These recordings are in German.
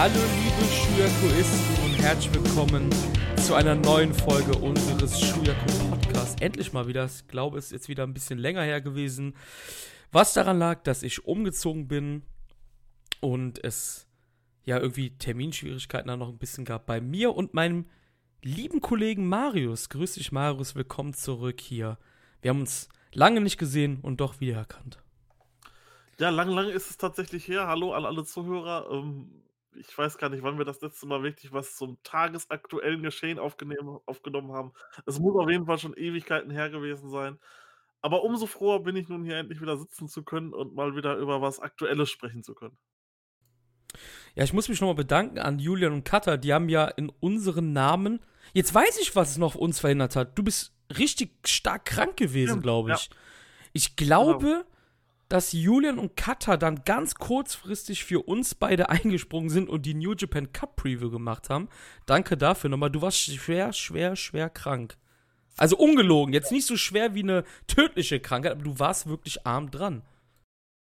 Hallo liebe Schuyakuisten und herzlich willkommen zu einer neuen Folge unseres Schuyaku Podcasts. Endlich mal wieder, ich glaube, es ist jetzt wieder ein bisschen länger her gewesen. Was daran lag, dass ich umgezogen bin und es ja irgendwie Terminschwierigkeiten da noch ein bisschen gab bei mir und meinem lieben Kollegen Marius. Grüß dich Marius, willkommen zurück hier. Wir haben uns lange nicht gesehen und doch wiedererkannt. Ja, lang, lang ist es tatsächlich her. Hallo an alle Zuhörer. Ähm, ich weiß gar nicht, wann wir das letzte Mal wirklich was zum tagesaktuellen Geschehen aufgenommen haben. Es muss auf jeden Fall schon Ewigkeiten her gewesen sein. Aber umso froher bin ich nun hier endlich wieder sitzen zu können und mal wieder über was Aktuelles sprechen zu können. Ja, ich muss mich nochmal bedanken an Julian und Katha. Die haben ja in unseren Namen. Jetzt weiß ich, was es noch uns verhindert hat. Du bist richtig stark krank gewesen, glaube ich. ja. Ich glaube, dass Julian und Katha dann ganz kurzfristig für uns beide eingesprungen sind und die New Japan Cup Preview gemacht haben. Danke dafür nochmal. Du warst schwer, schwer, schwer krank. Also ungelogen. Jetzt nicht so schwer wie eine tödliche Krankheit, aber du warst wirklich arm dran.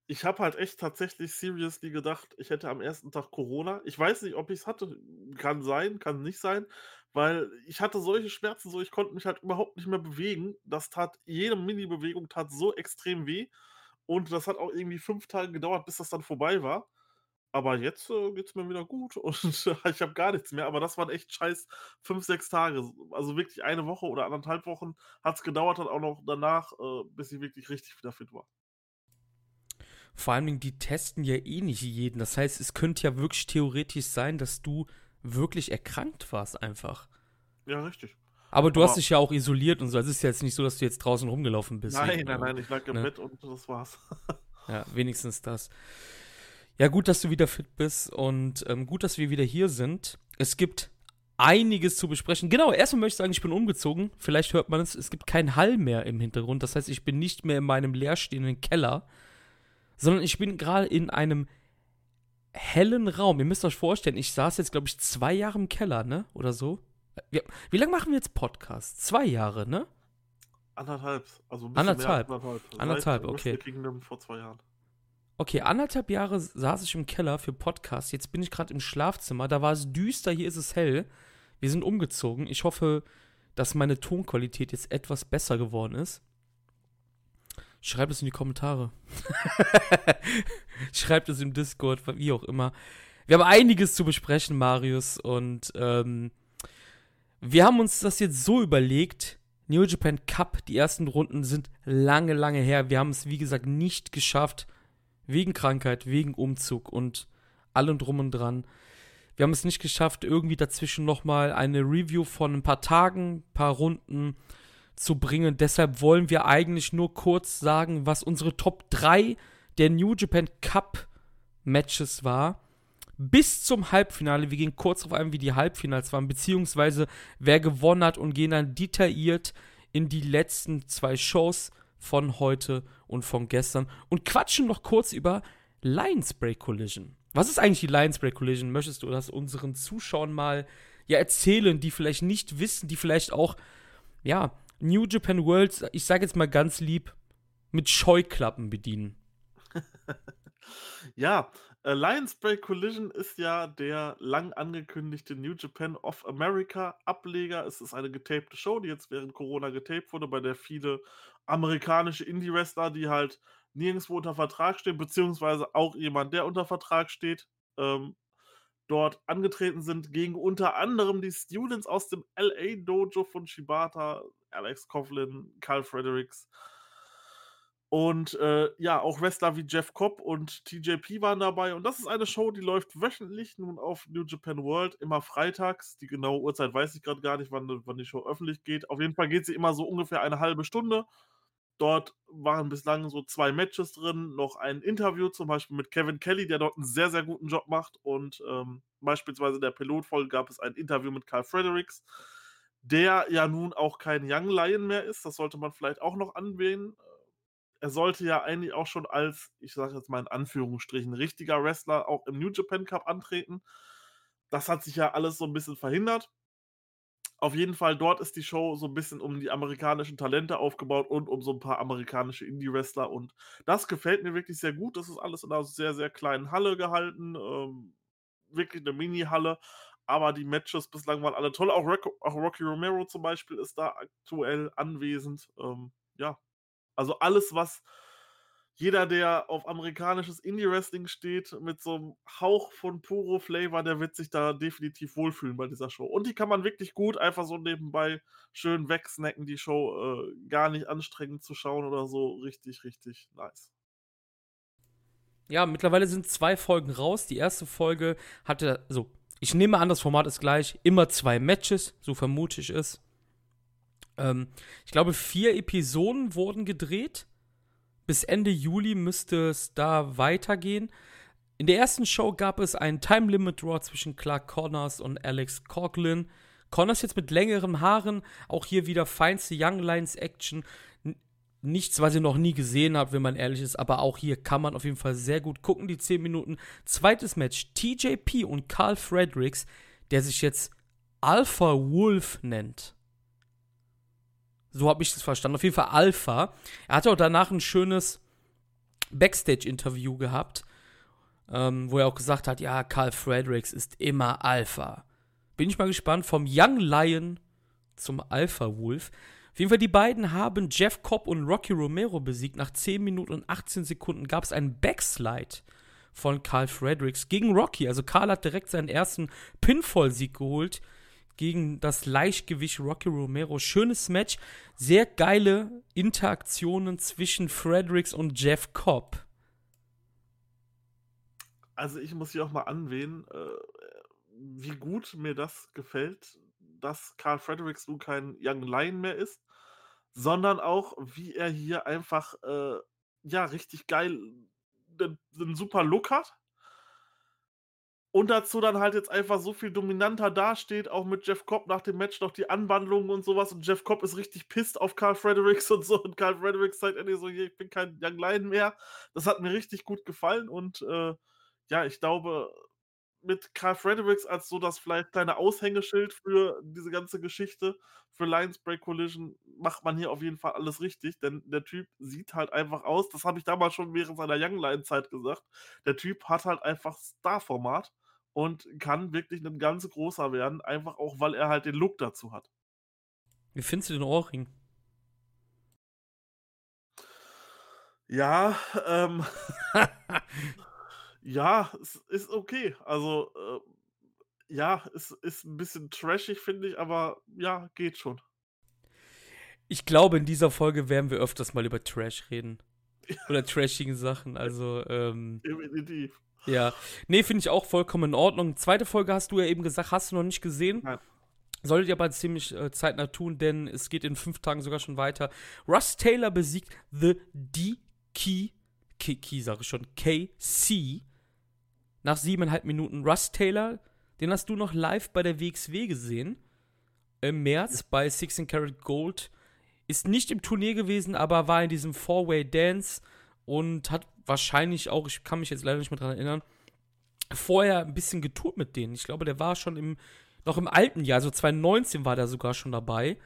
Ich habe halt echt tatsächlich seriously gedacht, ich hätte am ersten Tag Corona. Ich weiß nicht, ob ich es hatte. Kann sein, kann nicht sein. Weil ich hatte solche Schmerzen, so ich konnte mich halt überhaupt nicht mehr bewegen. Das tat, jede Mini-Bewegung tat so extrem weh. Und das hat auch irgendwie fünf Tage gedauert, bis das dann vorbei war. Aber jetzt äh, geht es mir wieder gut und ich habe gar nichts mehr. Aber das waren echt scheiß fünf, sechs Tage. Also wirklich eine Woche oder anderthalb Wochen hat es gedauert, dann auch noch danach, äh, bis ich wirklich richtig wieder fit war. Vor allen Dingen, die testen ja eh nicht jeden. Das heißt, es könnte ja wirklich theoretisch sein, dass du wirklich erkrankt warst einfach. Ja, richtig. Aber du Aber- hast dich ja auch isoliert und so. Es ist ja jetzt nicht so, dass du jetzt draußen rumgelaufen bist. Nein, nein, nein, ich lag im Ne? Bett und das war's. Ja, wenigstens das. Ja, gut, dass du wieder fit bist und ähm, gut, dass wir wieder hier sind. Es gibt einiges zu besprechen. Genau, erstmal möchte ich sagen, ich bin umgezogen. Vielleicht hört man es, es gibt keinen Hall mehr im Hintergrund. Das heißt, ich bin nicht mehr in meinem leerstehenden Keller, sondern ich bin gerade in einem hellen Raum. Ihr müsst euch vorstellen, ich saß jetzt, glaube ich, zwei Jahre im Keller, ne? Oder so. Wir, wie lange machen wir jetzt Podcast? Zwei Jahre, ne? Anderthalb. Also ein bisschen Anderthalb. anderthalb. Anderthalb, okay. Kingdom vor zwei Jahren. Okay, anderthalb Jahre saß ich im Keller für Podcast. Jetzt bin ich gerade im Schlafzimmer. Da war es düster, hier ist es hell. Wir sind umgezogen. Ich hoffe, dass meine Tonqualität jetzt etwas besser geworden ist. Schreibt es in die Kommentare. Schreibt es im Discord, wie auch immer. Wir haben einiges zu besprechen, Marius. Und ähm, wir haben uns das jetzt so überlegt. New Japan Cup, die ersten Runden sind lange, lange her. Wir haben es, wie gesagt, nicht geschafft. Wegen Krankheit, wegen Umzug und allem drum und dran. Wir haben es nicht geschafft, irgendwie dazwischen nochmal eine Review von ein paar Tagen, paar Runden zu bringen. Deshalb wollen wir eigentlich nur kurz sagen, was unsere Top 3 der New Japan Cup Matches war. Bis zum Halbfinale. Wir gehen kurz darauf ein, wie die Halbfinals waren, beziehungsweise wer gewonnen hat und gehen dann detailliert in die letzten zwei Shows von heute und von gestern und quatschen noch kurz über Lions Break Collision. Was ist eigentlich die Lions Break Collision? Möchtest du das unseren Zuschauern mal ja erzählen, die vielleicht nicht wissen, die vielleicht auch ja New Japan World, ich sage jetzt mal ganz lieb, mit Scheuklappen bedienen? Ja, äh, Lions Break Collision ist ja der lang angekündigte New Japan of America Ableger. Es ist eine getapte Show, die jetzt während Corona getaped wurde, bei der viele amerikanische Indie-Wrestler, die halt nirgendwo unter Vertrag stehen, beziehungsweise auch jemand, der unter Vertrag steht, ähm, dort angetreten sind gegen unter anderem die Students aus dem LA Dojo von Shibata, Alex Coughlin, Carl Fredericks. Und äh, ja, auch Wrestler wie Jeff Cobb und TJP waren dabei. Und das ist eine Show, die läuft wöchentlich nun auf New Japan World, immer freitags. Die genaue Uhrzeit weiß ich gerade gar nicht, wann, wann die Show öffentlich geht. Auf jeden Fall geht sie immer so ungefähr eine halbe Stunde. Dort waren bislang so zwei Matches drin, noch ein Interview zum Beispiel mit Kevin Kelly, der dort einen sehr, sehr guten Job macht. Und ähm, beispielsweise in der Pilotfolge gab es ein Interview mit Carl Fredericks, der ja nun auch kein Young Lion mehr ist. Das sollte man vielleicht auch noch anwählen. Er sollte ja eigentlich auch schon als, ich sage jetzt mal in Anführungsstrichen, richtiger Wrestler auch im New Japan Cup antreten. Das hat sich ja alles so ein bisschen verhindert. Auf jeden Fall, dort ist die Show so ein bisschen um die amerikanischen Talente aufgebaut und um so ein paar amerikanische Indie-Wrestler. Und das gefällt mir wirklich sehr gut. Das ist alles in einer sehr, sehr kleinen Halle gehalten. Ähm, wirklich eine Mini-Halle, aber die Matches bislang waren alle toll. Auch, Rock, auch Rocky Romero zum Beispiel ist da aktuell anwesend. Ähm, ja, also alles, was jeder, der auf amerikanisches Indie-Wrestling steht, mit so einem Hauch von puro Flavor, der wird sich da definitiv wohlfühlen bei dieser Show. Und die kann man wirklich gut einfach so nebenbei schön wegsnacken, die Show äh, gar nicht anstrengend zu schauen oder so. Richtig, richtig nice. Ja, mittlerweile sind zwei Folgen raus. Die erste Folge hatte, also ich nehme an, das Format ist gleich, immer zwei Matches, so vermute ich es. Ähm, ich glaube, vier Episoden wurden gedreht bis Ende Juli müsste es da weitergehen. In der ersten Show gab es einen Time Limit Draw zwischen Clark Connors und Alex Coughlin. Connors jetzt mit längeren Haaren, auch hier wieder feinste Young Lions Action. Nichts, was ihr noch nie gesehen habt, wenn man ehrlich ist, aber auch hier kann man auf jeden Fall sehr gut gucken, die 10 Minuten. Zweites Match, TJP und Carl Fredericks, der sich jetzt Alpha Wolf nennt. So habe ich das verstanden. Auf jeden Fall Alpha. Er hatte auch danach ein schönes Backstage-Interview gehabt, ähm, wo er auch gesagt hat, ja, Carl Fredericks ist immer Alpha. Bin ich mal gespannt, vom Young Lion zum Alpha Wolf. Auf jeden Fall, die beiden haben Jeff Cobb und Rocky Romero besiegt. Nach 10 Minuten und 18 Sekunden gab es einen Backslide von Carl Fredericks gegen Rocky. Also Carl hat direkt seinen ersten Pinfall-Sieg geholt gegen das Leichtgewicht Rocky Romero. Schönes Match, sehr geile Interaktionen zwischen Fredericks und Jeff Cobb. Also ich muss hier auch mal anwählen, äh, wie gut mir das gefällt, dass Carl Fredericks nun kein Young Lion mehr ist, sondern auch, wie er hier einfach, äh, ja, richtig geil einen super Look hat und dazu dann halt jetzt einfach so viel dominanter dasteht, auch mit Jeff Cobb nach dem Match noch die Anwandlungen und sowas. Und Jeff Cobb ist richtig pisst auf Carl Fredericks und so. Und Carl Fredericks sagt endlich so, ich bin kein Young Lion mehr. Das hat mir richtig gut gefallen. Und äh, ja, ich glaube, mit Carl Fredericks als so das vielleicht kleine Aushängeschild für diese ganze Geschichte, für Lions Break Collision, macht man hier auf jeden Fall alles richtig, denn der Typ sieht halt einfach aus, das habe ich damals schon während seiner Young Lion Zeit gesagt, der Typ hat halt einfach Star-Format und kann wirklich ein ganz großer werden, einfach auch, weil er halt den Look dazu hat. Wie findest du den Ohrring? Ja, ähm. ja, es ist okay. Also, äh, ja, es ist ein bisschen trashig, finde ich, aber ja, geht schon. Ich glaube, in dieser Folge werden wir öfters mal über Trash reden. Oder trashigen Sachen, also, ähm. Definitiv. Ja. Nee, finde ich auch vollkommen in Ordnung. Zweite Folge hast du ja eben gesagt, hast du noch nicht gesehen. Nein. Solltet ihr aber ziemlich äh, zeitnah tun, denn es geht in fünf Tagen sogar schon weiter. Russ Taylor besiegt The D-Key, Key, Key sage ich schon, KC. Nach siebeneinhalb Minuten. Russ Taylor, den hast du noch live bei der WXW gesehen. Im März bei 16 Karat Gold. Ist nicht im Turnier gewesen, aber war in diesem Four-Way Dance und hat wahrscheinlich auch, ich kann mich jetzt leider nicht mehr dran erinnern, vorher ein bisschen getourt mit denen. Ich glaube, der war schon im, noch im alten Jahr, also 2019 war der sogar schon dabei.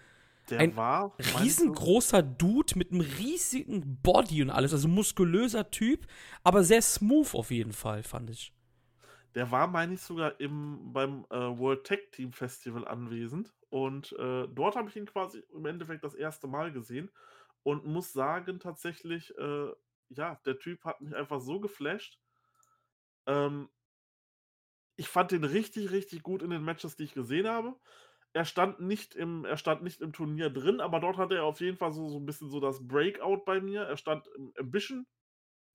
Der ein war riesengroßer Dude mit einem riesigen Body und alles, also muskulöser Typ, aber sehr smooth auf jeden Fall, fand ich. Der war, meine ich, sogar im, beim äh, World Tech Team Festival anwesend. Und äh, dort habe ich ihn quasi im Endeffekt das erste Mal gesehen und muss sagen, tatsächlich, äh, ja, der Typ hat mich einfach so geflasht. Ähm, ich fand den richtig, richtig gut in den Matches, die ich gesehen habe. Er stand nicht im, er stand nicht im Turnier drin, aber dort hatte er auf jeden Fall so, so ein bisschen so das Breakout bei mir. Er stand im Ambition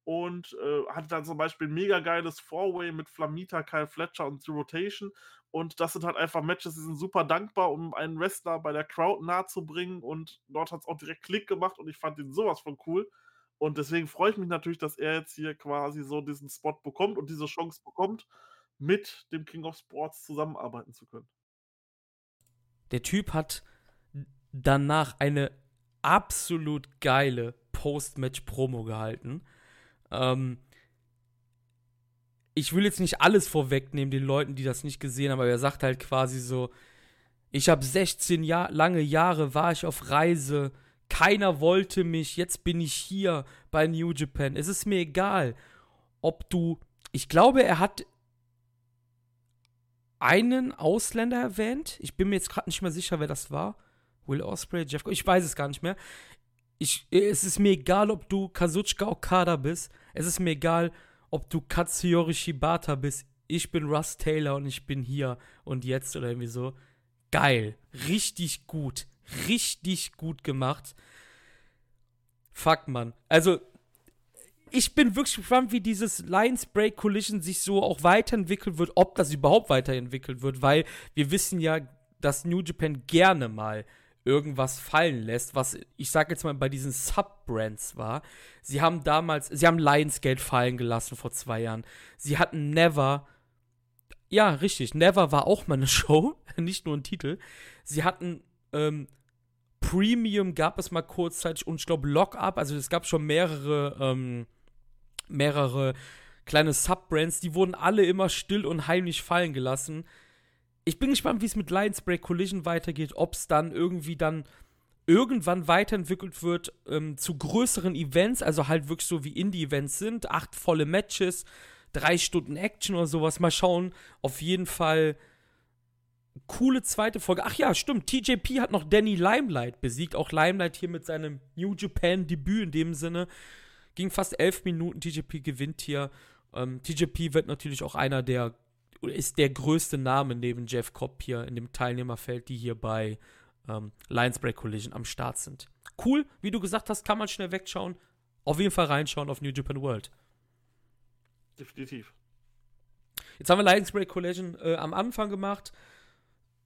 und äh, hatte dann zum Beispiel ein mega geiles Four-Way mit Flamita, Kyle Fletcher und The Rotation. Und das sind halt einfach Matches, die sind super dankbar, um einen Wrestler bei der Crowd nahe zu bringen. Und dort hat es auch direkt Klick gemacht und ich fand den sowas von cool. Und deswegen freue ich mich natürlich, dass er jetzt hier quasi so diesen Spot bekommt und diese Chance bekommt, mit dem King of Sports zusammenarbeiten zu können. Der Typ hat danach eine absolut geile Post-Match-Promo gehalten. Ähm, ich will jetzt nicht alles vorwegnehmen den Leuten, die das nicht gesehen haben, aber er sagt halt quasi so, ich habe 16 Jahr, lange Jahre war ich auf Reise, keiner wollte mich, jetzt bin ich hier bei New Japan. Es ist mir egal, ob du. Ich glaube, er hat einen Ausländer erwähnt. Ich bin mir jetzt gerade nicht mehr sicher, wer das war. Will Osprey, Jeff. Ich weiß es gar nicht mehr. Ich, es ist mir egal, ob du Kazuchika Okada bist. Es ist mir egal, ob du Katsuyori Shibata bist. Ich bin Russ Taylor und ich bin hier und jetzt oder irgendwie so. Geil. Richtig gut. Richtig gut gemacht. Fuck, Mann. Also, ich bin wirklich gespannt, wie dieses Lions Break Collision sich so auch weiterentwickeln wird, ob das überhaupt weiterentwickelt wird, weil wir wissen ja, dass New Japan gerne mal irgendwas fallen lässt, was ich sag jetzt mal bei diesen Sub-Brands war. Sie haben damals, sie haben Lionsgate fallen gelassen vor zwei Jahren. Sie hatten Never, ja, richtig, Never war auch mal eine Show, nicht nur ein Titel. Sie hatten ähm, Premium gab es mal kurzzeitig und ich glaube Lockup, also es gab schon mehrere ähm, mehrere kleine Sub-Brands, die wurden alle immer still und heimlich fallen gelassen. Ich bin gespannt, wie es mit Lions Break Collision weitergeht, ob es dann irgendwie dann irgendwann weiterentwickelt wird ähm, zu größeren Events, also halt wirklich so wie Indie-Events sind, acht volle Matches, drei Stunden Action oder sowas. Mal schauen. Auf jeden Fall coole zweite Folge. Ach ja, stimmt. TJP hat noch Danny Limelight besiegt. Auch Limelight hier mit seinem New Japan Debüt in dem Sinne. Ging fast elf Minuten. TJP gewinnt hier. Ähm, TJP wird natürlich auch einer der, ist der größte Name neben Jeff Cobb hier in dem Teilnehmerfeld, die hier bei ähm, Lions Break Collision am Start sind. Cool, wie du gesagt hast, kann man schnell wegschauen. Auf jeden Fall reinschauen auf New Japan World. Definitiv. Jetzt haben wir Lions Break Collision äh, am Anfang gemacht.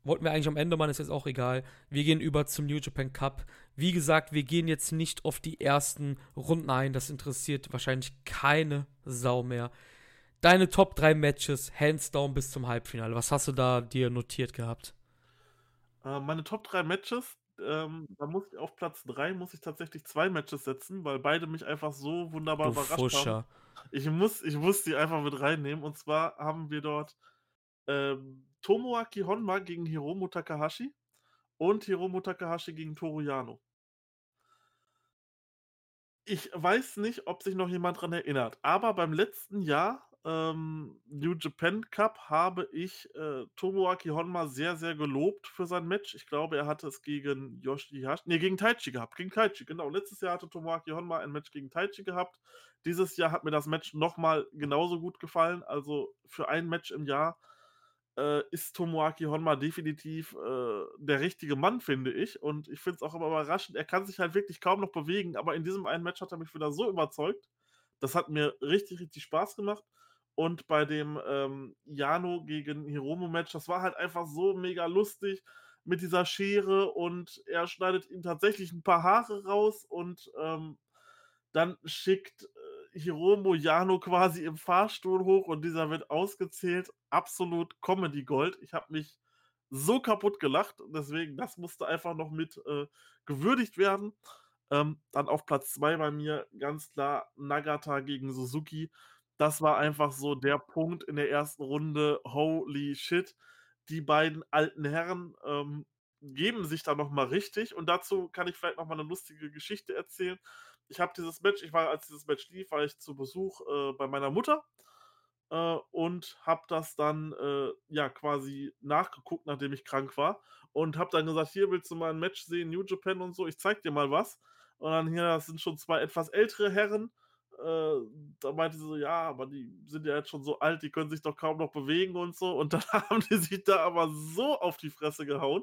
Wollten wir eigentlich am Ende machen, ist jetzt auch egal. Wir gehen über zum New Japan Cup. Wie gesagt, wir gehen jetzt nicht auf die ersten Runden ein. Das interessiert wahrscheinlich keine Sau mehr. Deine Top 3 Matches, hands down bis zum Halbfinale. Was hast du da dir notiert gehabt? Äh, meine Top 3 Matches, ähm, da muss ich auf Platz 3 muss ich tatsächlich zwei Matches setzen, weil beide mich einfach so wunderbar Du überrascht Fuscher. haben. Ich muss, ich muss die einfach mit reinnehmen. Und zwar haben wir dort ähm, Tomoaki Honma gegen Hiromu Takahashi und Hiromu Takahashi gegen Toru Yano. Ich weiß nicht, ob sich noch jemand dran erinnert, aber beim letzten Jahr, ähm, New Japan Cup, habe ich äh, Tomoaki Honma sehr, sehr gelobt für sein Match. Ich glaube, er hatte es gegen Yoshihashi, nee, gegen Taichi gehabt. Gegen Taichi, genau. Letztes Jahr hatte Tomoaki Honma ein Match gegen Taichi gehabt. Dieses Jahr hat mir das Match nochmal genauso gut gefallen. Also für ein Match im Jahr äh, ist Tomoaki Honma definitiv äh, der richtige Mann, finde ich. Und ich finde es auch immer überraschend. Er kann sich halt wirklich kaum noch bewegen, aber in diesem einen Match hat er mich wieder so überzeugt. Das hat mir richtig, richtig Spaß gemacht. Und bei dem ähm, Jano gegen Hiromo-Match, das war halt einfach so mega lustig mit dieser Schere und er schneidet ihm tatsächlich ein paar Haare raus und ähm, dann schickt Hiromo Jano quasi im Fahrstuhl hoch und dieser wird ausgezählt. Absolut Comedy Gold. Ich habe mich so kaputt gelacht. Deswegen, das musste einfach noch mit äh, gewürdigt werden. Ähm, dann auf Platz 2 bei mir ganz klar Nagata gegen Suzuki. Das war einfach so der Punkt in der ersten Runde. Holy shit. Die beiden alten Herren ähm, geben sich da nochmal richtig. Und dazu kann ich vielleicht nochmal eine lustige Geschichte erzählen. Ich habe dieses Match, ich war, als dieses Match lief, war ich zu Besuch äh, bei meiner Mutter äh, und habe das dann äh, ja quasi nachgeguckt, nachdem ich krank war und habe dann gesagt, hier willst du mal ein Match sehen, New Japan und so, ich zeig dir mal was. Und dann hier, das sind schon zwei etwas ältere Herren. Äh, da meinte sie so, ja, aber die sind ja jetzt schon so alt, die können sich doch kaum noch bewegen und so. Und dann haben die sich da aber so auf die Fresse gehauen.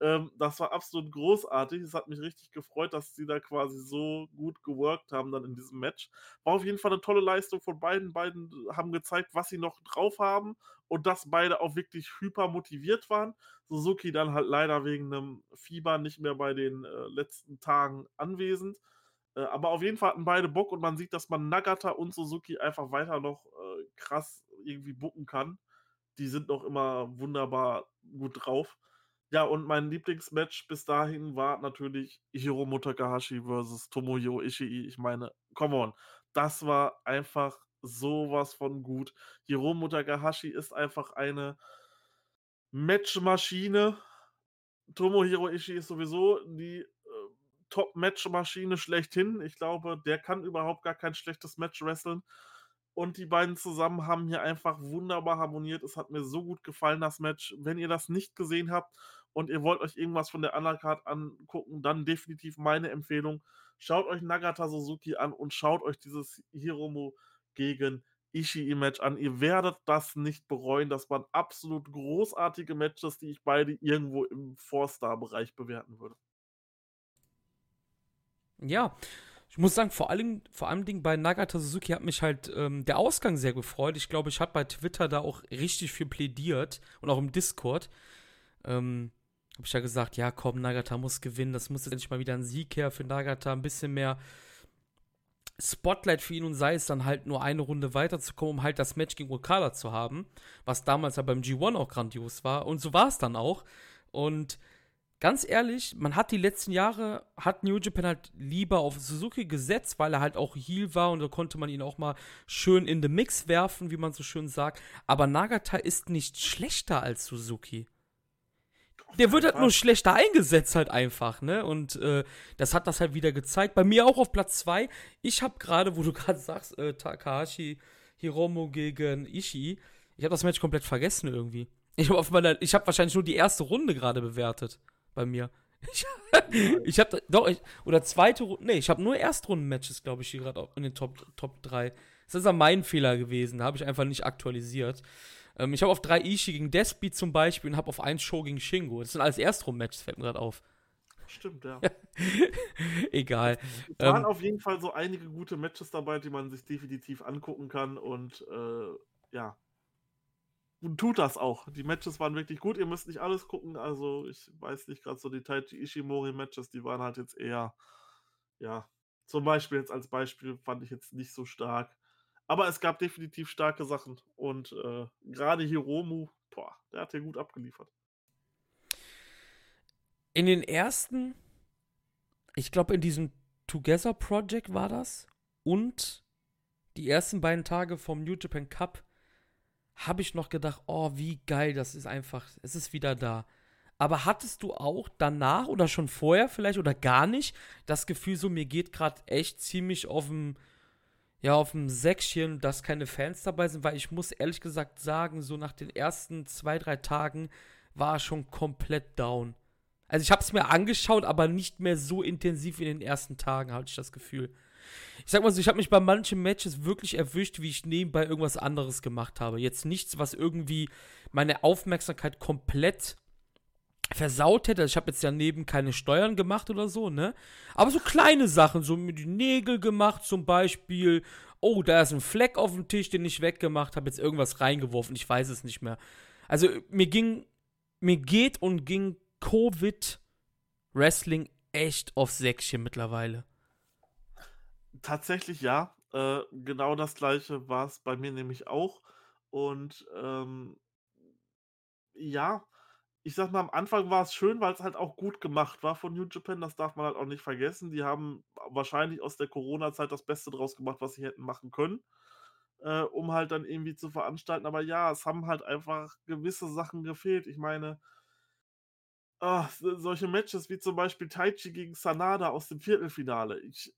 Ähm, das war absolut großartig. Es hat mich richtig gefreut, dass sie da quasi so gut geworkt haben dann in diesem Match. War auf jeden Fall eine tolle Leistung von beiden. Beiden haben gezeigt, was sie noch drauf haben und dass beide auch wirklich hyper motiviert waren. Suzuki dann halt leider wegen einem Fieber nicht mehr bei den äh, letzten Tagen anwesend. Äh, aber auf jeden Fall hatten beide Bock und man sieht, dass man Nagata und Suzuki einfach weiter noch äh, krass irgendwie bucken kann. Die sind noch immer wunderbar gut drauf. Ja, und mein Lieblingsmatch bis dahin war natürlich Hiromu Takahashi versus Tomohiro Ishii. Ich meine, come on, das war einfach sowas von gut. Hiromu Takahashi ist einfach eine Matchmaschine. Tomohiro Ishii ist sowieso die äh, Top-Matchmaschine schlechthin. Ich glaube, der kann überhaupt gar kein schlechtes Match wresteln. Und die beiden zusammen haben hier einfach wunderbar harmoniert. Es hat mir so gut gefallen, das Match. Wenn ihr das nicht gesehen habt und ihr wollt euch irgendwas von der Undercard angucken, dann definitiv meine Empfehlung. Schaut euch Nagata Suzuki an und schaut euch dieses Hiromu gegen Ishii-Match an. Ihr werdet das nicht bereuen. Das waren absolut großartige Matches, die ich beide irgendwo im Four-Star-Bereich bewerten würde. Ja, ich muss sagen, vor allem, vor allem Ding bei Nagata Suzuki hat mich halt ähm, der Ausgang sehr gefreut. Ich glaube, ich habe bei Twitter da auch richtig viel plädiert und auch im Discord. Ähm, habe ich ja gesagt, ja komm, Nagata muss gewinnen. Das muss jetzt endlich mal wieder ein Sieg her für Nagata. Ein bisschen mehr Spotlight für ihn und sei es dann halt nur eine Runde weiterzukommen, um halt das Match gegen Okada zu haben. Was damals ja beim G1 auch grandios war. Und so war es dann auch. Und ganz ehrlich, man hat die letzten Jahre, hat New Japan halt lieber auf Suzuki gesetzt, weil er halt auch Heel war und da konnte man ihn auch mal schön in the Mix werfen, wie man so schön sagt. Aber Nagata ist nicht schlechter als Suzuki. Der wird halt nur schlechter eingesetzt halt einfach, ne? Und äh, das hat das halt wieder gezeigt. Bei mir auch auf Platz 2. Ich habe gerade, wo du gerade sagst, äh, Takahashi Hiromo gegen Ishii, ich habe das Match komplett vergessen irgendwie. Ich habe hab wahrscheinlich nur die erste Runde gerade bewertet bei mir. Ich, ich habe doch, ich, oder zweite Runde, nee, ich habe nur Erstrunden-Matches, glaube ich, hier gerade in den Top, Top 3. Das ist ja mein Fehler gewesen, da habe ich einfach nicht aktualisiert. Ähm, ich habe auf drei Ishii gegen Despi zum Beispiel und habe auf eins Show gegen Shingo. Das sind alles Erstrunden-Matches, fällt mir gerade auf. Stimmt, ja. Egal. Es waren ähm, auf jeden Fall so einige gute Matches dabei, die man sich definitiv angucken kann und äh, ja, und tut das auch. Die Matches waren wirklich gut. Ihr müsst nicht alles gucken. Also, ich weiß nicht, gerade so die Taichi Ishimori-Matches, die waren halt jetzt eher, ja, zum Beispiel jetzt als Beispiel fand ich jetzt nicht so stark. Aber es gab definitiv starke Sachen. Und äh, gerade Hiromu, boah, der hat hier gut abgeliefert. In den ersten, ich glaube, in diesem Together Project war das. Und die ersten beiden Tage vom New Japan Cup habe ich noch gedacht, oh, wie geil, das ist einfach, es ist wieder da. Aber hattest du auch danach oder schon vorher vielleicht oder gar nicht das Gefühl, so mir geht gerade echt ziemlich auf dem, ja, auf dem Säckchen, dass keine Fans dabei sind, weil ich muss ehrlich gesagt sagen, so nach den ersten zwei, drei Tagen war schon komplett down. Also ich habe es mir angeschaut, aber nicht mehr so intensiv wie in den ersten Tagen, hatte ich das Gefühl ich sag mal so, ich habe mich bei manchen Matches wirklich erwischt, wie ich nebenbei irgendwas anderes gemacht habe. Jetzt nichts, was irgendwie meine Aufmerksamkeit komplett versaut hätte. Ich habe jetzt ja neben keine Steuern gemacht oder so, ne? Aber so kleine Sachen, so mit den Nägel gemacht zum Beispiel. Oh, da ist ein Fleck auf dem Tisch, den ich weggemacht habe, jetzt irgendwas reingeworfen, ich weiß es nicht mehr. Also mir ging, mir geht und ging Covid Wrestling echt auf Säckchen mittlerweile. Tatsächlich ja. Äh, genau das Gleiche war es bei mir nämlich auch. Und ähm, ja, ich sag mal, am Anfang war es schön, weil es halt auch gut gemacht war von New Japan. Das darf man halt auch nicht vergessen. Die haben wahrscheinlich aus der Corona-Zeit das Beste draus gemacht, was sie hätten machen können, äh, um halt dann irgendwie zu veranstalten. Aber ja, es haben halt einfach gewisse Sachen gefehlt. Ich meine, ah, solche Matches wie zum Beispiel Taichi gegen Sanada aus dem Viertelfinale. Ich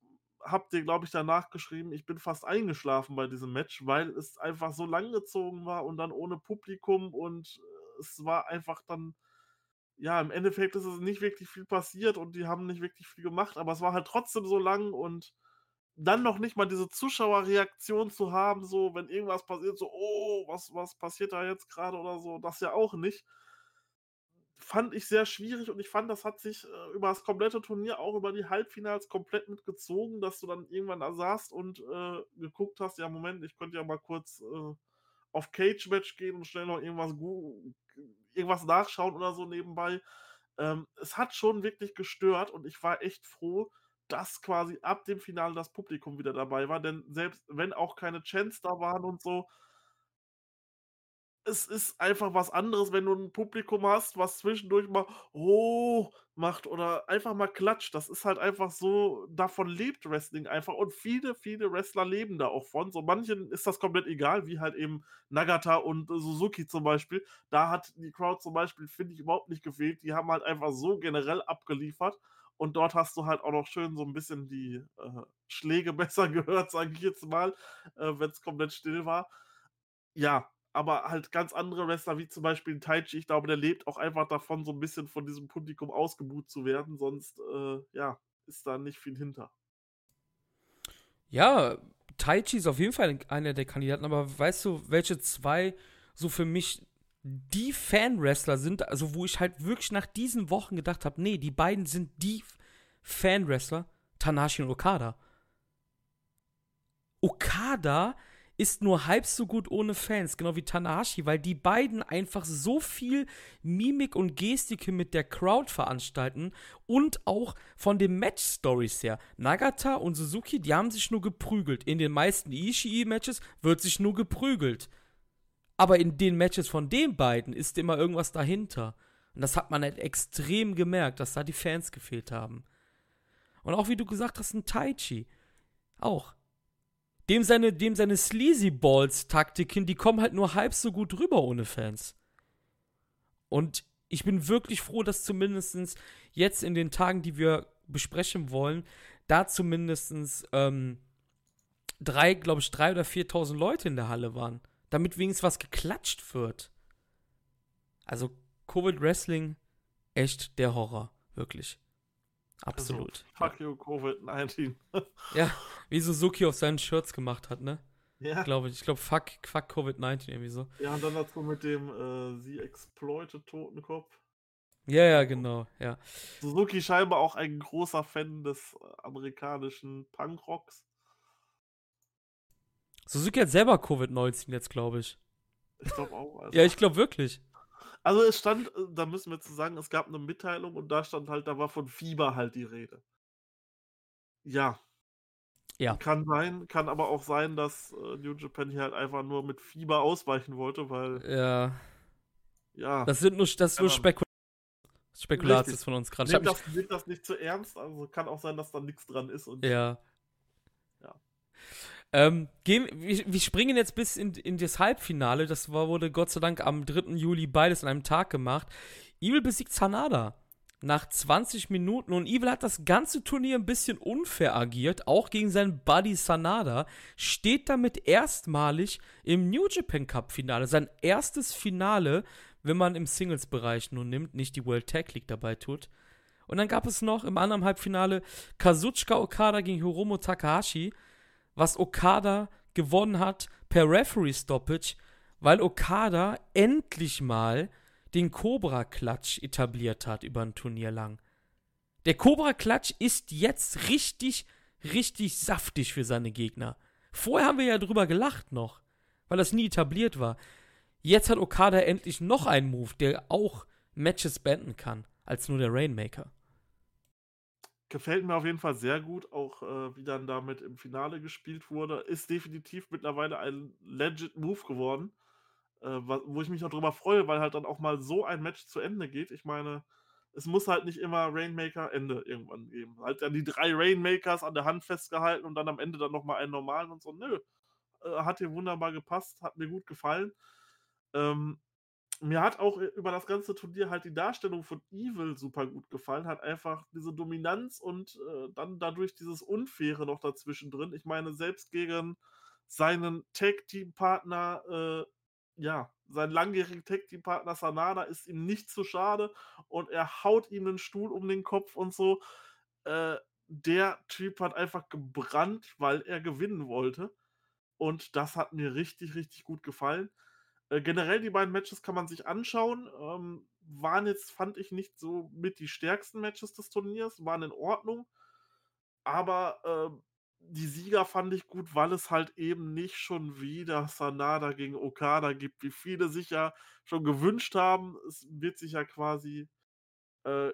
habe dir, glaube ich, danach geschrieben, ich bin fast eingeschlafen bei diesem Match, weil es einfach so lang gezogen war und dann ohne Publikum und äh, es war einfach dann, ja, im Endeffekt ist es nicht wirklich viel passiert und die haben nicht wirklich viel gemacht, aber es war halt trotzdem so lang und dann noch nicht mal diese Zuschauerreaktion zu haben, so, wenn irgendwas passiert, so, oh, was, was passiert da jetzt gerade oder so, das ja auch nicht fand ich sehr schwierig und ich fand, das hat sich äh, über das komplette Turnier, auch über die Halbfinals komplett mitgezogen, dass du dann irgendwann da saßt und äh, geguckt hast, ja, Moment, ich könnte ja mal kurz äh, auf Cage-Match gehen und schnell noch irgendwas, irgendwas nachschauen oder so nebenbei. Ähm, es hat schon wirklich gestört und ich war echt froh, dass quasi ab dem Finale das Publikum wieder dabei war, denn selbst wenn auch keine Chants da waren und so, es ist einfach was anderes, wenn du ein Publikum hast, was zwischendurch mal „Oh“ macht oder einfach mal klatscht. Das ist halt einfach so davon lebt Wrestling einfach und viele, viele Wrestler leben da auch von. So manchen ist das komplett egal, wie halt eben Nagata und Suzuki zum Beispiel. Da hat die Crowd zum Beispiel, finde ich, überhaupt nicht gefehlt. Die haben halt einfach so generell abgeliefert Und dort hast du halt auch noch schön so ein bisschen die äh, Schläge besser gehört, sage ich jetzt mal, äh, wenn es komplett still war. Ja, aber halt ganz andere Wrestler, wie zum Beispiel Taichi, ich glaube, der lebt auch einfach davon, so ein bisschen von diesem Publikum ausgebuht zu werden, sonst, äh, ja, ist da nicht viel hinter. Ja, Taichi ist auf jeden Fall einer der Kandidaten, aber weißt du, welche zwei so für mich die Fan-Wrestler sind, also wo ich halt wirklich nach diesen Wochen gedacht habe, nee, die beiden sind die Fan-Wrestler, Tanashi und Okada. Okada ist nur halb so gut ohne Fans, genau wie Tanahashi, weil die beiden einfach so viel Mimik und Gestik mit der Crowd veranstalten und auch von den Match-Stories her. Nagata und Suzuki, die haben sich nur geprügelt. In den meisten Ishii-Matches wird sich nur geprügelt. Aber in den Matches von den beiden ist immer irgendwas dahinter. Und das hat man halt extrem gemerkt, dass da die Fans gefehlt haben. Und auch wie du gesagt hast, ein Taichi. Auch dem seine, dem seine Sleazy Balls Taktiken, die kommen halt nur halb so gut rüber ohne Fans. Und ich bin wirklich froh, dass zumindest jetzt in den Tagen, die wir besprechen wollen, da zumindest ähm, drei, glaube ich, drei oder 4.000 Leute in der Halle waren. Damit wenigstens was geklatscht wird. Also Covid Wrestling, echt der Horror, wirklich. Absolut. Also, fuck you, Covid-19. ja, wie Suzuki auf seinen Shirts gemacht hat, ne? Ja. Glaube ich. Ich glaube, fuck, fuck Covid-19 irgendwie so. Ja, und dann dazu mit dem äh, sie exploited Totenkopf. Ja, ja, genau, ja. Suzuki scheinbar auch ein großer Fan des äh, amerikanischen Punkrocks. Suzuki hat selber Covid-19 jetzt, glaube ich. Ich glaube auch. Also. ja, ich glaube wirklich. Also es stand, äh, da müssen wir zu sagen, es gab eine Mitteilung und da stand halt, da war von Fieber halt die Rede. Ja. Ja. Kann sein, kann aber auch sein, dass äh, New Japan hier halt einfach nur mit Fieber ausweichen wollte, weil. Ja. Ja. Das sind nur, das ist nur Spekul Spekulatius von uns gerade. Nehmt das, nehmt das nicht zu ernst, also kann auch sein, dass da nichts dran ist. Und ja. Ja. Ähm, gehen, wir, wir, springen jetzt bis in, in das Halbfinale. Das war, wurde Gott sei Dank am 3. Juli beides an einem Tag gemacht. Evil besiegt Sanada nach 20 Minuten und Evil hat das ganze Turnier ein bisschen unfair agiert, auch gegen seinen Buddy Sanada, steht damit erstmalig im New Japan Cup Finale, sein erstes Finale, wenn man im Singles-Bereich nun nimmt, nicht die World Tag League dabei tut. Und dann gab es noch im anderen Halbfinale Kazuchika Okada gegen Hiromu Takahashi was Okada gewonnen hat per Referee Stoppage, weil Okada endlich mal den Cobra Klatsch etabliert hat über ein Turnier lang. Der Cobra Klatsch ist jetzt richtig, richtig saftig für seine Gegner. Vorher haben wir ja drüber gelacht noch, weil das nie etabliert war. Jetzt hat Okada endlich noch einen Move, der auch Matches beenden kann, als nur der Rainmaker. Gefällt mir auf jeden Fall sehr gut, auch äh, wie dann damit im Finale gespielt wurde. Ist definitiv mittlerweile ein legit Move geworden, äh, wo ich mich auch drüber freue, weil halt dann auch mal so ein Match zu Ende geht. Ich meine, es muss halt nicht immer Rainmaker Ende irgendwann geben. Halt dann die drei Rainmakers an der Hand festgehalten und dann am Ende dann nochmal einen normalen und so. Nö, äh, hat hier wunderbar gepasst, hat mir gut gefallen. Ähm, mir hat auch äh, über das ganze Turnier halt die Darstellung von Evil super gut gefallen. Hat einfach diese Dominanz und äh, dann dadurch dieses Unfaire noch dazwischen drin. Ich meine, selbst gegen seinen Tag-Team-Partner, äh, ja, seinen langjährigen Tag-Team-Partner Sanada ist ihm nicht zu schade und er haut ihm einen Stuhl um den Kopf und so. Äh, der Typ hat einfach gebrannt, weil er gewinnen wollte. Und das hat mir richtig, richtig gut gefallen. Äh, generell die beiden Matches kann man sich anschauen. Ähm, waren jetzt, fand ich, nicht so mit die stärksten Matches des Turniers, waren in Ordnung. Aber äh, die Sieger fand ich gut, weil es halt eben nicht schon wieder Sanada gegen Okada gibt, wie viele sich ja schon gewünscht haben. Es wird sich ja quasi äh,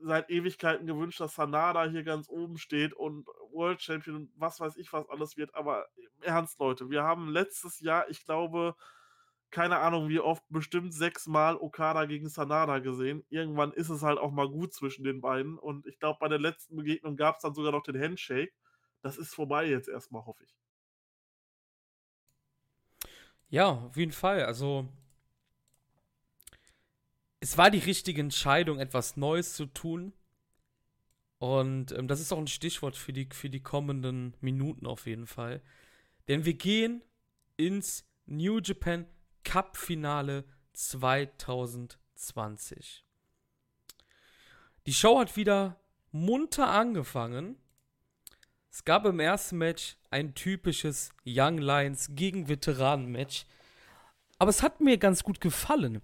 seit Ewigkeiten gewünscht, dass Sanada hier ganz oben steht und World Champion und was weiß ich, was alles wird. Aber im Ernst, Leute, wir haben letztes Jahr, ich glaube, keine Ahnung wie oft, bestimmt sechsmal Okada gegen Sanada gesehen. Irgendwann ist es halt auch mal gut zwischen den beiden. Und ich glaube, bei der letzten Begegnung gab es dann sogar noch den Handshake. Das ist vorbei jetzt erstmal, hoffe ich. Ja, auf jeden Fall. Also, es war die richtige Entscheidung, etwas Neues zu tun. Und ähm, das ist auch ein Stichwort für die, für die kommenden Minuten auf jeden Fall. Denn wir gehen ins New Japan Cup Finale 2020. Die Show hat wieder munter angefangen. Es gab im ersten Match ein typisches Young Lions gegen Veteranen-Match. Aber es hat mir ganz gut gefallen,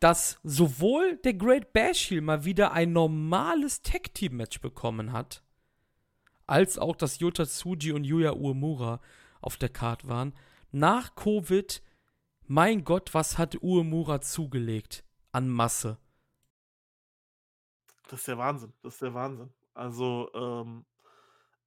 dass sowohl der Great Bash Heel mal wieder ein normales Tag-Team-Match bekommen hat, als auch dass Yota Tsuji und Yuya Uemura auf der Card waren. Nach Covid, mein Gott, was hat Uemura zugelegt an Masse? Das ist der Wahnsinn. Das ist der Wahnsinn. Also, ähm,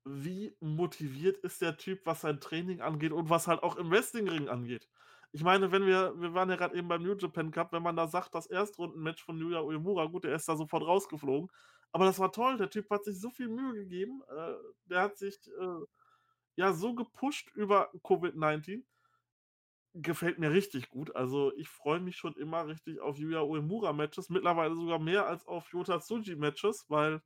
wie motiviert ist der Typ, was sein Training angeht und was halt auch im Wrestlingring angeht. Ich meine, wenn wir wir waren ja gerade eben beim New Japan Cup, wenn man da sagt, das Erstrundenmatch von Yuya Uemura, gut, der ist da sofort rausgeflogen, aber das war toll. Der Typ hat sich so viel Mühe gegeben. Äh, der hat sich, äh, ja, so gepusht über Covid-19. Gefällt mir richtig gut. Also, ich freue mich schon immer richtig auf Yuya Uemura-Matches, mittlerweile sogar mehr als auf Yota Tsuji-Matches, weil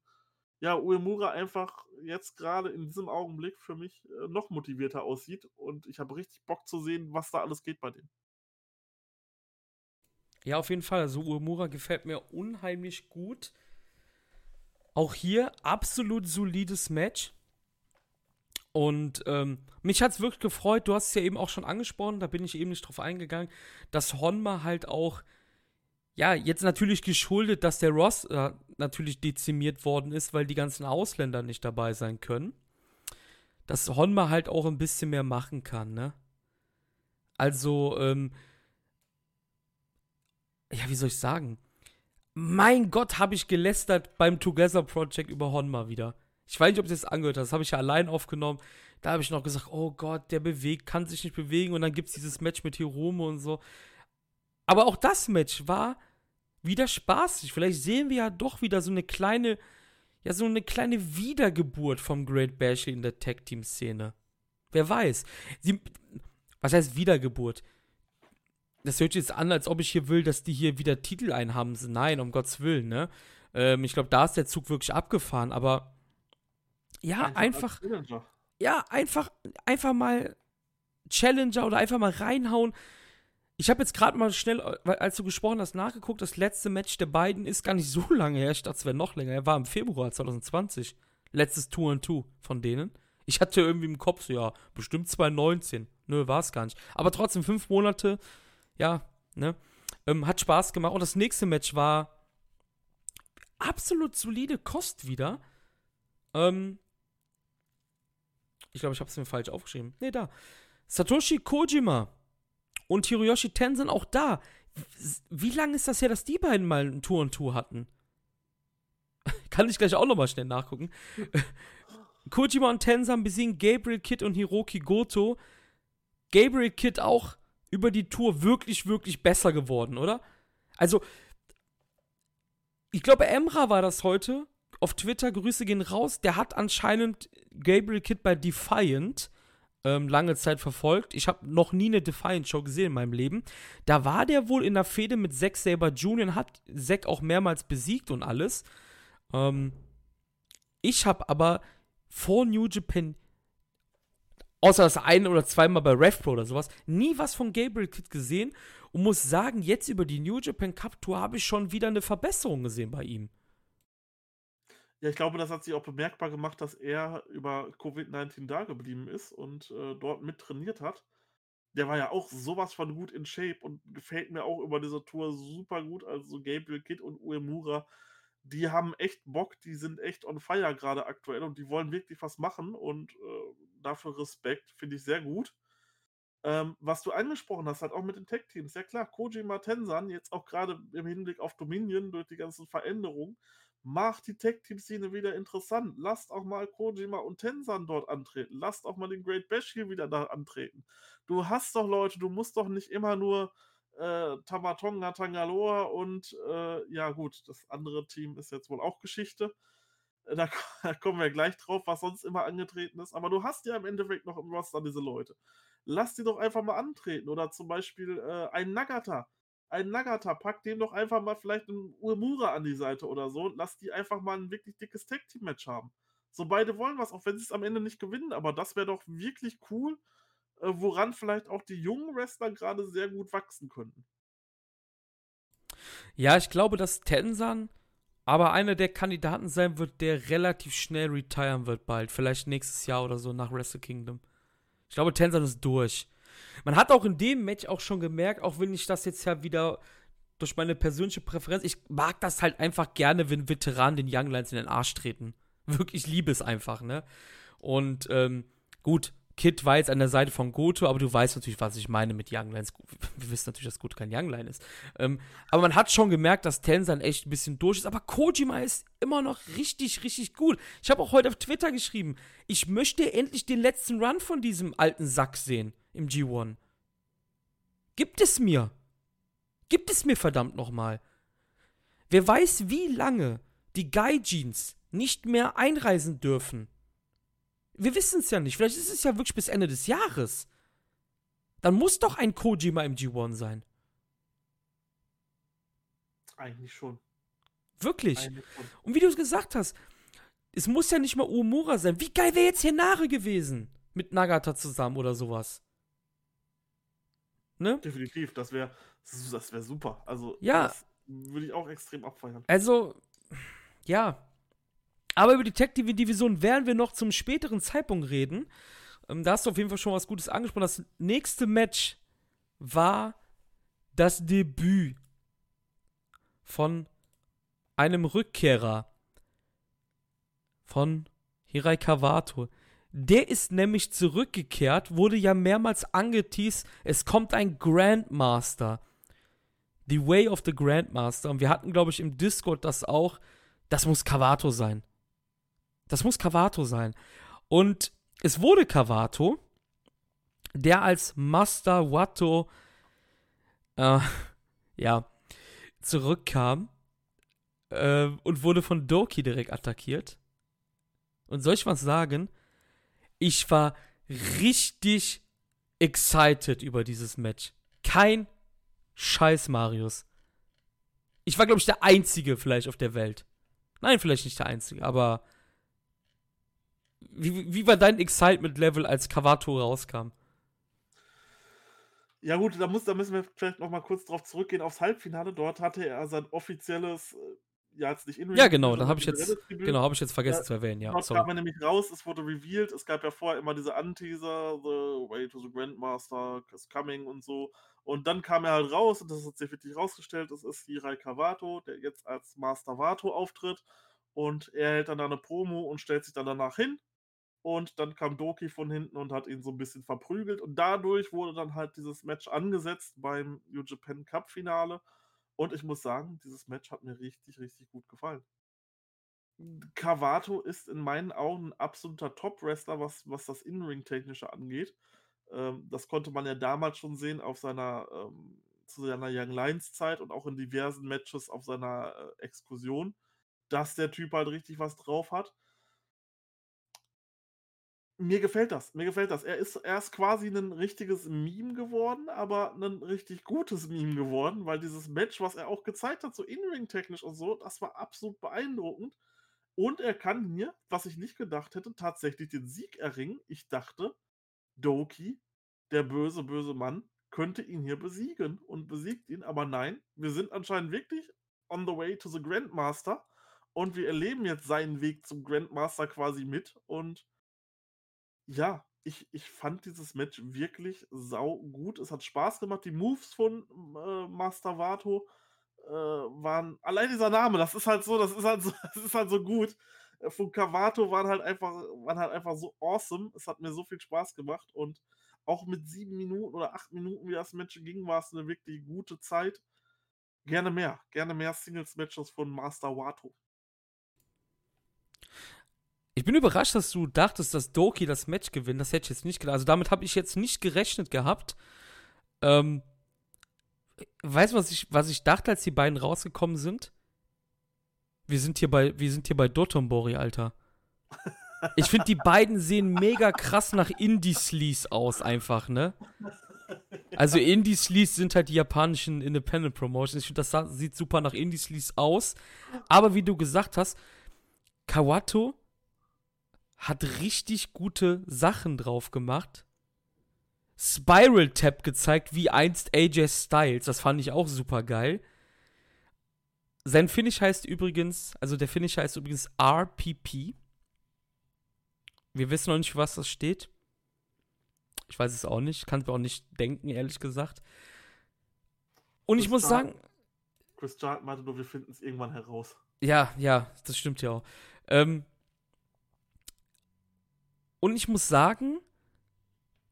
ja, Uemura einfach jetzt gerade in diesem Augenblick für mich äh, noch motivierter aussieht und ich habe richtig Bock zu sehen, was da alles geht bei dem. Ja, auf jeden Fall. Also Uemura gefällt mir unheimlich gut. Auch hier absolut solides Match. Und ähm, mich hat es wirklich gefreut, du hast es ja eben auch schon angesprochen, da bin ich eben nicht drauf eingegangen, dass Honma halt auch ja, jetzt natürlich geschuldet, dass der Ross äh, natürlich dezimiert worden ist, weil die ganzen Ausländer nicht dabei sein können. Dass Honma halt auch ein bisschen mehr machen kann, ne? Also, ähm, ja, wie soll ich sagen? Mein Gott, habe ich gelästert beim Together Project über Honma wieder. Ich weiß nicht, ob du das angehört hast. Das habe ich ja allein aufgenommen. Da habe ich noch gesagt, oh Gott, der bewegt, kann sich nicht bewegen. Und dann gibt es dieses Match mit Hirome und so. Aber auch das Match war wieder spaßig. Vielleicht sehen wir ja doch wieder so eine kleine, ja, so eine kleine Wiedergeburt vom Great Bash in der Tag-Team-Szene. Wer weiß. Sie, was heißt Wiedergeburt? Das hört sich jetzt an, als ob ich hier will, dass die hier wieder Titel einhamsen. Nein, um Gottes Willen, ne? Ähm, ich glaube, da ist der Zug wirklich abgefahren, aber ja, einfach. einfach ja, einfach, einfach mal Challenger oder einfach mal reinhauen. Ich habe jetzt gerade mal schnell, als du gesprochen hast, nachgeguckt. Das letzte Match der beiden ist gar nicht so lange her. Ich dachte, es wäre noch länger. Er war im Februar 2020. Letztes Tour and Two von denen. Ich hatte irgendwie im Kopf so, ja, bestimmt 2019. Nö, war es gar nicht. Aber trotzdem fünf Monate, ja, ne? Ähm, hat Spaß gemacht. Und das nächste Match war absolut solide Kost wieder. Ähm, ich glaube, ich habe es mir falsch aufgeschrieben. Nee, da. Satoshi Kojima und Hiroyoshi Tenzin auch da. Wie lange ist das her, dass die beiden mal ein Tour und Tour hatten? Kann ich gleich auch nochmal schnell nachgucken. Kojima und Tenzan besiegen Gabriel Kidd und Hiroki Goto. Gabriel Kidd auch über die Tour wirklich, wirklich besser geworden, oder? Also, ich glaube, Emra war das heute. Auf Twitter, Grüße gehen raus. Der hat anscheinend Gabriel Kidd bei Defiant ähm, lange Zeit verfolgt. Ich habe noch nie eine Defiant-Show gesehen in meinem Leben. Da war der wohl in der Fehde mit Zack Saber Jr. und hat Zack auch mehrmals besiegt und alles. Ähm, ich habe aber vor New Japan, außer das eine oder zweimal bei RevPro oder sowas, nie was von Gabriel Kidd gesehen und muss sagen, jetzt über die New Japan Cup Tour habe ich schon wieder eine Verbesserung gesehen bei ihm. Ja, ich glaube, das hat sich auch bemerkbar gemacht, dass er über Covid-19 da geblieben ist und, äh, dort mit trainiert hat. Der war ja auch sowas von gut in Shape und gefällt mir auch über diese Tour super gut. Also, Gabriel Kidd und Uemura, die haben echt Bock, die sind echt on fire gerade aktuell und die wollen wirklich was machen und, äh, dafür Respekt, finde ich sehr gut. Ähm, was du angesprochen hast, halt auch mit den Tech-Teams. Ja klar, Kojima Tensan, jetzt auch gerade im Hinblick auf Dominion durch die ganzen Veränderungen, Macht die Tech-Team-Szene wieder interessant. Lasst auch mal Kojima und Tensan dort antreten. Lasst auch mal den Great Bash hier wieder da antreten. Du hast doch Leute, du musst doch nicht immer nur äh, Tamatonga Tangaloa und äh, ja gut, das andere Team ist jetzt wohl auch Geschichte. Äh, da, da, kommen wir gleich drauf, was sonst immer angetreten ist. Aber du hast ja im Endeffekt noch im Roster diese Leute. Lass die doch einfach mal antreten. Oder zum Beispiel äh, ein Nagata einen Nagata, pack dem doch einfach mal vielleicht einen Uemura an die Seite oder so und lass die einfach mal ein wirklich dickes Tag-Team-Match haben. So beide wollen was, auch wenn sie es am Ende nicht gewinnen, aber das wäre doch wirklich cool, äh, woran vielleicht auch die jungen Wrestler gerade sehr gut wachsen könnten. Ja, ich glaube, dass Tensan aber einer der Kandidaten sein wird, der relativ schnell retiren wird bald. Vielleicht nächstes Jahr oder so nach Wrestle Kingdom. Ich glaube, Tensan ist durch. Man hat auch in dem Match auch schon gemerkt, auch wenn ich das jetzt ja wieder durch meine persönliche Präferenz, ich mag das halt einfach gerne, wenn Veteranen den Young Lions in den Arsch treten. Wirklich, ich liebe es einfach, ne? Und ähm, gut, Kid war jetzt an der Seite von Goto, aber du weißt natürlich, was ich meine mit Young Lines. Wir wissen natürlich, dass Goto kein Young Line ist. Ähm, aber man hat schon gemerkt, dass Tensan echt ein bisschen durch ist. Aber Kojima ist immer noch richtig, richtig gut. Ich habe auch heute auf Twitter geschrieben, ich möchte endlich den letzten Run von diesem alten Sack sehen im G1. Gibt es mir. Gibt es mir verdammt nochmal. Wer weiß, wie lange die Gaijins nicht mehr einreisen dürfen. Wir wissen es ja nicht. Vielleicht ist es ja wirklich bis Ende des Jahres. Dann muss doch ein Kojima im G1 sein. Eigentlich schon. Wirklich. Eigentlich schon. Und wie du es gesagt hast, es muss ja nicht mal Uemura sein. Wie geil wäre jetzt Henare gewesen? Mit Nagata zusammen oder sowas. Ne? Definitiv, das wäre das wär super. Also, ja. das würde ich auch extrem abfeiern. Also, ja. Aber über die Tech Division werden wir noch zum späteren Zeitpunkt reden. Ähm, da hast du auf jeden Fall schon was Gutes angesprochen. Das nächste Match war das Debüt von einem Rückkehrer von Hirai Kawato. Der ist nämlich zurückgekehrt, wurde ja mehrmals angeteased, es kommt ein Grandmaster. The Way of the Grandmaster. Und wir hatten, glaube ich, im Discord das auch. Das muss Kawato sein. Das muss Kawato sein. Und es wurde Kawato, der als Master Watto äh, ja, zurückkam äh, und wurde von Doki direkt attackiert. Und soll ich was sagen? Ich war richtig excited über dieses Match. Kein Scheiß, Marius. Ich war, glaube ich, der Einzige vielleicht auf der Welt. Nein, vielleicht nicht der Einzige, aber wie, wie war dein Excitement-Level, als Kavato rauskam? Ja gut, da, muss, da müssen wir vielleicht noch mal kurz drauf zurückgehen aufs Halbfinale. Dort hatte er sein offizielles äh, ja jetzt nicht in Ja, genau, da habe ich jetzt genau, habe ich jetzt vergessen ja, zu erwähnen, ja. Dort sorry. kam er nämlich raus, es wurde revealed, es gab ja vorher immer diese Anteaser, The Way to the Grandmaster is coming und so. Und dann kam er halt raus und das hat sich wirklich rausgestellt, es ist Hirai Kawato, der jetzt als Master Vato auftritt und er hält dann eine Promo und stellt sich dann danach hin und dann kam Doki von hinten und hat ihn so ein bisschen verprügelt und dadurch wurde dann halt dieses Match angesetzt beim New Japan Cup Finale und ich muss sagen, dieses Match hat mir richtig, richtig gut gefallen. Cavato ist in meinen Augen ein absoluter Top-Wrestler, was, was das In-Ring-Technische angeht. Ähm, das konnte man ja damals schon sehen auf seiner, ähm, zu seiner Young Lions-Zeit und auch in diversen Matches auf seiner äh, Exkursion, dass der Typ halt richtig was drauf hat mir gefällt das, mir gefällt das. Er ist, er quasi ein richtiges Meme geworden, aber ein richtig gutes Meme geworden, weil dieses Match, was er auch gezeigt hat, so in-ring-technisch und so, das war absolut beeindruckend. Und er kann hier, was ich nicht gedacht hätte, tatsächlich den Sieg erringen. Ich dachte, Doki, der böse, böse Mann, könnte ihn hier besiegen und besiegt ihn, aber nein, wir sind anscheinend wirklich on the way to the Grandmaster und wir erleben jetzt seinen Weg zum Grandmaster quasi mit und ja, ich, ich fand dieses Match wirklich sau gut. Es hat Spaß gemacht. Die Moves von äh, Master Vato äh, waren. Allein dieser Name, das ist halt so, das ist halt so, das ist halt so gut. Äh, von Cavato waren halt einfach, waren halt einfach so awesome. Es hat mir so viel Spaß gemacht und auch mit sieben Minuten oder acht Minuten, wie das Match ging, war es eine wirklich gute Zeit. Gerne mehr, gerne mehr Singles-Matches von Master Wato. Ich bin überrascht, dass du dachtest, dass Doki das Match gewinnt. Das hätte ich jetzt nicht gedacht. Also damit habe ich jetzt nicht gerechnet gehabt. Ähm, weißt du, was ich, was ich dachte, als die beiden rausgekommen sind? Wir sind hier bei, wir sind hier bei Dotonbori, Alter. Ich finde, die beiden sehen mega krass nach Indie-Sleaze aus, einfach, ne? Also Indie-Sleaze sind halt die japanischen Independent Promotions. Ich finde, das sieht super nach Indie-Sleaze aus. Aber wie du gesagt hast, Kawato hat richtig gute Sachen drauf gemacht. Spiral Tap gezeigt, wie einst AJ Styles. Das fand ich auch super geil. Sein Finish heißt übrigens, also der Finish heißt übrigens RPP. Wir wissen noch nicht, was das steht. Ich weiß es auch nicht. Kann es mir auch nicht denken, ehrlich gesagt. Und Chris ich muss sagen. Chris Charlton meinte nur, wir finden es irgendwann heraus. Ja, ja, das stimmt ja auch. Ähm, und ich muss sagen,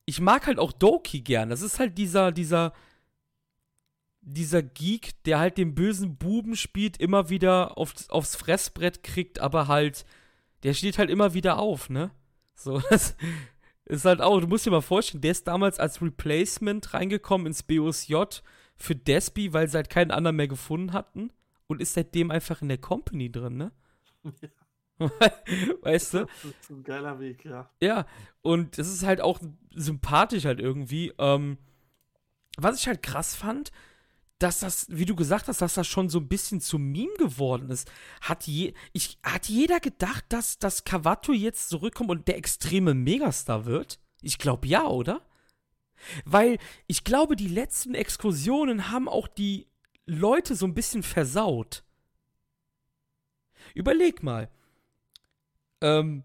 ich mag halt auch Doki gern. Das ist halt dieser, dieser, dieser Geek, der halt den bösen Buben spielt, immer wieder aufs, aufs Fressbrett kriegt, aber halt, der steht halt immer wieder auf, ne? So, das ist halt auch, du musst dir mal vorstellen, der ist damals als Replacement reingekommen ins BOSJ für Despi, weil sie halt keinen anderen mehr gefunden hatten und ist seitdem einfach in der Company drin, ne? Ja. weißt du? Das ist ein geiler Weg, ja. Ja, und es ist halt auch sympathisch halt irgendwie. Ähm, was ich halt krass fand, dass das, wie du gesagt hast, dass das schon so ein bisschen zu Meme geworden ist. Hat, je, ich, hat jeder gedacht, dass, dass Cavato jetzt zurückkommt und der extreme Megastar wird? Ich glaube ja, oder? Weil ich glaube, die letzten Exkursionen haben auch die Leute so ein bisschen versaut. Überleg mal, ähm,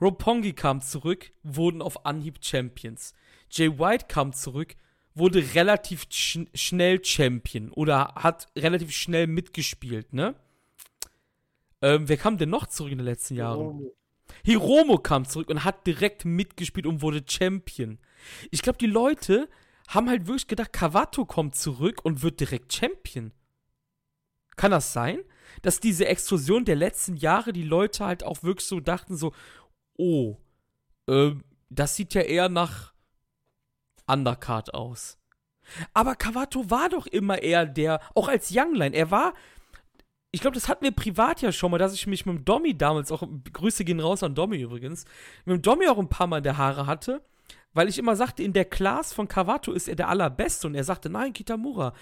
Roppongi kam zurück, wurden auf Anhieb Champions. Jay White kam zurück, wurde relativ sch schnell Champion oder hat relativ schnell mitgespielt, ne? Ähm, wer kam denn noch zurück in den letzten Jahren? Hiromo. Hiromo kam zurück und hat direkt mitgespielt und wurde Champion. Ich glaube, die Leute haben halt wirklich gedacht, Kawato kommt zurück und wird direkt Champion. Kann das sein? Dass diese Exkursion der letzten Jahre die Leute halt auch wirklich so dachten, so, oh, äh, das sieht ja eher nach Undercard aus. Aber Kawato war doch immer eher der, auch als Youngline, er war, ich glaube, das hatten wir privat ja schon mal, dass ich mich mit dem Dommy damals auch, Grüße gehen raus an Dommy übrigens, mit dem Dommy auch ein paar Mal in der Haare hatte, weil ich immer sagte, in der Class von Kawato ist er der allerbeste und er sagte, nein, Kitamura,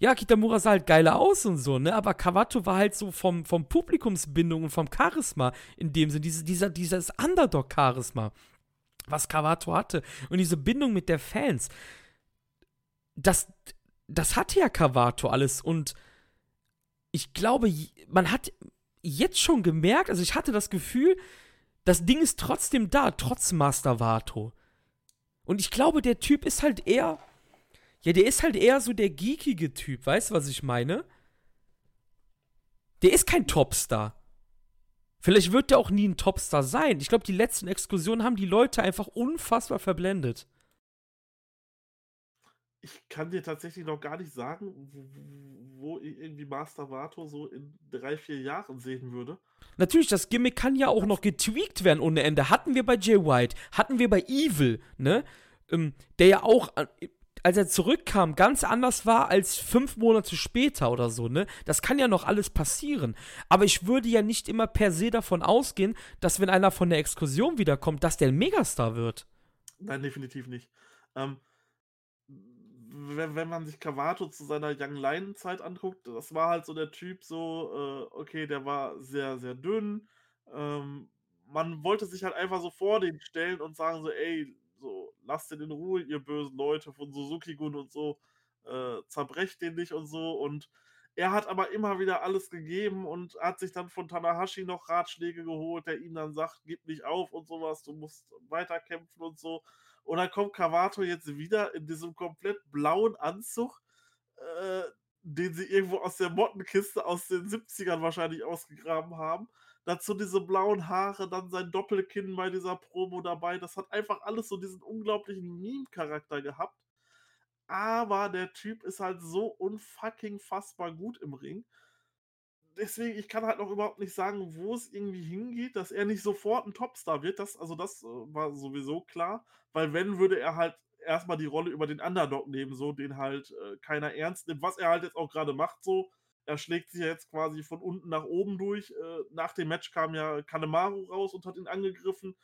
ja, Kitamura sah halt geiler aus und so, ne? Aber Kawato war halt so vom, vom Publikumsbindung und vom Charisma in dem Sinne, diese, dieser, dieses Underdog-Charisma, was Kawato hatte. Und diese Bindung mit der Fans, das, das hatte ja Kawato alles. Und ich glaube, man hat jetzt schon gemerkt, also ich hatte das Gefühl, das Ding ist trotzdem da, trotz Master Vato. Und ich glaube, der Typ ist halt eher ja, der ist halt eher so der geekige Typ, weißt du, was ich meine? Der ist kein Topstar. Vielleicht wird der auch nie ein Topstar sein. Ich glaube, die letzten Exkursionen haben die Leute einfach unfassbar verblendet. Ich kann dir tatsächlich noch gar nicht sagen, wo, ich irgendwie Master Vato so in drei, vier Jahren sehen würde. Natürlich, das Gimmick kann ja auch noch getweakt werden ohne Ende. Hatten wir bei Jay White, hatten wir bei Evil, ne? Ähm, der ja auch als er zurückkam, ganz anders war als fünf Monate später oder so, ne? Das kann ja noch alles passieren. Aber ich würde ja nicht immer per se davon ausgehen, dass wenn einer von der Exkursion wiederkommt, dass der ein Megastar wird. Nein, definitiv nicht. Ähm, wenn, wenn man sich Cavato zu seiner Young Lion-Zeit anguckt, das war halt so der Typ, so, äh, okay, der war sehr, sehr dünn. Ähm, man wollte sich halt einfach so vor den stellen und sagen so, ey, so, lasst den in Ruhe, ihr bösen Leute von Suzuki-Gun und so, äh, zerbrecht den nicht und so. Und er hat aber immer wieder alles gegeben und hat sich dann von Tanahashi noch Ratschläge geholt, der ihm dann sagt, gib nicht auf und sowas, du musst weiterkämpfen und so. Und dann kommt Kawato jetzt wieder in diesem komplett blauen Anzug, äh, den sie irgendwo aus der Mottenkiste aus den 70ern wahrscheinlich ausgegraben haben. Dazu diese blauen Haare, dann sein Doppelkinn bei dieser Promo dabei. Das hat einfach alles so diesen unglaublichen Meme-Charakter gehabt. Aber der Typ ist halt so unfucking fassbar gut im Ring. Deswegen, ich kann halt noch überhaupt nicht sagen, wo es irgendwie hingeht, dass er nicht sofort ein Topstar wird. Das, also das äh, war sowieso klar. Weil wenn, würde er halt erstmal die Rolle über den Underdog nehmen, so den halt äh, keiner ernst nimmt, was er halt jetzt auch gerade macht, so er schlägt sich ja jetzt quasi von unten nach oben durch. Äh, nach dem Match kam ja Kanemaru raus und hat ihn angegriffen.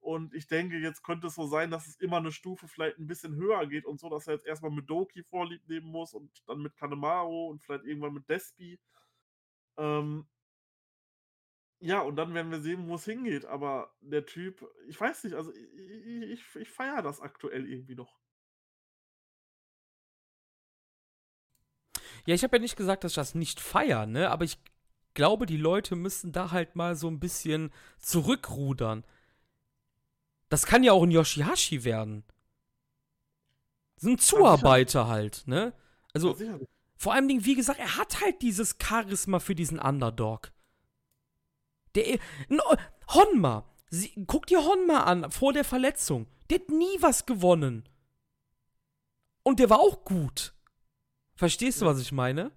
Und ich denke, jetzt könnte es so sein, dass es immer 'ne Stufe vielleicht 'n bisschen höher geht und so, dass er jetzt erst mal mit Douki Vorlieb nehmen muss und dann mit Kanemaru und vielleicht irgendwann mit Despi. Ähm ja, und dann werden wir sehen, wo's hingeht. Aber der Typ ich weiß nicht, also i i ich ich feiere das aktuell irgendwie noch. Ja, ich habe ja nicht gesagt, dass ich das nicht feiere, ne? Aber ich glaube, die Leute müssen da halt mal so 'n bisschen zurückrudern. Das kann ja auch 'n Yoshihashi werden. So 'n Ja, sicher. Zuarbeiter halt, ne? Also, vor allem Dingen, wie gesagt, er hat halt dieses Charisma für diesen Underdog. Der e 'n o Honma! Sie guck dir Honma an vor der Verletzung. Der hat nie was gewonnen. Und der war auch gut. Verstehst du, was ich meine?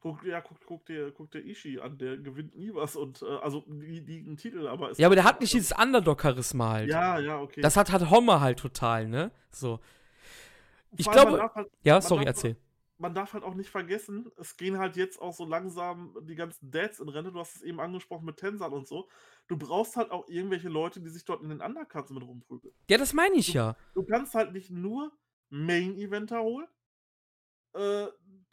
Guck ja, guck guck dir guck dir Ishii an, der gewinnt nie was und, äh also nie nie 'n Titel, aber ist Ja, aber der hat nicht dieses Underdog-Charisma halt. Ja, ja, okay. Das hat halt Honma halt total, ne? So. Ich glaube halt ja, sorry, darf erzähl. man darf halt auch nicht vergessen, es gehen halt jetzt auch so langsam die ganzen Dads in Rente. Du hast es eben angesprochen mit Tenzan und so. Du brauchst halt auch irgendwelche Leute, die sich dort in den Undercards mit rumprügeln. Ja, das meine ich Du ja. du kannst halt nicht nur Main-Eventer holen. Äh,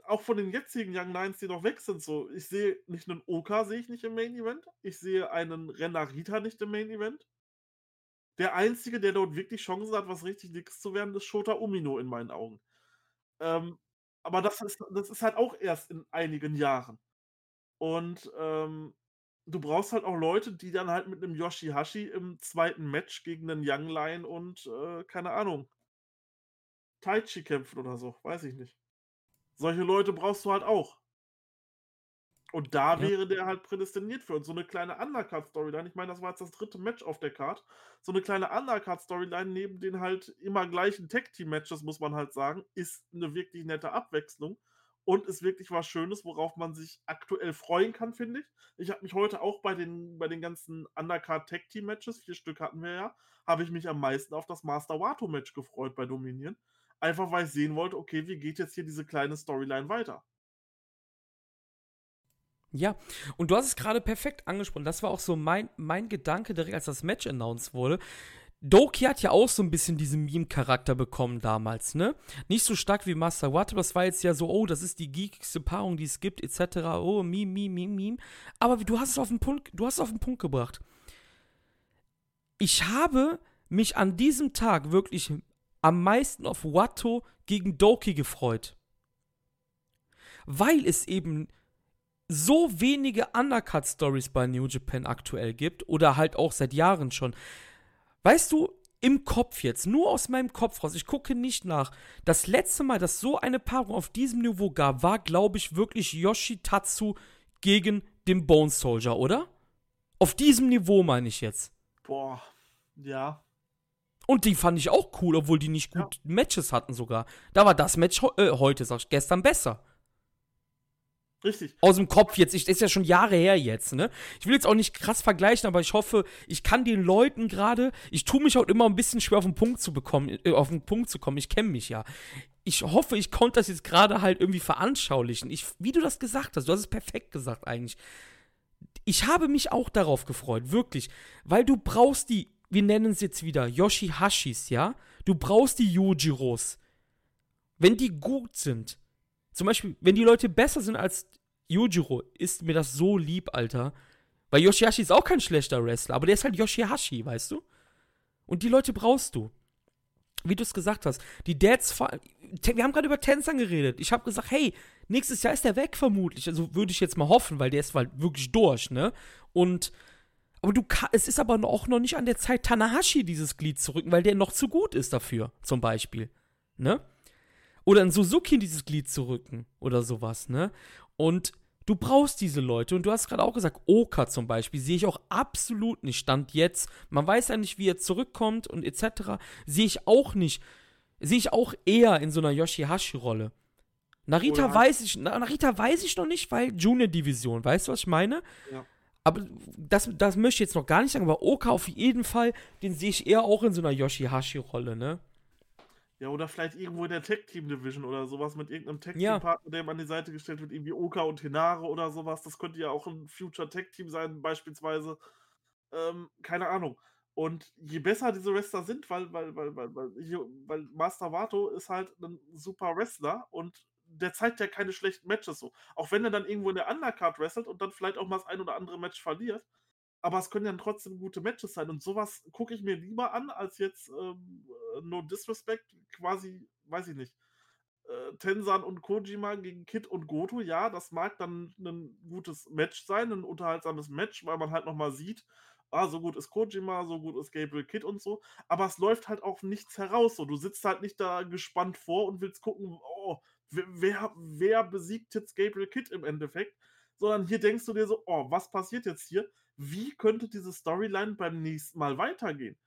auch von den jetzigen Young Lions, die noch weg sind, so. Ich sehe nicht 'nen Oka sehe ich nicht im Main Event. Ich sehe einen Ren Narita nicht im Main Event. Der Einzige, der dort wirklich Chancen hat, was richtig dickes zu werden, ist Shota Umino in meinen Augen. Ähm, aber das ist das ist halt auch erst in einigen Jahren. Und, ähm, du brauchst halt auch Leute, die dann halt mit 'nem Yoshihashi im 2. Match gegen 'nen Young Lion und, äh, keine Ahnung Taichi kämpfen oder so, weiß ich nicht. Solche Leute brauchst du halt auch. Und da Ja. wäre der halt prädestiniert für. Und so 'ne kleine Undercard-Storyline ich meine, das war jetzt das 3. Match auf der Card. So 'ne kleine Undercard-Storyline neben den halt immer gleichen Tag-Team-Matches, muss man halt sagen, ist 'ne wirklich nette Abwechslung und ist wirklich was Schönes, worauf man sich aktuell freuen kann, finde ich. Ich habe mich heute auch bei den bei den ganzen Undercard-Tag-Team-Matches, 4 Stück hatten wir ja, habe ich mich am meisten auf das Master Wato-Match gefreut bei Dominion. Einfach, weil ich sehen wollte: „Okay, wie geht jetzt hier diese kleine Storyline weiter?“ Ja, und du hast es grade perfekt angesprochen. Das war auch so mein mein Gedanke direkt, als das Match announced wurde. Douki hat ja auch so 'n bisschen diesen Meme-Charakter bekommen damals, ne? Nicht so stark wie Master Wato, das war jetzt ja so: „Oh, das ist die geekigste Paarung, die es gibt“, et cetera. „Oh, Meme, Meme, Meme, Meme.“ Aber du hast es auf 'n Punkt du hast es auf 'n Punkt gebracht. Ich habe mich an diesem Tag wirklich am meisten auf Wato gegen Douki gefreut. Weil es eben so wenige Undercard-Stories bei New Japan aktuell gibt oder halt auch seit Jahren schon. Weißt du, im Kopf jetzt, nur aus meinem Kopf raus, ich gucke nicht nach. Das letzte Mal, dass so eine Paarung auf diesem Niveau gab, war, glaube ich, wirklich Yoshitatsu gegen den Bone Soldier, oder? Auf diesem Niveau meine ich jetzt. Boah, ja. Und die fand ich auch cool, obwohl die nicht Ja. gut Matches hatten sogar. Da war das Match äh, heute, sag ich, gestern besser. Richtig. Aus dem Kopf jetzt. Ich, ist ja schon Jahre her jetzt, ne? Ich will jetzt auch nicht krass vergleichen, aber ich hoffe, ich kann den Leuten gerade. Ich tue mich auch immer ein bisschen schwer auf den Punkt zu bekommen, äh, auf den Punkt zu kommen. Ich kenne mich ja. Ich hoffe, ich konnte das jetzt gerade halt irgendwie veranschaulichen. Ich, wie du das gesagt hast, du hast es perfekt gesagt eigentlich. Ich habe mich auch darauf gefreut, wirklich. Weil du brauchst die, wir nennen es jetzt wieder Yoshihashis, ja? Du brauchst die Yujiros. Wenn die gut sind, zum Beispiel, wenn die Leute besser sind als Yujiro, ist mir das so lieb, Alter. Weil Yoshihashi ist auch kein schlechter Wrestler, aber der ist halt Yoshihashi, weißt du? Und die Leute brauchst du. Wie du es gesagt hast, die Dads, wir haben gerade über Tänzern geredet. Ich habe gesagt, hey, nächstes Jahr ist der weg vermutlich. Also würde ich jetzt mal hoffen, weil der ist halt wirklich durch, ne? Und, aber du es ist aber auch noch nicht an der Zeit, Tanahashi dieses Glied zu rücken, weil der noch zu gut ist dafür, zum Beispiel, ne? Oder ein Suzuki dieses Glied zu rücken oder sowas, ne? Und du brauchst diese Leute. Und du hast gerade auch gesagt, Oka zum Beispiel, sehe ich auch absolut nicht. Stand jetzt. Man weiß ja nicht, wie er zurückkommt und etc. Sehe ich auch nicht. Sehe ich auch eher in so einer Yoshihashi-Rolle. Narita Oder- weiß ich, Na- Narita weiß ich noch nicht, weil Junior-Division. Weißt du, was ich meine? Ja. Aber das, das möchte ich jetzt noch gar nicht sagen, aber Oka auf jeden Fall, den sehe ich eher auch in so einer Yoshihashi-Rolle, ne? Ja, oder vielleicht irgendwo in der Tag-Team-Division oder sowas mit irgendeinem Ja. Tag-Team-Partner, der ihm an die Seite gestellt wird, irgendwie Oka und Hinare oder sowas. Das könnte ja auch ein Future Tag-Team sein, beispielsweise. Ähm, keine Ahnung. Und je besser diese Wrestler sind, weil, weil, weil, weil, weil, weil Master Vato ist halt ein super Wrestler und der zeigt ja keine schlechten Matches so. Auch wenn er dann irgendwo in der Undercard wrestelt und dann vielleicht auch mal das ein oder andere Match verliert. Aber es können dann trotzdem gute Matches sein. Und sowas gucke ich mir lieber an, als jetzt ähm, No Disrespect, quasi, weiß ich nicht. Äh, Tensan und Kojima gegen Kid und Goto, ja, das mag dann ein gutes Match sein, ein unterhaltsames Match, weil man halt nochmal sieht, ah, so gut ist Kojima, so gut ist Gabriel Kid und so, aber es läuft halt auch nichts heraus. So. Du sitzt halt nicht da gespannt vor und willst gucken, oh, wer, wer besiegt jetzt Gabriel Kid im Endeffekt, sondern hier denkst du dir so, oh, was passiert jetzt hier? Wie könnte diese Storyline beim nächsten Mal weitergehen?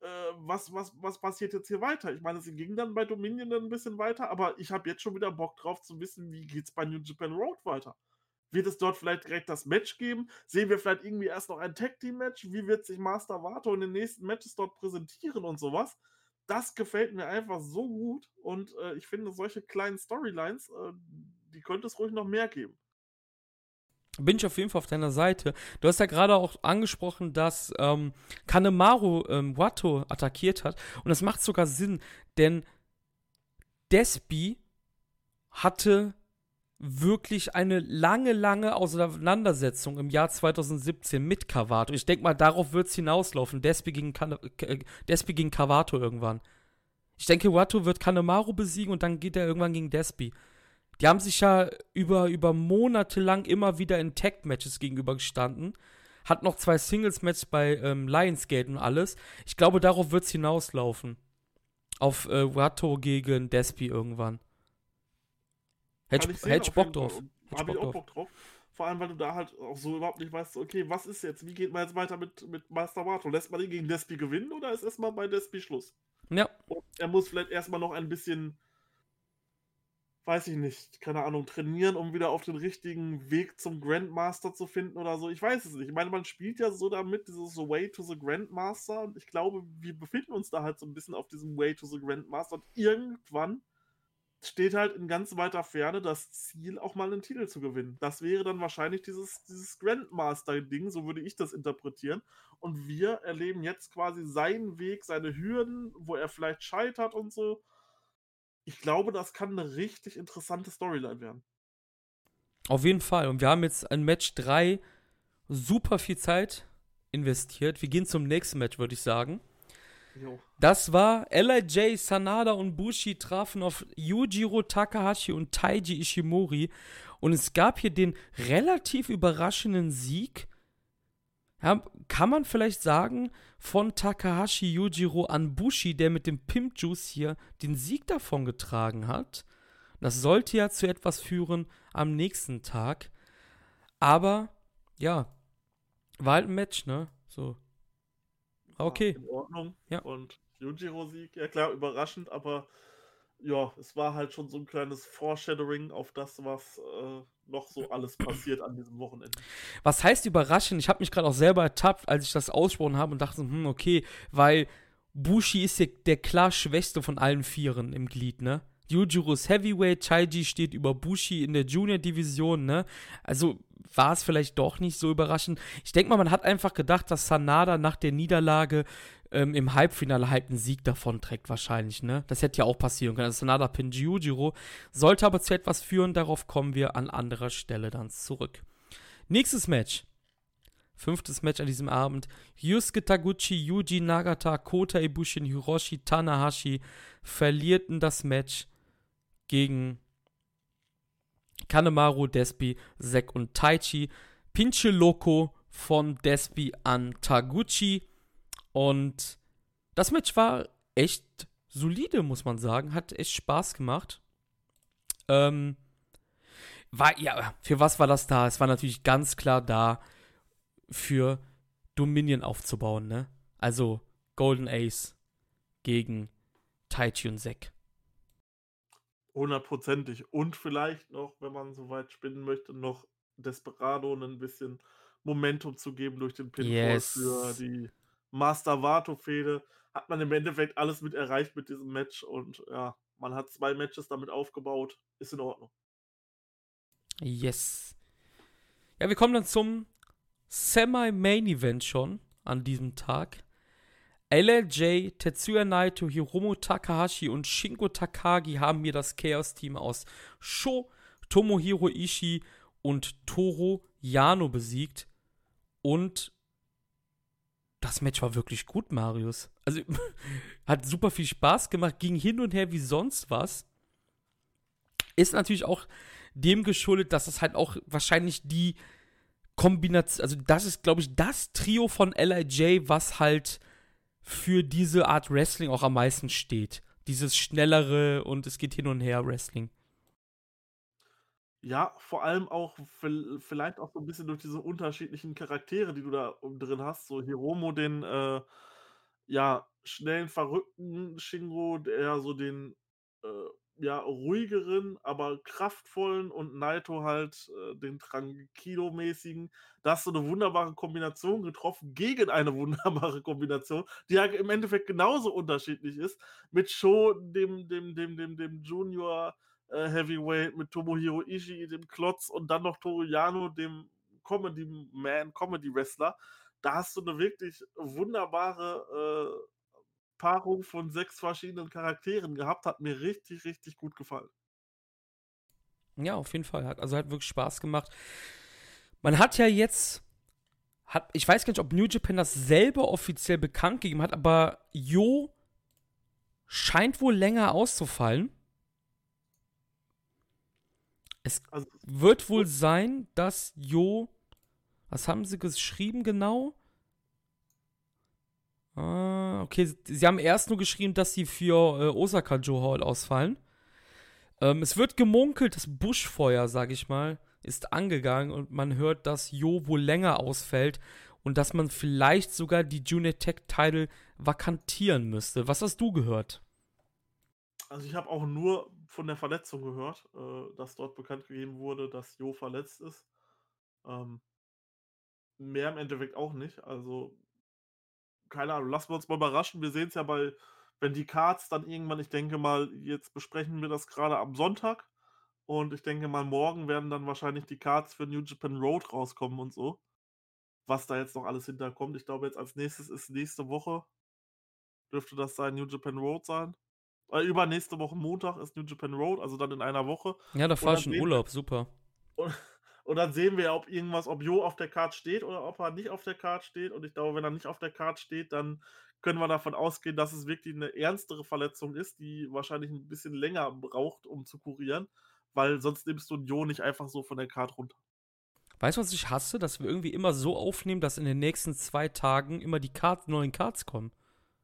Äh, was, was, was passiert jetzt hier weiter? Ich meine, sie ging dann bei Dominion dann ein bisschen weiter, aber ich habe jetzt schon wieder Bock drauf zu wissen, wie geht es bei New Japan Road weiter? Wird es dort vielleicht direkt das Match geben? Sehen wir vielleicht irgendwie erst noch ein Tag Team Match? Wie wird sich Master Vato in den nächsten Matches dort präsentieren und sowas? Das gefällt mir einfach so gut und äh, ich finde solche kleinen Storylines, äh, die könnte es ruhig noch mehr geben. Bin ich auf jeden Fall auf deiner Seite. Du hast ja gerade auch angesprochen, dass ähm, Kanemaru ähm, Watto attackiert hat. Und das macht sogar Sinn, denn Despi hatte wirklich eine lange, lange Auseinandersetzung im Jahr 2017 mit Cavato. Ich denke mal, darauf wird es hinauslaufen. Despi gegen, kan äh, Despi gegen Cavato irgendwann. Ich denke, Watto wird Kanemaru besiegen und dann geht er irgendwann gegen Despi. Die haben sich ja über, über Monate lang immer wieder in Tag-Matches gegenübergestanden. Hat noch zwei Singles-Matches bei ähm, Lionsgate und alles. Ich glaube, darauf wird es hinauslaufen. Auf äh, Watto gegen Despi irgendwann. Hätte ich, hätt ich Bock drauf. Habe ich auch Bock drauf. Vor allem, weil du da halt auch so überhaupt nicht weißt, okay, was ist jetzt? Wie geht man jetzt weiter mit, mit Master Wato? Lässt man ihn gegen Despi gewinnen oder ist erstmal bei Despi Schluss? Ja. Und er muss vielleicht erstmal noch ein bisschen, weiß ich nicht, keine Ahnung, trainieren, um wieder auf den richtigen Weg zum Grandmaster zu finden oder so. Ich weiß es nicht. Ich meine, man spielt ja so damit, dieses Way to the Grandmaster. Und ich glaube, wir befinden uns da halt so ein bisschen auf diesem Way to the Grandmaster. Und irgendwann steht halt in ganz weiter Ferne das Ziel, auch mal einen Titel zu gewinnen. Das wäre dann wahrscheinlich dieses, dieses Grandmaster-Ding, so würde ich das interpretieren. Und wir erleben jetzt quasi seinen Weg, seine Hürden, wo er vielleicht scheitert und so. Ich glaube, das kann eine richtig interessante Storyline werden. Auf jeden Fall. Und wir haben jetzt ein Match 3 super viel Zeit investiert. Wir gehen zum nächsten Match, würde ich sagen. Das war LIJ, Sanada und Bushi trafen auf Yujiro Takahashi und Taiji Ishimori. Und es gab hier den relativ überraschenden Sieg. Ja, kann man vielleicht sagen, von Takahashi Yujiro an Bushi, der mit dem Pimp Juice hier den Sieg davon getragen hat. Das sollte ja zu etwas führen am nächsten Tag. Aber, ja, war halt ein Match, ne? So, Okay. In Ordnung. Ja. Und Yujiro-Sieg, ja klar, überraschend, aber ja, es war halt schon so ein kleines Foreshadowing auf das, was äh, noch so alles passiert an diesem Wochenende. Was heißt überraschend? Ich habe mich gerade auch selber ertappt, als ich das ausgesprochen habe und dachte, hm, okay, weil Bushi ist ja der klar schwächste von allen Vieren im Glied, ne? Yujiro ist Heavyweight, Chaiji steht über Bushi in der Junior-Division, ne? Also war es vielleicht doch nicht so überraschend. Ich denke mal, man hat einfach gedacht, dass Sanada nach der Niederlage ähm, im Halbfinale halt einen Sieg davon trägt, wahrscheinlich, ne? Das hätte ja auch passieren können. Also Sanada pin Yujiro sollte aber zu etwas führen, darauf kommen wir an anderer Stelle dann zurück. Nächstes Match. Fünftes Match an diesem Abend. Yusuke Taguchi, Yuji Nagata, Kota Ibushi und Hiroshi Tanahashi verlierten das Match gegen Kanemaru, Despi, Sek und Taichi. Pinche Loco von Despi an Taguchi. Und das Match war echt solide, muss man sagen. Hat echt Spaß gemacht. Ähm, war, ja, für was war das da? Es war natürlich ganz klar da, für Dominion aufzubauen, ne? Also Golden Ace gegen Taichi und Sek. Hundertprozentig. Und vielleicht noch, wenn man so weit spinnen möchte, noch Desperado ein bisschen Momentum zu geben durch den Pinfall yes. für die Master Vato-Fehde. Hat man im Endeffekt alles mit erreicht mit diesem Match und ja, man hat zwei Matches damit aufgebaut. Ist in Ordnung. Yes. Ja, wir kommen dann zum Semi-Main-Event schon an diesem Tag. LLJ, Tetsuya Naito, Hiromu Takahashi und Shingo Takagi haben mir das Chaos-Team aus Sho, Tomohiro Ishii und Toro Yano besiegt. Und das Match war wirklich gut, Marius. Also hat super viel Spaß gemacht, ging hin und her wie sonst was. Ist natürlich auch dem geschuldet, dass es halt auch wahrscheinlich die Kombination, also das ist, glaube ich, das Trio von LIJ, was halt für diese Art Wrestling auch am meisten steht. Dieses schnellere und es geht hin und her Wrestling. Ja, vor allem auch vielleicht auch so ein bisschen durch diese unterschiedlichen Charaktere, die du da drin hast. So Hiromo, den, äh, ja, schnellen, verrückten Shingo, der so den, äh, ja, ruhigeren, aber kraftvollen und Naito halt, äh, den Tranquilo-mäßigen. Da hast du eine wunderbare Kombination getroffen gegen eine wunderbare Kombination, die ja im Endeffekt genauso unterschiedlich ist, mit Sho, dem dem dem dem dem Junior äh, Heavyweight mit Tomohiro Ishii, dem Klotz und dann noch Toru Yano, dem Comedy Man, Comedy Wrestler. Da hast du eine wirklich wunderbare äh, Paarung von sechs verschiedenen Charakteren gehabt. Hat mir richtig, richtig gut gefallen. Ja, auf jeden Fall. also hat wirklich Spaß gemacht. Man hat ja jetzt, hat, ich weiß gar nicht, ob New Japan das selber offiziell bekannt gegeben hat, aber Jo scheint wohl länger auszufallen. Es also, wird wohl sein, dass Jo. Was haben sie geschrieben genau? Ah, okay, sie haben erst nur geschrieben, dass sie für äh, Osaka Joe Hall ausfallen. Ähm, es wird gemunkelt, das Buschfeuer, sag ich mal, ist angegangen und man hört, dass Jo wohl länger ausfällt und dass man vielleicht sogar die Junior Tech Title vakantieren müsste. Was hast du gehört? Also ich habe auch nur von der Verletzung gehört, äh, dass dort bekannt gegeben wurde, dass Jo verletzt ist. Ähm, mehr im Endeffekt auch nicht. Also, keine Ahnung, lassen wir uns mal überraschen. Wir sehen es ja bei, wenn die Cards dann irgendwann, ich denke mal, jetzt besprechen wir das gerade am Sonntag. Und ich denke mal, morgen werden dann wahrscheinlich die Cards für New Japan Road rauskommen und so. Was da jetzt noch alles hinterkommt. Ich glaube, jetzt als nächstes ist nächste Woche, dürfte das sein, New Japan Road sein. Äh, übernächste Woche Montag ist New Japan Road, also dann in einer Woche. Ja, da fahr ich in Urlaub, super. Und, und, dann sehen wir, ob irgendwas, ob Jo auf der Karte steht oder ob er nicht auf der Karte steht. Und ich glaube, wenn er nicht auf der Karte steht, dann können wir davon ausgehen, dass es wirklich eine ernstere Verletzung ist, die wahrscheinlich ein bisschen länger braucht, um zu kurieren, weil sonst nimmst du Jo nicht einfach so von der Karte runter. Weißt du, was ich hasse? Dass wir irgendwie immer so aufnehmen, dass in den nächsten zwei Tagen immer die Kart, neuen Cards kommen.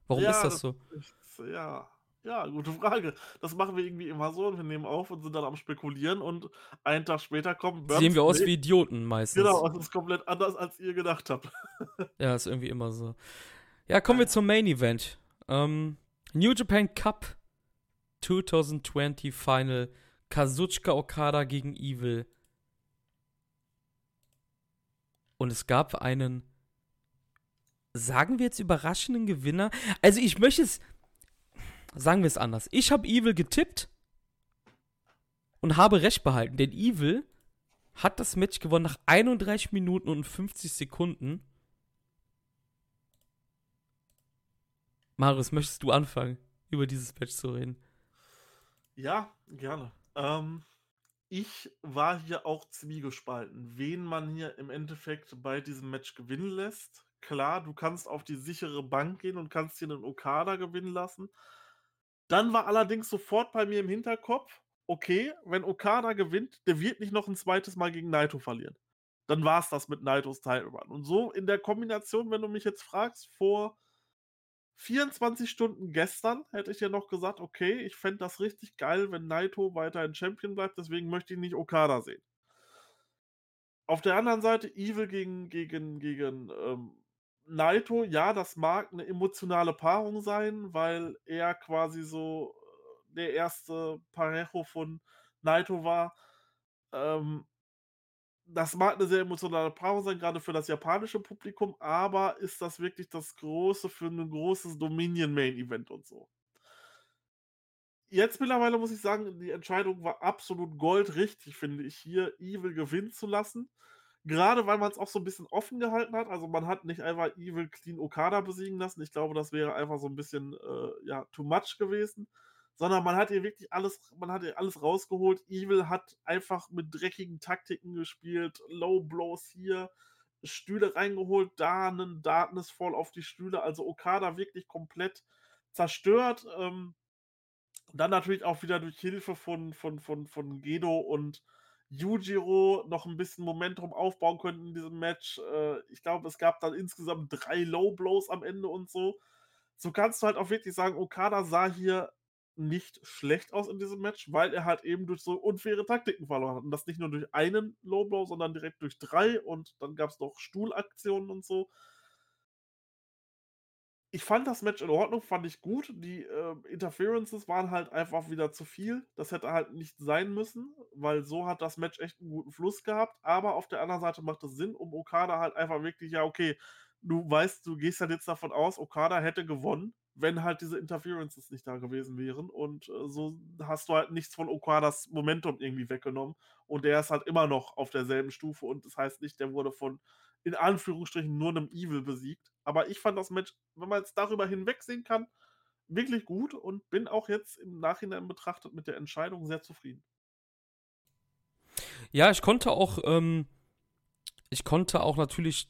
Warum ja, ist das so? Ist, ja, ja, gute Frage. Das machen wir irgendwie immer so und wir nehmen auf und sind dann am Spekulieren und einen Tag später kommen Burns Sehen wir aus wie Idioten meistens. Genau, das ist komplett anders, als ihr gedacht habt. ja, ist irgendwie immer so. Ja, kommen wir zum Main Event. Ähm, New Japan Cup 2020 Final. Kazuchika Okada gegen Evil. Und es gab einen, sagen wir jetzt überraschenden Gewinner. Also ich möchte es, sagen wir es anders. Ich habe Evil getippt und habe recht behalten, denn Evil hat das Match gewonnen nach 31 Minuten und 50 Sekunden. Marius, möchtest du anfangen, über dieses Match zu reden? Ja, gerne. Ähm, ich war hier auch zwiegespalten, wen man hier im Endeffekt bei diesem Match gewinnen lässt. Klar, du kannst auf die sichere Bank gehen und kannst hier einen Okada gewinnen lassen. Dann war allerdings sofort bei mir im Hinterkopf, okay, wenn Okada gewinnt, der wird nicht noch ein zweites Mal gegen Naito verlieren. Dann war es das mit Naitos Title Run. Und so in der Kombination, wenn du mich jetzt fragst, vor 24 Stunden gestern hätte ich ja noch gesagt, okay, ich fände das richtig geil, wenn Naito weiterhin Champion bleibt, deswegen möchte ich nicht Okada sehen. Auf der anderen Seite Evil gegen, gegen, gegen ähm, Naito, ja, das mag eine emotionale Paarung sein, weil er quasi so äh, der erste Parejo von Naito war. Ähm, das mag eine sehr emotionale Paarung sein, gerade für das japanische Publikum, aber ist das wirklich das Große für ein großes Dominion-Main-Event und so? Jetzt mittlerweile muss ich sagen, die Entscheidung war absolut goldrichtig, finde ich, hier Evil gewinnen zu lassen Gerade weil man es auch so ein bisschen offen gehalten hat. Also, man hat nicht einfach Evil clean Okada besiegen lassen. Ich glaube, das wäre einfach so ein bisschen, äh, ja, too much gewesen, sondern man hat hier wirklich alles man hat hier alles rausgeholt. Evil hat einfach mit dreckigen Taktiken gespielt, Low Blows hier, Stühle reingeholt, da 'nen Darkness Fall auf die Stühle. Also, Okada wirklich komplett zerstört. Ähm, dann natürlich auch wieder durch Hilfe von von von von Gedo und Yujiro noch ein bisschen Momentum aufbauen können in diesem Match. Äh, ich glaube, es gab dann insgesamt drei Low Blows am Ende und so. So kannst du halt auch wirklich sagen, Okada sah hier nicht schlecht aus in diesem Match, weil er halt eben durch so unfaire Taktiken verloren hat. Und das nicht nur durch einen Low Blow, sondern direkt durch drei und dann gab es noch Stuhlaktionen und so. Ich fand das Match in Ordnung, fand ich gut. Die, ähm, Interferences waren halt einfach wieder zu viel. Das hätte halt nicht sein müssen, weil so hat das Match echt einen guten Fluss gehabt. Aber auf der anderen Seite macht es Sinn, um Okada halt einfach wirklich ja, okay, du weißt, du gehst halt jetzt davon aus, Okada hätte gewonnen, wenn halt diese Interferences nicht da gewesen wären. Und, äh, so hast du halt nichts von Okadas Momentum irgendwie weggenommen. Und der ist halt immer noch auf derselben Stufe und das heißt nicht, der wurde von in Anführungsstrichen nur einem Evil besiegt. Aber ich fand das Match, wenn man jetzt darüber hinwegsehen kann, wirklich gut und bin auch jetzt im Nachhinein betrachtet mit der Entscheidung sehr zufrieden. Ja, ich konnte auch, ähm, ich konnte auch natürlich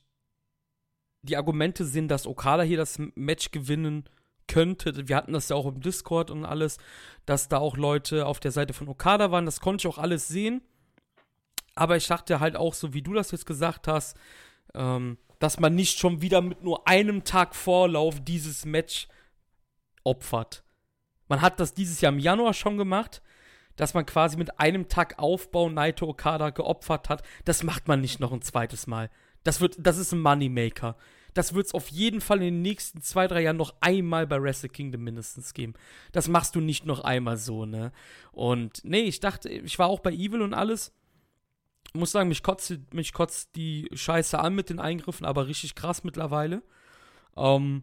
die Argumente sehen, dass Okada hier das Match gewinnen könnte. Wir hatten das ja auch im Discord und alles, dass da auch Leute auf der Seite von Okada waren. Das konnte ich auch alles sehen. Aber ich dachte halt auch, so wie du das jetzt gesagt hast, ähm, dass man nicht schon wieder mit nur einem Tag Vorlauf dieses Match opfert. Man hat das dieses Jahr im Januar schon gemacht, dass man quasi mit einem Tag Aufbau Naito Okada geopfert hat. Das macht man nicht noch ein zweites Mal. Das, wird, das ist ein Moneymaker. Das wird es auf jeden Fall in den nächsten zwei, drei Jahren noch einmal bei Wrestle Kingdom mindestens geben. Das machst du nicht noch einmal so, ne? Und nee, ich dachte, ich war auch bei Evil und alles muss sagen, mich kotzt, mich kotzt die Scheiße an mit den Eingriffen, aber richtig krass mittlerweile. Ähm,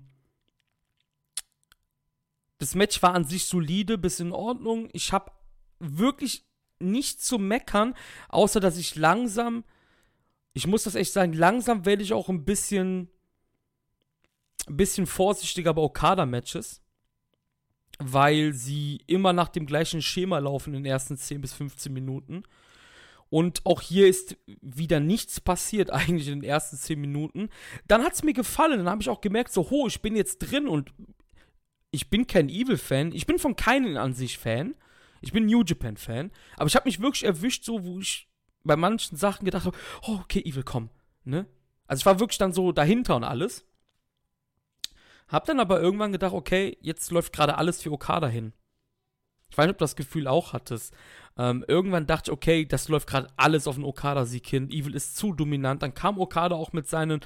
das Match war an sich solide, bis in Ordnung. Ich habe wirklich nichts zu meckern, außer dass ich langsam, ich muss das echt sagen, langsam werde ich auch ein bisschen, ein bisschen vorsichtiger bei Okada-Matches, weil sie immer nach dem gleichen Schema laufen in den ersten 10 bis 15 Minuten. Und auch hier ist wieder nichts passiert, eigentlich in den ersten 10 Minuten. Dann hat es mir gefallen. Dann habe ich auch gemerkt, so, ho, ich bin jetzt drin und ich bin kein Evil-Fan. Ich bin von keinen an sich Fan. Ich bin New Japan-Fan. Aber ich habe mich wirklich erwischt, so, wo ich bei manchen Sachen gedacht habe, oh, okay, Evil, komm. Ne? Also ich war wirklich dann so dahinter und alles. Hab dann aber irgendwann gedacht, okay, jetzt läuft gerade alles für Okada hin. Ich weiß nicht, ob du das Gefühl auch hattest. Ähm, irgendwann dachte ich, okay, das läuft gerade alles auf den Okada-Sieg hin. Evil ist zu dominant. Dann kam Okada auch mit seinen,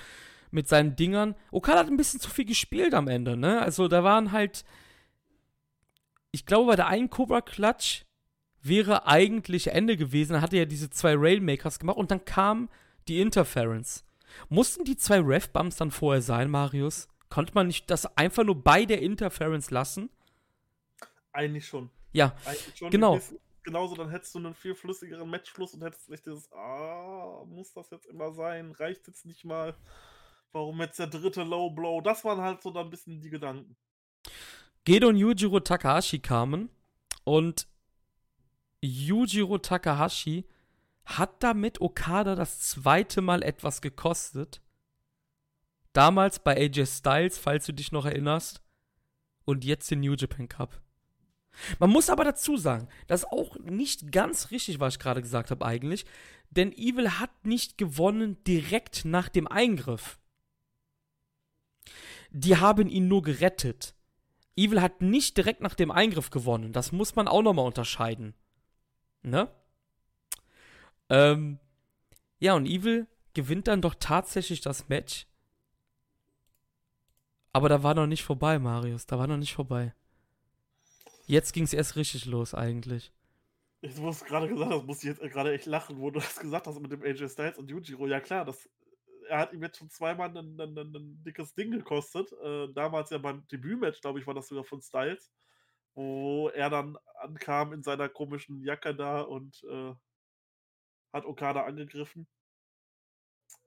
mit seinen Dingern. Okada hat ein bisschen zu viel gespielt am Ende, ne? Also da waren halt. Ich glaube, bei der einen Cobra Clutch wäre eigentlich Ende gewesen. Da hatte ja diese zwei Railmakers gemacht und dann kam die Interference. Mussten die zwei Ref-Bumps dann vorher sein, Marius? Konnte man nicht das einfach nur bei der Interference lassen? Eigentlich schon. Ja, genau genauso, dann hättest du einen viel flüssigeren Matchfluss und hättest nicht dieses, ah, muss das jetzt immer sein? Reicht jetzt nicht mal? Warum jetzt der dritte Low Blow? Das waren halt so dann ein bisschen die Gedanken. Gedo und Yujiro Takahashi kamen und Yujiro Takahashi hat damit Okada das zweite Mal etwas gekostet. Damals bei AJ Styles, falls du dich noch erinnerst. Und jetzt den New Japan Cup. Man muss aber dazu sagen, das ist auch nicht ganz richtig, was ich gerade gesagt habe eigentlich, denn Evil hat nicht gewonnen direkt nach dem Eingriff. Die haben ihn nur gerettet. Evil hat nicht direkt nach dem Eingriff gewonnen. Das muss man auch nochmal unterscheiden. Ne? Ähm, ja, und Evil gewinnt dann doch tatsächlich das Match. Aber da war noch nicht vorbei, Marius. Da war noch nicht vorbei. Jetzt ging es erst richtig los eigentlich. Ich muss gerade gesagt, das muss ich jetzt gerade echt lachen, wo du das gesagt hast mit dem AJ Styles und Yujiro. Ja klar, das, er hat ihm jetzt schon zweimal ein, ein, ein, dickes Ding gekostet. Äh, damals ja beim Debütmatch, glaube ich, war das sogar von Styles, wo er dann ankam in seiner komischen Jacke da und äh, hat Okada angegriffen.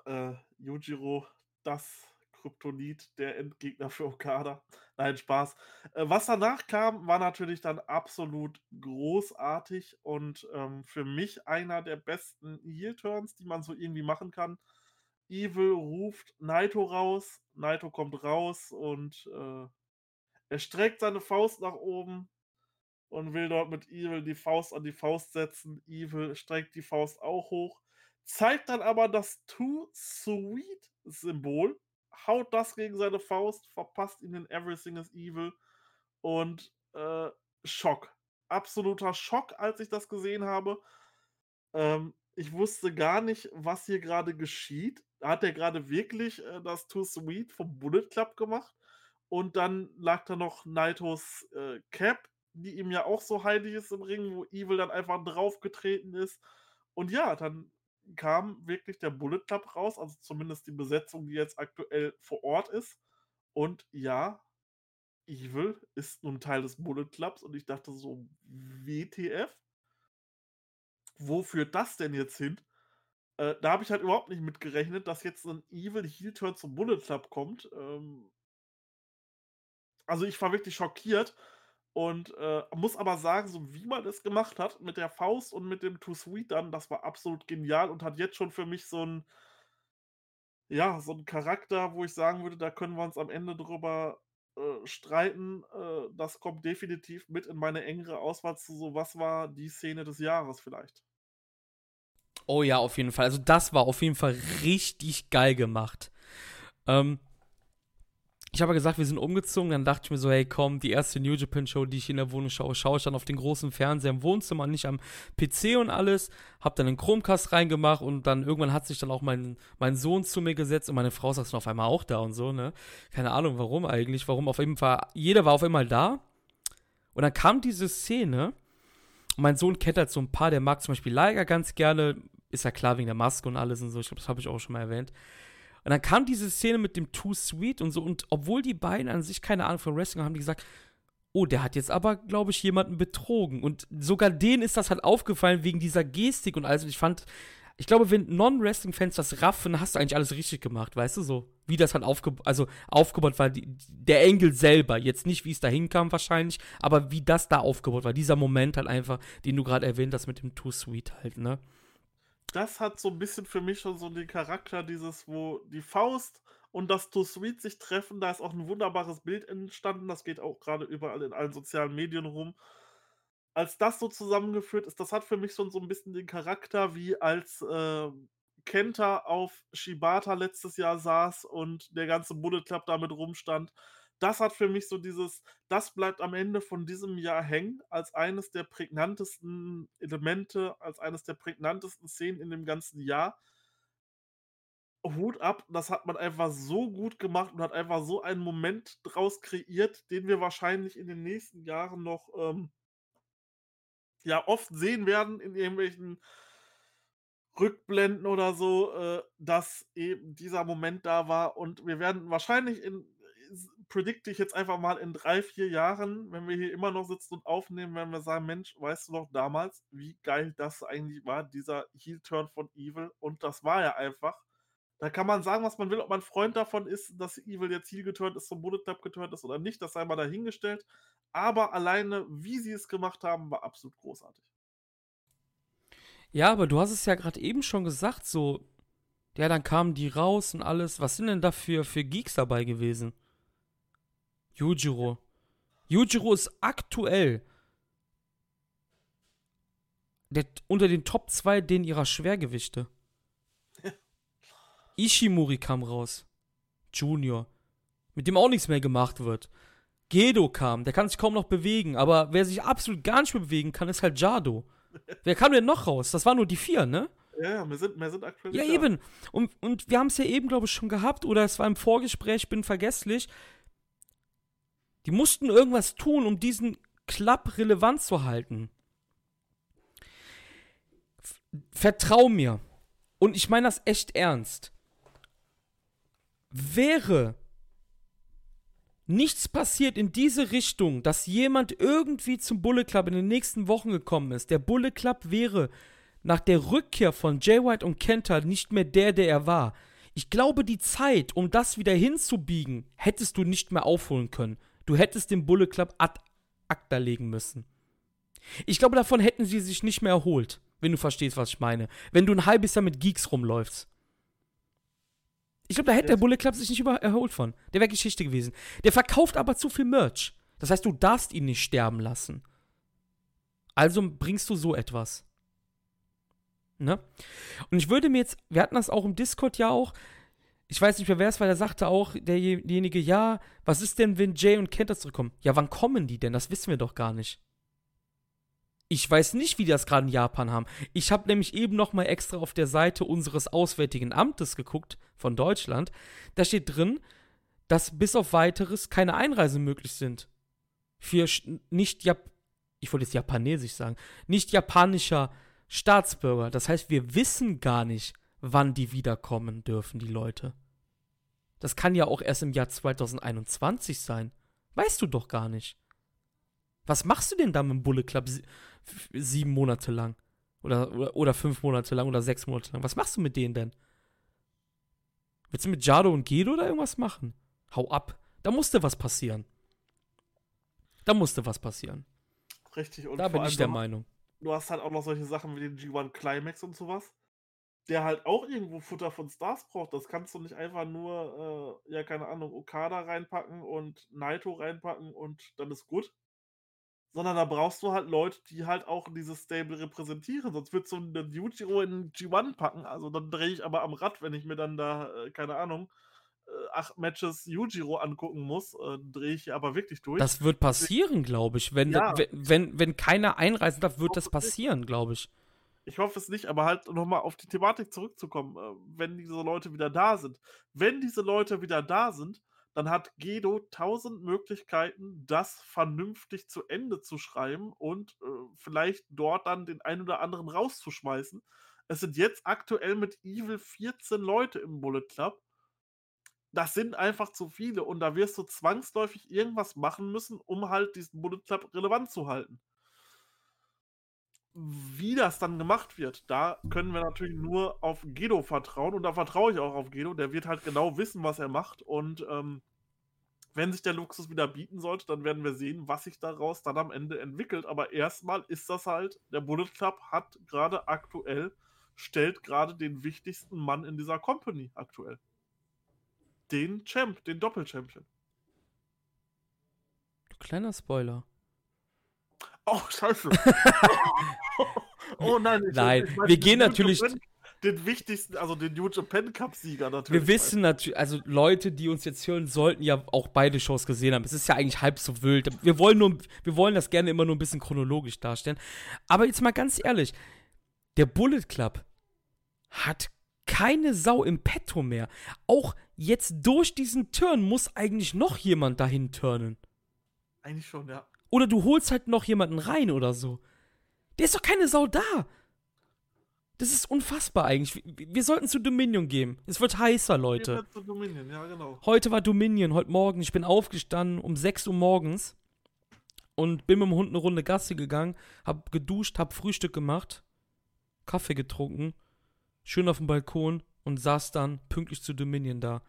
äh, Yujiro das Kryptonit, der Endgegner für Okada. Nein, Spaß. Äh, was danach kam, war natürlich dann absolut großartig und ähm, für mich einer der besten Heel-Turns, die man so irgendwie machen kann. Evil ruft Naito raus, Naito kommt raus und äh, er streckt seine Faust nach oben und will dort mit Evil die Faust an die Faust setzen. Evil streckt die Faust auch hoch, zeigt dann aber das Too Sweet Symbol haut das gegen seine Faust, verpasst ihm den Everything is Evil und äh, Schock. Absoluter Schock, als ich das gesehen habe. Ähm, ich wusste gar nicht, was hier gerade geschieht. Hat er gerade wirklich äh, das Too Sweet vom Bullet Club gemacht? Und dann lag da noch Naitos äh, Cap, die ihm ja auch so heilig ist im Ring, wo Evil dann einfach draufgetreten ist. Und ja, dann kam wirklich der Bullet Club raus, also zumindest die Besetzung, die jetzt aktuell vor Ort ist. Und ja, Evil ist nun Teil des Bullet Clubs und ich dachte so, WTF? Wo führt das denn jetzt hin? Äh, da habe ich halt überhaupt nicht mitgerechnet, dass jetzt ein Evil Heel Turn zum Bullet Club kommt. Ähm also ich war wirklich schockiert und, äh, muss aber sagen, so wie man es gemacht hat mit der Faust und mit dem Too Sweet dann, das war absolut genial und hat jetzt schon für mich so 'n ja, so 'n Charakter, wo ich sagen würde, da können wir uns am Ende drüber, äh, streiten. Äh, das kommt definitiv mit in meine engere Auswahl zu so: Was war die Szene des Jahres vielleicht? Oh ja, auf jeden Fall. Also, das war auf jeden Fall richtig geil gemacht. Ähm ich habe ja gesagt, wir sind umgezogen. Dann dachte ich mir so, hey, komm, die erste New Japan Show, die ich in der Wohnung schaue, schaue ich dann auf den großen Fernseher im Wohnzimmer, nicht am PC und alles. Hab dann einen Chromecast reingemacht und dann irgendwann hat sich dann auch mein, mein Sohn zu mir gesetzt und meine Frau saß dann auf einmal auch da und so, ne? Keine Ahnung, warum eigentlich, warum auf jeden Fall, jeder war auf einmal da. Und dann kam diese Szene und mein Sohn kennt halt so ein paar, der mag zum Beispiel Liger ganz gerne, ist ja klar wegen der Maske und alles und so, ich glaube, das habe ich auch schon mal erwähnt. Und dann kam diese Szene mit dem Too Sweet und so. Und obwohl die beiden an sich keine Ahnung von Wrestling haben, haben die gesagt, oh, der hat jetzt aber, glaube ich, jemanden betrogen. Und sogar denen ist das halt aufgefallen wegen dieser Gestik und alles. Und ich fand, ich glaube, wenn Non-Wrestling-Fans das raffen, hast du eigentlich alles richtig gemacht, weißt du so? Wie das halt aufge also aufgebaut war, die, der Engel selber. Jetzt nicht, wie es da hinkam wahrscheinlich, aber wie das da aufgebaut war. Dieser Moment halt einfach, den du gerade erwähnt hast mit dem Too Sweet halt, ne? Das hat so ein bisschen für mich schon so den Charakter dieses, wo die Faust und das Too Sweet sich treffen. Da ist auch ein wunderbares Bild entstanden. Das geht auch gerade überall in allen sozialen Medien rum. Als das so zusammengeführt ist, das hat für mich schon so ein bisschen den Charakter, wie als, äh, Kenta auf Shibata letztes Jahr saß und der ganze Bullet Club damit rumstand das hat für mich so dieses das bleibt am Ende von diesem Jahr hängen als eines der prägnantesten Elemente, als eines der prägnantesten Szenen in dem ganzen Jahr. Hut ab, das hat man einfach so gut gemacht und hat einfach so einen Moment draus kreiert, den wir wahrscheinlich in den nächsten Jahren noch, ähm ja, oft sehen werden in irgendwelchen Rückblenden oder so, äh, dass eben dieser Moment da war und wir werden wahrscheinlich in predikte ich jetzt einfach mal in drei, vier Jahren, wenn wir hier immer noch sitzen und aufnehmen, werden wir sagen, Mensch, weißt du noch damals, wie geil das eigentlich war, dieser Heel-Turn von Evil? Und das war ja einfach. Da kann man sagen, was man will, ob man Freund davon ist, dass Evil jetzt Heel geturnt ist, zum Bullet Club geturnt ist oder nicht, das sei mal dahingestellt. Aber alleine, wie sie es gemacht haben, war absolut großartig. Ja, aber du hast es ja gerade eben schon gesagt, so, ja, dann kamen die raus und alles. Was sind denn da für, für Geeks dabei gewesen? Yujiro. Yujiro ist aktuell der, unter den Top 2 den ihrer Schwergewichte. Ishimori kam raus. Junior. Mit dem auch nichts mehr gemacht wird. Gedo kam, der kann sich kaum noch bewegen, aber wer sich absolut gar nicht mehr bewegen kann, ist halt Jado. wer kam denn noch raus? Das waren nur die vier, ne? Ja, mehr sind, mehr sind aktuell. Ja, eben. Und, und wir haben es ja eben, glaube ich, schon gehabt, oder es war im Vorgespräch, bin vergesslich. Die mussten irgendwas tun, um diesen Club relevant zu halten. Vertrau mir. Und ich meine das echt ernst. Wäre nichts passiert in diese Richtung, dass jemand irgendwie zum Bullet Club in den nächsten Wochen gekommen ist, der Bullet Club wäre nach der Rückkehr von Jay White und Kenta nicht mehr der, der er war. Ich glaube, die Zeit, um das wieder hinzubiegen, hättest du nicht mehr aufholen können. Du hättest den Bullet Club ad acta legen müssen. Ich glaube, davon hätten sie sich nicht mehr erholt, wenn du verstehst, was ich meine. Wenn du ein halbes Jahr mit Geeks rumläufst. Ich glaube, da hätte der Bullet Club sich nicht über erholt von. Der wäre Geschichte gewesen. Der verkauft aber zu viel Merch. Das heißt, du darfst ihn nicht sterben lassen. Also bringst du so etwas. Ne? Und ich würde mir jetzt, wir hatten das auch im Discord ja auch, ich weiß nicht mehr, wer es war, der sagte auch, derjenige, ja, was ist denn, wenn Jay und Kenta zurückkommen? Ja, wann kommen die denn? Das wissen wir doch gar nicht. Ich weiß nicht, wie die das gerade in Japan haben. Ich habe nämlich eben noch mal extra auf der Seite unseres Auswärtigen Amtes geguckt von Deutschland. Da steht drin, dass bis auf weiteres keine Einreisen möglich sind. Für nicht Jap ich wollte jetzt japanesisch sagen, nicht japanischer Staatsbürger. Das heißt, wir wissen gar nicht, wann die wiederkommen dürfen, die Leute. Das kann ja auch erst im Jahr 2021 sein. Weißt du doch gar nicht. Was machst du denn da mit dem Bullet Club sie sieben Monate lang? Oder, oder, oder, fünf Monate lang oder sechs Monate lang? Was machst du mit denen denn? Willst du mit Jado und Gedo oder irgendwas machen? Hau ab. Da musste was passieren. Da musste was passieren. Richtig. Und da bin ich der Meinung. Du hast halt auch noch solche Sachen wie den G1 Climax und sowas, der halt auch irgendwo Futter von Stars braucht. Das kannst du nicht einfach nur, äh, ja, keine Ahnung, Okada reinpacken und Naito reinpacken und dann ist gut sondern da brauchst du halt Leute, die halt auch dieses Stable repräsentieren. Sonst würdest du einen Yujiro in G1 packen. Also dann drehe ich aber am Rad, wenn ich mir dann da, äh, keine Ahnung, äh, acht Matches Yujiro angucken muss, äh, drehe ich aber wirklich durch. Das wird passieren, glaube ich. Wenn, ja. wenn, wenn, wenn keiner einreisen darf, wird das passieren, glaube ich. Ich hoffe es nicht, aber halt nochmal auf die Thematik zurückzukommen, äh, wenn diese Leute wieder da sind. Wenn diese Leute wieder da sind, dann hat Gedo tausend Möglichkeiten, das vernünftig zu Ende zu schreiben und äh, vielleicht dort dann den einen oder anderen rauszuschmeißen. Es sind jetzt aktuell mit Evil 14 Leute im Bullet Club. Das sind einfach zu viele und da wirst du zwangsläufig irgendwas machen müssen, um halt diesen Bullet Club relevant zu halten. Wie das dann gemacht wird, da können wir natürlich nur auf Gedo vertrauen und da vertraue ich auch auf Gedo. Der wird halt genau wissen, was er macht und ähm, wenn sich der Luxus wieder bieten sollte, dann werden wir sehen, was sich daraus dann am Ende entwickelt. Aber erstmal ist das halt, der Bullet Club hat gerade aktuell, stellt gerade den wichtigsten Mann in dieser Company aktuell. Den Champ, den Doppel-Champion. Kleiner Spoiler. Oh, scheiße. oh nein, ich nein. Ich wir gehen natürlich. Den wichtigsten, also den New Japan Cup-Sieger natürlich. Wir wissen natürlich, also Leute, die uns jetzt hören, sollten ja auch beide Shows gesehen haben. Es ist ja eigentlich halb so wild. Wir wollen nur, wir wollen das gerne immer nur ein bisschen chronologisch darstellen. Aber jetzt mal ganz ehrlich, der Bullet Club hat keine Sau im Petto mehr. Auch jetzt durch diesen Turn muss eigentlich noch jemand dahin turnen. Eigentlich schon, ja. Oder du holst halt noch jemanden rein oder so. Der ist doch keine Sau da. Das ist unfassbar eigentlich. Wir sollten zu Dominion gehen. Es wird heißer, Leute. Zu Dominion, ja, genau. Heute war Dominion, heute Morgen. Ich bin aufgestanden um 6 Uhr morgens und bin mit dem Hund eine Runde Gasse gegangen, hab geduscht, hab Frühstück gemacht, Kaffee getrunken, schön auf dem Balkon und saß dann pünktlich zu Dominion da.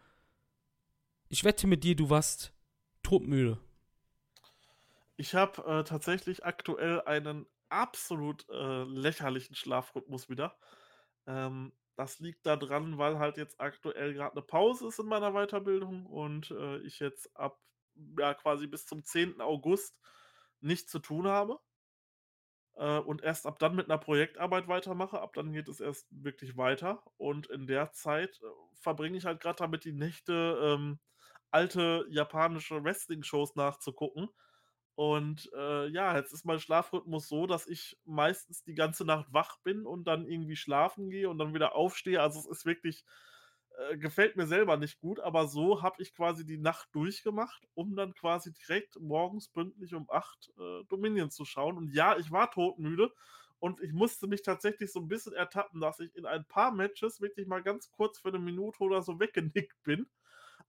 Ich wette mit dir, du warst todmüde. Ich habe äh, tatsächlich aktuell einen absolut äh, lächerlichen Schlafrhythmus wieder. Ähm, das liegt daran, weil halt jetzt aktuell gerade eine Pause ist in meiner Weiterbildung und äh, ich jetzt ab ja quasi bis zum 10. August nichts zu tun habe. Äh, und erst ab dann mit einer Projektarbeit weitermache. Ab dann geht es erst wirklich weiter. Und in der Zeit äh, verbringe ich halt gerade damit, die Nächte ähm, alte japanische Wrestling-Shows nachzugucken und äh, ja, jetzt ist mein Schlafrhythmus so, dass ich meistens die ganze Nacht wach bin und dann irgendwie schlafen gehe und dann wieder aufstehe. Also es ist wirklich, äh, gefällt mir selber nicht gut, aber so habe ich quasi die Nacht durchgemacht, um dann quasi direkt morgens pünktlich um 8 äh, Dominion zu schauen. Und ja, ich war todmüde und ich musste mich tatsächlich so ein bisschen ertappen, dass ich in ein paar Matches wirklich mal ganz kurz für eine Minute oder so weggenickt bin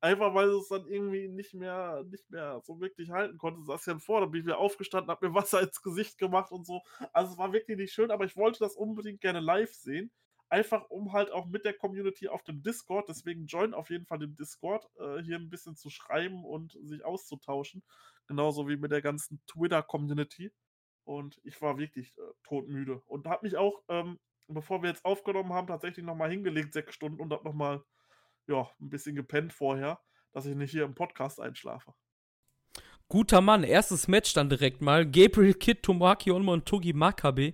Einfach weil es dann irgendwie nicht mehr, nicht mehr so wirklich halten konnte. Saß ja vor, dann bin ich wieder aufgestanden, hab mir Wasser ins Gesicht gemacht und so. Also es war wirklich nicht schön, aber ich wollte das unbedingt gerne live sehen. Einfach um halt auch mit der Community auf dem Discord, deswegen join auf jeden Fall den Discord, äh, hier ein bisschen zu schreiben und sich auszutauschen. Genauso wie mit der ganzen Twitter-Community. Und ich war wirklich äh, todmüde. Und habe mich auch, ähm, bevor wir jetzt aufgenommen haben, tatsächlich nochmal hingelegt, sechs Stunden und habe nochmal ja, ein bisschen gepennt vorher, dass ich nicht hier im Podcast einschlafe. Guter Mann, erstes Match dann direkt mal. Gabriel Kidd, Tomoaki Onmo und Togi Makabe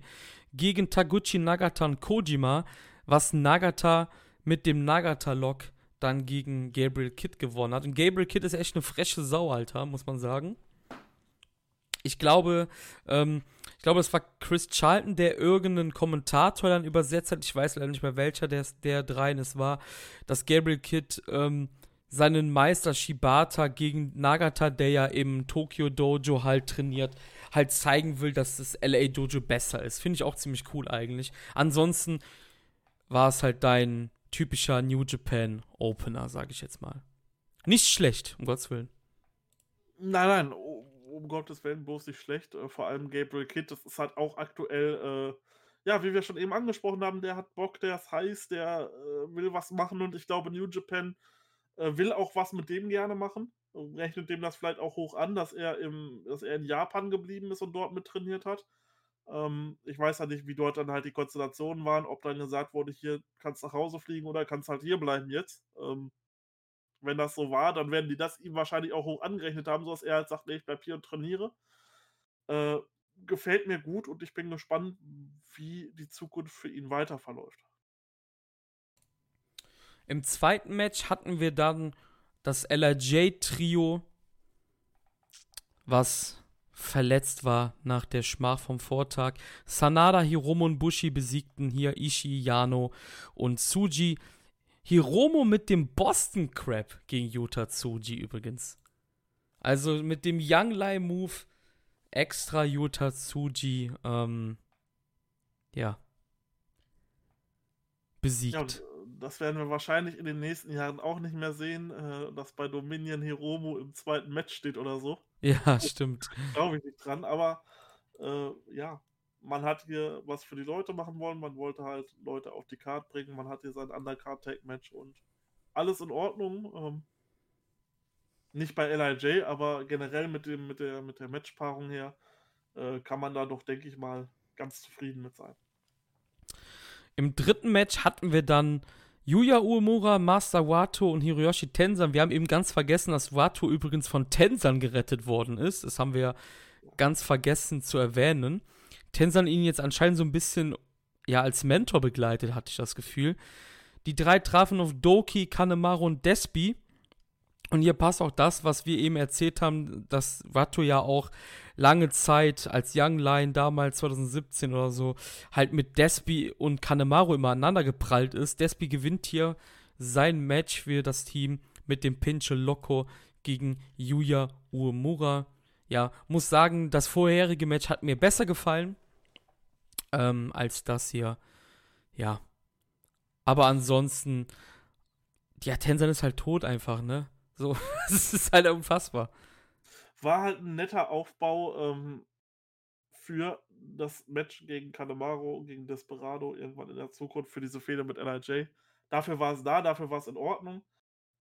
gegen Taguchi Nagata und Kojima, was Nagata mit dem Nagata-Lock dann gegen Gabriel Kidd gewonnen hat. Und Gabriel Kidd ist echt eine freche Sau, Alter, muss man sagen. Ich glaube, ähm, ich glaube, es war Chris Charlton, der irgendeinen Kommentator dann übersetzt hat. Ich weiß leider nicht mehr welcher der, der dreien es war, dass Gabriel Kidd ähm, seinen Meister Shibata gegen Nagata, der ja im Tokyo Dojo halt trainiert, halt zeigen will, dass das LA Dojo besser ist. Finde ich auch ziemlich cool eigentlich. Ansonsten war es halt dein typischer New Japan Opener, sage ich jetzt mal. Nicht schlecht, um Gottes Willen. Nein, nein, um Gottes Willen bloß nicht schlecht. Äh, vor allem Gabriel Kidd, das ist halt auch aktuell, äh, ja, wie wir schon eben angesprochen haben, der hat Bock, der ist heiß, der äh, will was machen und ich glaube, New Japan äh, will auch was mit dem gerne machen. Rechnet dem das vielleicht auch hoch an, dass er, im, dass er in Japan geblieben ist und dort mit trainiert hat. Ähm, ich weiß ja nicht, wie dort dann halt die Konstellationen waren, ob dann gesagt wurde, hier kannst nach Hause fliegen oder kannst halt hier bleiben jetzt. Ähm, wenn das so war, dann werden die das ihm wahrscheinlich auch hoch angerechnet haben, sodass er halt sagt, nee, ich bleib hier und trainiere. Äh, gefällt mir gut und ich bin gespannt, wie die Zukunft für ihn weiter verläuft. Im zweiten Match hatten wir dann das LRJ-Trio, was verletzt war nach der Schmach vom Vortag. Sanada, Hiromo und Bushi besiegten hier Ishii, Yano und Tsuji. Hiromo mit dem Boston Crab gegen Yuta Tsuji übrigens. Also mit dem Young Lai Move extra Yuta Tsuji, ähm, ja, besiegt. Ja, das werden wir wahrscheinlich in den nächsten Jahren auch nicht mehr sehen, äh, dass bei Dominion Hiromo im zweiten Match steht oder so. Ja, stimmt. Glaube ich nicht dran, aber äh, ja, man hat hier was für die Leute machen wollen, man wollte halt Leute auf die Card bringen, man hat hier sein Undercard-Tag-Match und alles in Ordnung. Ähm, nicht bei LIJ, aber generell mit, dem, mit der, mit der Matchpaarung her äh, kann man da doch, denke ich mal, ganz zufrieden mit sein. Im dritten Match hatten wir dann Yuya Uemura, Master Wato und Hiroyoshi Tensan. Wir haben eben ganz vergessen, dass Wato übrigens von Tensan gerettet worden ist. Das haben wir ganz vergessen zu erwähnen. Tensan ihn jetzt anscheinend so ein bisschen ja als Mentor begleitet, hatte ich das Gefühl. Die drei trafen auf Doki, Kanemaru und Despi. Und hier passt auch das, was wir eben erzählt haben, dass Watto ja auch lange Zeit als Young Lion damals 2017 oder so halt mit Despi und Kanemaru immer aneinander geprallt ist. Despi gewinnt hier sein Match für das Team mit dem Pinche Loco gegen Yuya Uemura. Ja, muss sagen, das vorherige Match hat mir besser gefallen ähm, als das hier. Ja. Aber ansonsten, ja, Tensan ist halt tot einfach, ne? So, es ist halt unfassbar. War halt ein netter Aufbau ähm, für das Match gegen Canemaro, gegen Desperado irgendwann in der Zukunft, für diese Fehler mit LIJ. Dafür war es da, dafür war es in Ordnung.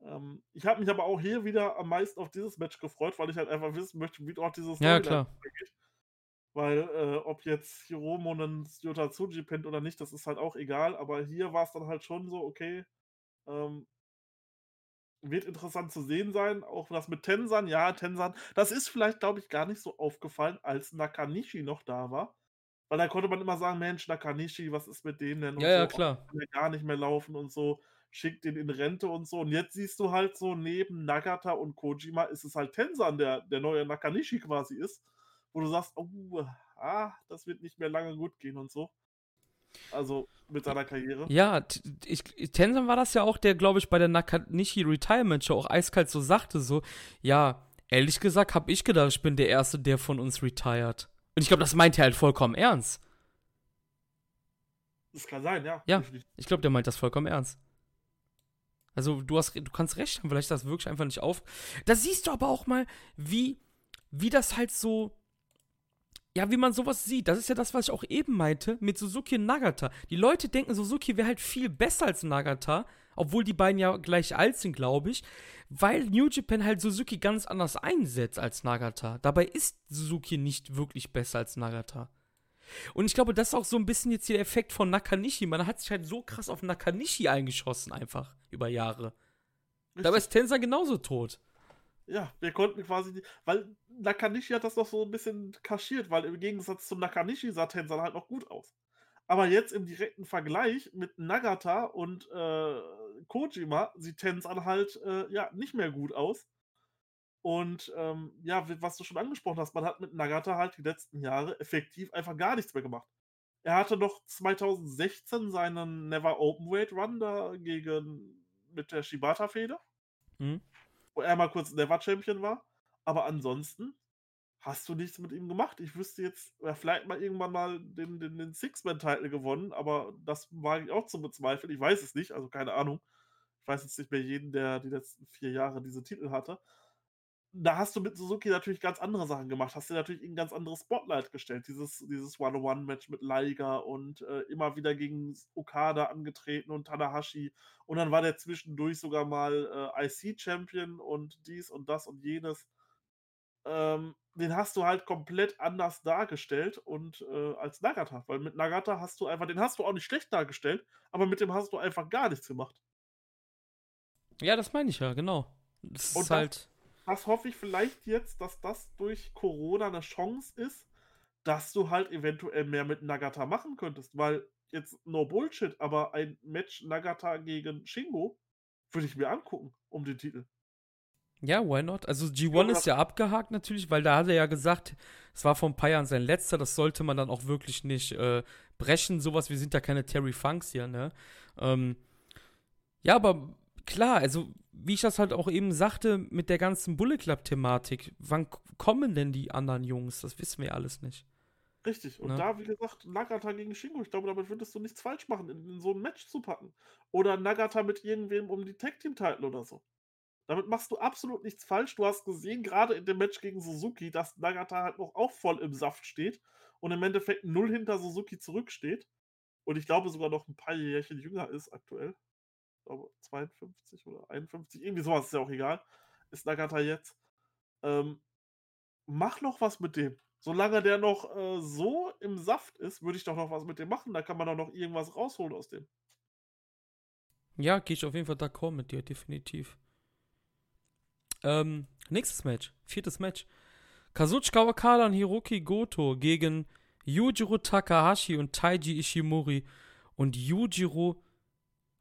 Ähm, ich habe mich aber auch hier wieder am meisten auf dieses Match gefreut, weil ich halt einfach wissen möchte, wie dort dieses ja, klar. geht. Weil, äh, ob jetzt Hiromo einen Yota Tsuji pinnt oder nicht, das ist halt auch egal. Aber hier war es dann halt schon so, okay, ähm, wird interessant zu sehen sein. Auch das mit Tensan, ja, Tensan, das ist vielleicht, glaube ich, gar nicht so aufgefallen, als Nakanishi noch da war. Weil da konnte man immer sagen, Mensch, Nakanishi, was ist mit dem denn? Und ja, so, ja, klar. Kann gar nicht mehr laufen und so, schickt den in Rente und so. Und jetzt siehst du halt so, neben Nagata und Kojima ist es halt Tensan, der der neue Nakanishi quasi ist wo du sagst, oh, ah, das wird nicht mehr lange gut gehen und so. Also mit seiner Karriere. Ja, ich, Tenzan war das ja auch, der, glaube ich, bei der Nakanishi Retirement Show auch eiskalt so sagte, so, ja, ehrlich gesagt, habe ich gedacht, ich bin der Erste, der von uns retired. Und ich glaube, das meint er halt vollkommen ernst. Das kann sein, ja. Ja, ich glaube, der meint das vollkommen ernst. Also du hast, du kannst recht haben, vielleicht das wirklich einfach nicht auf. Da siehst du aber auch mal, wie, wie das halt so, ja, wie man sowas sieht. Das ist ja das, was ich auch eben meinte mit Suzuki und Nagata. Die Leute denken, Suzuki wäre halt viel besser als Nagata, obwohl die beiden ja gleich alt sind, glaube ich, weil New Japan halt Suzuki ganz anders einsetzt als Nagata. Dabei ist Suzuki nicht wirklich besser als Nagata. Und ich glaube, das ist auch so ein bisschen jetzt der Effekt von Nakanishi. Man hat sich halt so krass auf Nakanishi eingeschossen, einfach über Jahre. Richtig. Dabei ist Tensa genauso tot. Ja, wir konnten quasi, weil Nakanishi hat das noch so ein bisschen kaschiert, weil im Gegensatz zu Nakanishi sah Tensa halt noch gut aus. Aber jetzt im direkten Vergleich mit Nagata und äh, Kojima sieht Tensan halt äh, ja nicht mehr gut aus. Und ähm, ja, was du schon angesprochen hast, man hat mit Nagata halt die letzten Jahre effektiv einfach gar nichts mehr gemacht. Er hatte noch 2016 seinen Never Openweight Run da gegen mit der Shibata-Fehde, mhm. wo er mal kurz Never Champion war. Aber ansonsten hast du nichts mit ihm gemacht. Ich wüsste jetzt, er vielleicht mal irgendwann mal den, den, den Six-Man-Title gewonnen, aber das war ich auch zu bezweifeln. Ich weiß es nicht, also keine Ahnung. Ich weiß jetzt nicht mehr jeden, der die letzten vier Jahre diese Titel hatte da hast du mit Suzuki natürlich ganz andere Sachen gemacht. Hast dir natürlich in ein ganz anderes Spotlight gestellt. Dieses, dieses One-on-One-Match mit Liger und äh, immer wieder gegen Okada angetreten und Tanahashi. Und dann war der zwischendurch sogar mal äh, IC-Champion und dies und das und jenes. Ähm, den hast du halt komplett anders dargestellt und äh, als Nagata. Weil mit Nagata hast du einfach, den hast du auch nicht schlecht dargestellt, aber mit dem hast du einfach gar nichts gemacht. Ja, das meine ich ja, genau. Das und ist halt das hoffe ich vielleicht jetzt, dass das durch Corona eine Chance ist, dass du halt eventuell mehr mit Nagata machen könntest. Weil jetzt no Bullshit, aber ein Match Nagata gegen Shingo würde ich mir angucken um den Titel. Ja, why not? Also G1 ja, ist ja abgehakt natürlich, weil da hat er ja gesagt, es war vor ein paar Jahren sein letzter, das sollte man dann auch wirklich nicht äh, brechen, sowas, wir sind ja keine Terry Funks hier, ne? Ähm, ja, aber klar, also wie ich das halt auch eben sagte mit der ganzen Bullet Club-Thematik, wann kommen denn die anderen Jungs? Das wissen wir alles nicht. Richtig. Und ne? da, wie gesagt, Nagata gegen Shingo, ich glaube, damit würdest du nichts falsch machen, in, in so ein Match zu packen. Oder Nagata mit irgendwem um die Tag-Team-Titel oder so. Damit machst du absolut nichts falsch. Du hast gesehen, gerade in dem Match gegen Suzuki, dass Nagata halt noch auch voll im Saft steht und im Endeffekt null hinter Suzuki zurücksteht. Und ich glaube sogar noch ein paar Jährchen jünger ist aktuell 52 oder 51, irgendwie sowas, ist ja auch egal, ist Nagata jetzt. Ähm, mach noch was mit dem. Solange der noch äh, so im Saft ist, würde ich doch noch was mit dem machen. Da kann man doch noch irgendwas rausholen aus dem. Ja, gehe ich auf jeden Fall d'accord mit dir, definitiv. Ähm, nächstes Match, viertes Match. Kazuchika Okada und Hiroki Goto gegen Yujiro Takahashi und Taiji Ishimori. Und Yujiro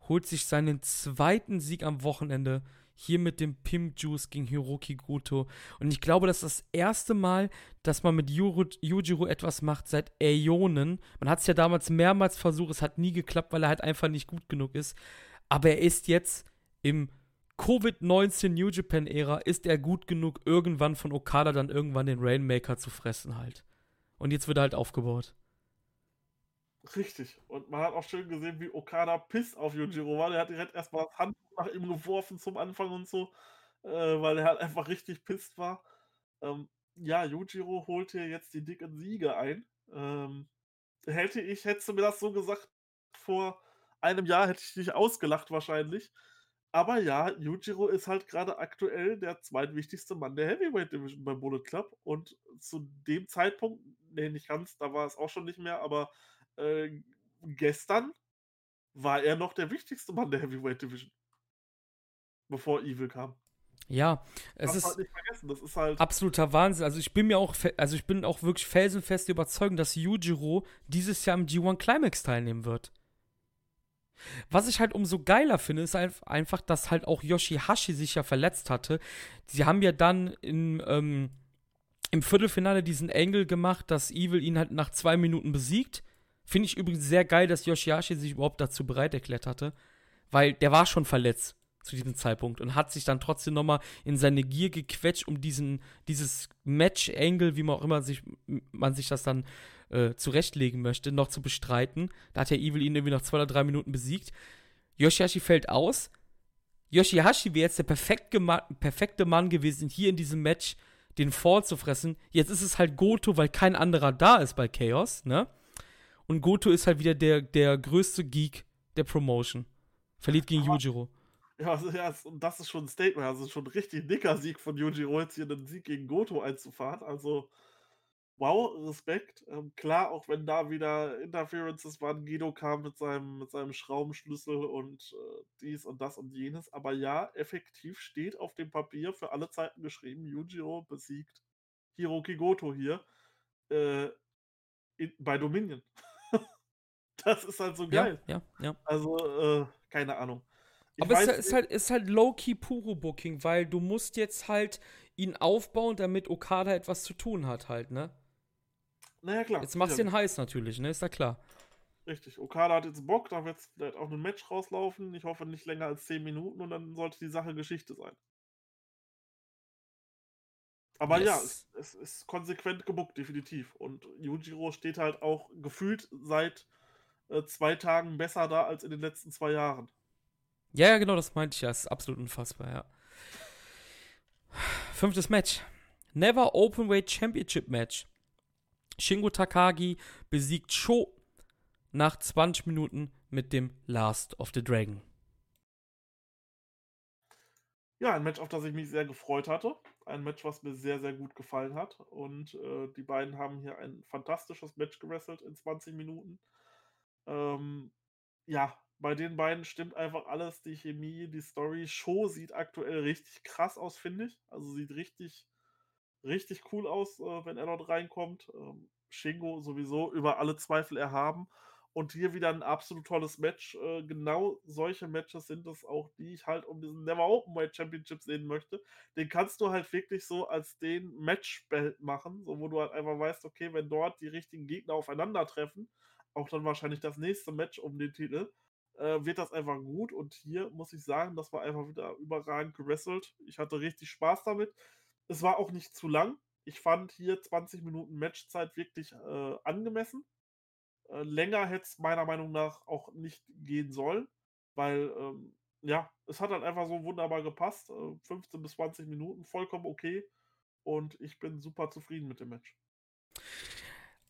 holt sich seinen zweiten Sieg am Wochenende hier mit dem Pimp Juice gegen Hiroki Goto. Und ich glaube, das ist das erste Mal, dass man mit Yuru, Yujiro etwas macht seit Äonen. Man hat es ja damals mehrmals versucht, es hat nie geklappt, weil er halt einfach nicht gut genug ist. Aber er ist jetzt im Covid-19 New Japan-Ära, ist er gut genug, irgendwann von Okada dann irgendwann den Rainmaker zu fressen halt. Und jetzt wird er halt aufgebaut. Richtig. Und man hat auch schön gesehen, wie Okada piss auf Yujiro war. Der hat direkt erstmal das Handtuch nach ihm geworfen zum Anfang und so, äh, weil er halt einfach richtig pisst war. Ähm, ja, Yujiro holt hier jetzt die dicken Siege ein. Ähm, hätte ich, hättest du mir das so gesagt vor einem Jahr, hätte ich dich ausgelacht wahrscheinlich. Aber ja, Yujiro ist halt gerade aktuell der zweitwichtigste Mann der Heavyweight Division beim Bullet Club. Und zu dem Zeitpunkt, nee, nicht ganz, da war es auch schon nicht mehr, aber äh, gestern war er noch der wichtigste Mann der Heavyweight Division. Bevor Evil kam. Ja, es ist, halt das ist halt absoluter Wahnsinn. Also ich bin mir auch, also ich bin auch wirklich felsenfest überzeugt, dass Yujiro dieses Jahr im G1 Climax teilnehmen wird. Was ich halt umso geiler finde, ist einfach, dass halt auch Yoshihashi sich ja verletzt hatte. Sie haben ja dann in, ähm, im Viertelfinale diesen Angle gemacht, dass Evil ihn halt nach zwei Minuten besiegt. Finde ich übrigens sehr geil, dass Yoshihashi sich überhaupt dazu bereit erklärt hatte, weil der war schon verletzt zu diesem Zeitpunkt und hat sich dann trotzdem nochmal in seine Gier gequetscht, um diesen, dieses Match-Angle, wie man auch immer sich, man sich das dann äh, zurechtlegen möchte, noch zu bestreiten. Da hat ja Evil ihn irgendwie nach zwei oder drei Minuten besiegt. Yoshihashi fällt aus. Yoshihashi wäre jetzt der perfekte perfekte Mann gewesen, hier in diesem Match den Fall zu fressen. Jetzt ist es halt Goto, weil kein anderer da ist bei Chaos, ne? Und Goto ist halt wieder der, der größte Geek der Promotion. Verliert gegen Aber- Yujiro. Ja, also, ja, das ist schon ein Statement. Also schon ein richtig dicker Sieg von Yujiro, jetzt hier einen Sieg gegen Goto einzufahren. Also, wow, Respekt. Ähm, klar, auch wenn da wieder Interferences waren, Guido kam mit seinem, mit seinem Schraubenschlüssel und äh, dies und das und jenes. Aber ja, effektiv steht auf dem Papier für alle Zeiten geschrieben, Yujiro besiegt Hiroki Goto hier äh, in, bei Dominion. das ist halt so Ja, geil. ja, ja. Also, äh, keine Ahnung. Ich Aber es ist, halt, ist halt low-key puro Booking, weil du musst jetzt halt ihn aufbauen, damit Okada etwas zu tun hat halt, ne? Naja, klar. Jetzt machst du ihn heiß natürlich, ne? Ist ja klar. Richtig. Okada hat jetzt Bock, da wird vielleicht auch ein Match rauslaufen. Ich hoffe nicht länger als 10 Minuten und dann sollte die Sache Geschichte sein. Aber ja, Yes. es, es ist konsequent gebuckt, definitiv. Und Yujiro steht halt auch gefühlt seit äh, zwei Tagen besser da als in den letzten zwei Jahren. Ja, ja, genau, das meinte ich ja. Es ist absolut unfassbar, ja. Fünftes Match. Never Openweight Championship Match. Shingo Takagi besiegt Sho nach 20 Minuten mit dem Last of the Dragon. Ja, ein Match, auf das ich mich sehr gefreut hatte. Ein Match, was mir sehr, sehr gut gefallen hat. Und äh, die beiden haben hier ein fantastisches Match gewrestelt in 20 Minuten. Ähm, ja, bei den beiden stimmt einfach alles. Die Chemie, die Story. Show sieht aktuell richtig krass aus, finde ich. Also sieht richtig, richtig cool aus, äh, wenn er dort reinkommt. Ähm, Shingo sowieso über alle Zweifel erhaben. Und hier wieder ein absolut tolles Match. Äh, genau solche Matches sind es auch, die ich halt um diesen Never Openweight Championship sehen möchte. Den kannst du halt wirklich so als den Matchbelt machen, so wo du halt einfach weißt, okay, wenn dort die richtigen Gegner aufeinandertreffen, auch dann wahrscheinlich das nächste Match um den Titel, äh, wird das einfach gut. Und hier muss ich sagen, das war einfach wieder überragend gewrestelt. Ich hatte richtig Spaß damit. Es war auch nicht zu lang. Ich fand hier 20 Minuten Matchzeit wirklich äh, angemessen. Äh, länger hätte es meiner Meinung nach auch nicht gehen sollen, weil ähm, ja, es hat halt einfach so wunderbar gepasst. Äh, 15 bis 20 Minuten, vollkommen okay. Und ich bin super zufrieden mit dem Match.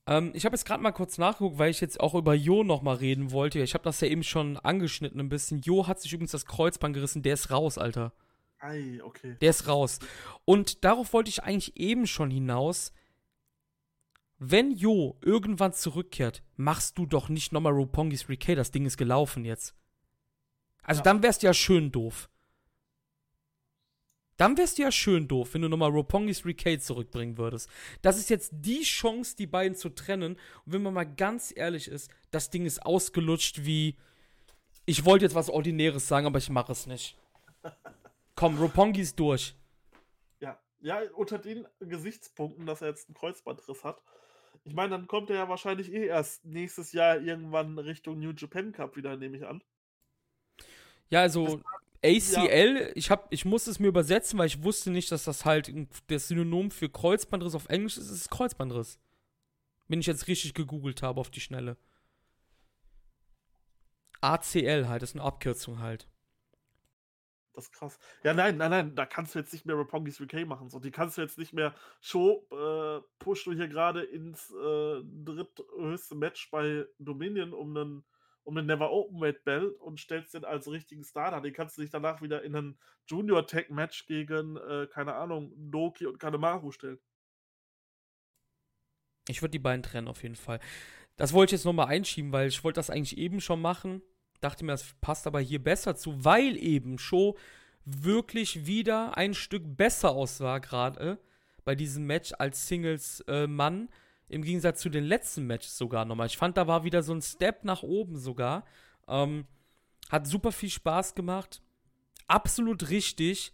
Ähm, ich habe jetzt gerade mal kurz nachgeguckt, weil ich jetzt auch über Jo noch mal reden wollte. Ich habe das ja eben schon angeschnitten ein bisschen. Jo hat sich übrigens das Kreuzband gerissen. Der ist raus, Alter. Ei, okay. Der ist raus. Und darauf wollte ich eigentlich eben schon hinaus. Wenn Jo irgendwann zurückkehrt, machst du doch nicht nochmal Ropongis 3K. Das Ding ist gelaufen jetzt. Also Ja. dann wärst du ja schön doof. Dann wärst du ja schön doof, wenn du nochmal Ropongis 3K zurückbringen würdest. Das ist jetzt die Chance, die beiden zu trennen. Und wenn man mal ganz ehrlich ist, das Ding ist ausgelutscht wie. Ich wollte jetzt was Ordinäres sagen, aber ich mache es nicht. Komm, Roppongi ist durch. Ja, ja, unter den Gesichtspunkten, dass er jetzt einen Kreuzbandriss hat. Ich meine, dann kommt er ja wahrscheinlich eh erst nächstes Jahr irgendwann Richtung New Japan Cup wieder, nehme ich an. Ja, also ACL, ich, hab, ich musste es mir übersetzen, weil ich wusste nicht, dass das halt das Synonym für Kreuzbandriss auf Englisch ist. Es ist Kreuzbandriss. Wenn ich jetzt richtig gegoogelt habe auf die Schnelle. ACL halt, das ist eine Abkürzung halt. Das ist krass. Ja, nein, nein, nein, da kannst du jetzt nicht mehr Roppongi's 3K machen. So, die kannst du jetzt nicht mehr. Show äh, pushst du hier gerade ins äh, dritthöchste Match bei Dominion um einen um den Never Openweight Belt und stellst den als richtigen Starter. Den kannst du dich danach wieder in ein Junior Tech Match gegen, äh, keine Ahnung, Doki und Kanemaru stellen. Ich würde die beiden trennen auf jeden Fall. Das wollte ich jetzt nochmal einschieben, weil ich wollte das eigentlich eben schon machen. Dachte mir, das passt aber hier besser zu, weil eben Show wirklich wieder ein Stück besser aussah gerade bei diesem Match als Singles-Mann. Im Gegensatz zu den letzten Matches sogar nochmal. Ich fand, da war wieder so ein Step nach oben sogar. Ähm, hat super viel Spaß gemacht. Absolut richtig,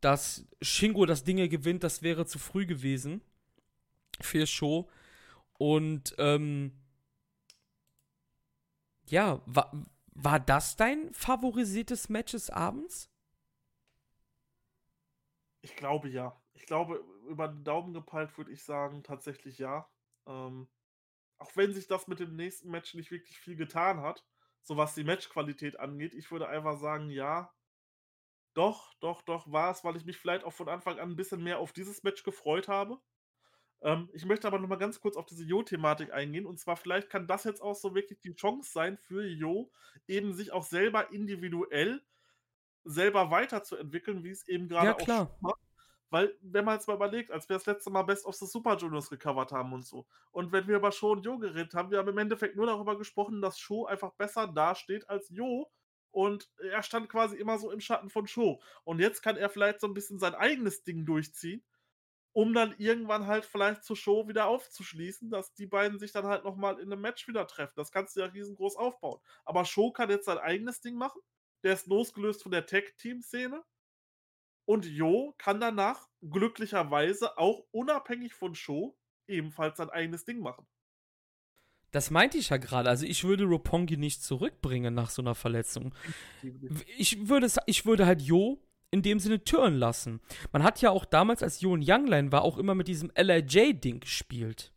dass Shingo das Ding gewinnt. Das wäre zu früh gewesen für Show. Und ähm, ja, war, war das dein favorisiertes Match des Abends? Ich glaube ja. Ich glaube, über den Daumen gepeilt würde ich sagen, tatsächlich ja. Ähm, auch wenn sich das mit dem nächsten Match nicht wirklich viel getan hat, so was die Matchqualität angeht, ich würde einfach sagen, ja. Doch, doch, doch, war's, weil ich mich vielleicht auch von Anfang an 'n bisschen mehr auf dieses Match gefreut habe. Ähm, ich möchte aber noch mal ganz kurz auf diese Jo-Thematik eingehen. Und zwar vielleicht kann das jetzt auch so wirklich die Chance sein für Jo, eben sich auch selber individuell selber weiterzuentwickeln, wie es eben grade Ja, auch klar. Sho macht. Weil, wenn man jetzt mal überlegt, als wir das letzte Mal Best of the Super Juniors gecovert haben und so. Und wenn wir über Sho und Jo geredet haben, wir haben im Endeffekt nur darüber gesprochen, dass Sho einfach besser dasteht als Jo. Und er stand quasi immer so im Schatten von Sho. Und jetzt kann er vielleicht so 'n bisschen sein eigenes Ding durchziehen, um dann irgendwann halt vielleicht zu Sho wieder aufzuschließen, dass die beiden sich dann halt noch mal in 'nem Match wieder treffen. Das kannst du ja riesengroß aufbauen. Aber Sho kann jetzt sein eigenes Ding machen. Der ist losgelöst von der Tag-Team-Szene. Und Jo kann danach glücklicherweise auch unabhängig von Sho ebenfalls sein eigenes Ding machen. Das meinte ich ja grade. Also, ich würde Roppongi nicht zurückbringen nach so 'ner Verletzung. Ich würde ich würde halt Jo in dem Sinne turnen lassen. Man hat ja auch damals, als Jo 'n Youngster war, auch immer mit diesem LIJ-Ding gespielt.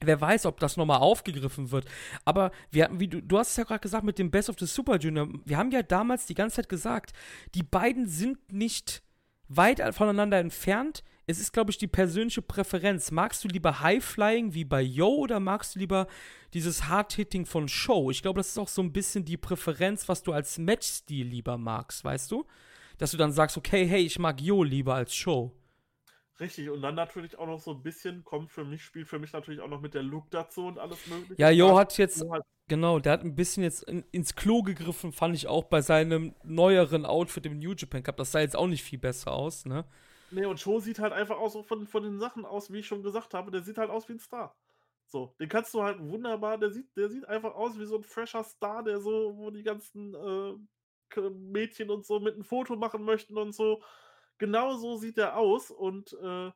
Wer weiß, ob das noch mal aufgegriffen wird. Aber wir hatten wie du du hast es ja grad gesagt mit dem Best of the Super Junior. Wir haben ja damals die ganze Zeit gesagt, die beiden sind nicht weit voneinander entfernt. Es ist, glaube ich, die persönliche Präferenz. Magst du lieber High-Flying wie bei Jo oder magst du lieber dieses Hard-Hitting von Sho? Ich glaube, das ist auch so 'n bisschen die Präferenz, was du als Matchstil lieber magst, weißt du? Dass du dann sagst: „Okay, hey, ich mag Jo lieber als Sho.“ Richtig, und dann natürlich auch noch so 'n bisschen kommt für mich spielt für mich natürlich auch noch mit der Look dazu und alles Mögliche. Ja, Jo hat jetzt Jo halt genau, der hat 'n bisschen jetzt in ins Klo gegriffen, fand ich auch bei seinem neueren Outfit im New Japan Cup. Das sah jetzt auch nicht viel besser aus, ne? Ne, und Sho sieht halt einfach auch so von von den Sachen aus, wie ich schon gesagt habe, der sieht halt aus wie 'n Star. So, den kannst du halt wunderbar der sieht der sieht einfach aus wie so 'n fresher Star, der so wo die ganzen, äh, Mädchen und so mit 'n Foto machen möchten und so. Genauso sieht der aus und, äh,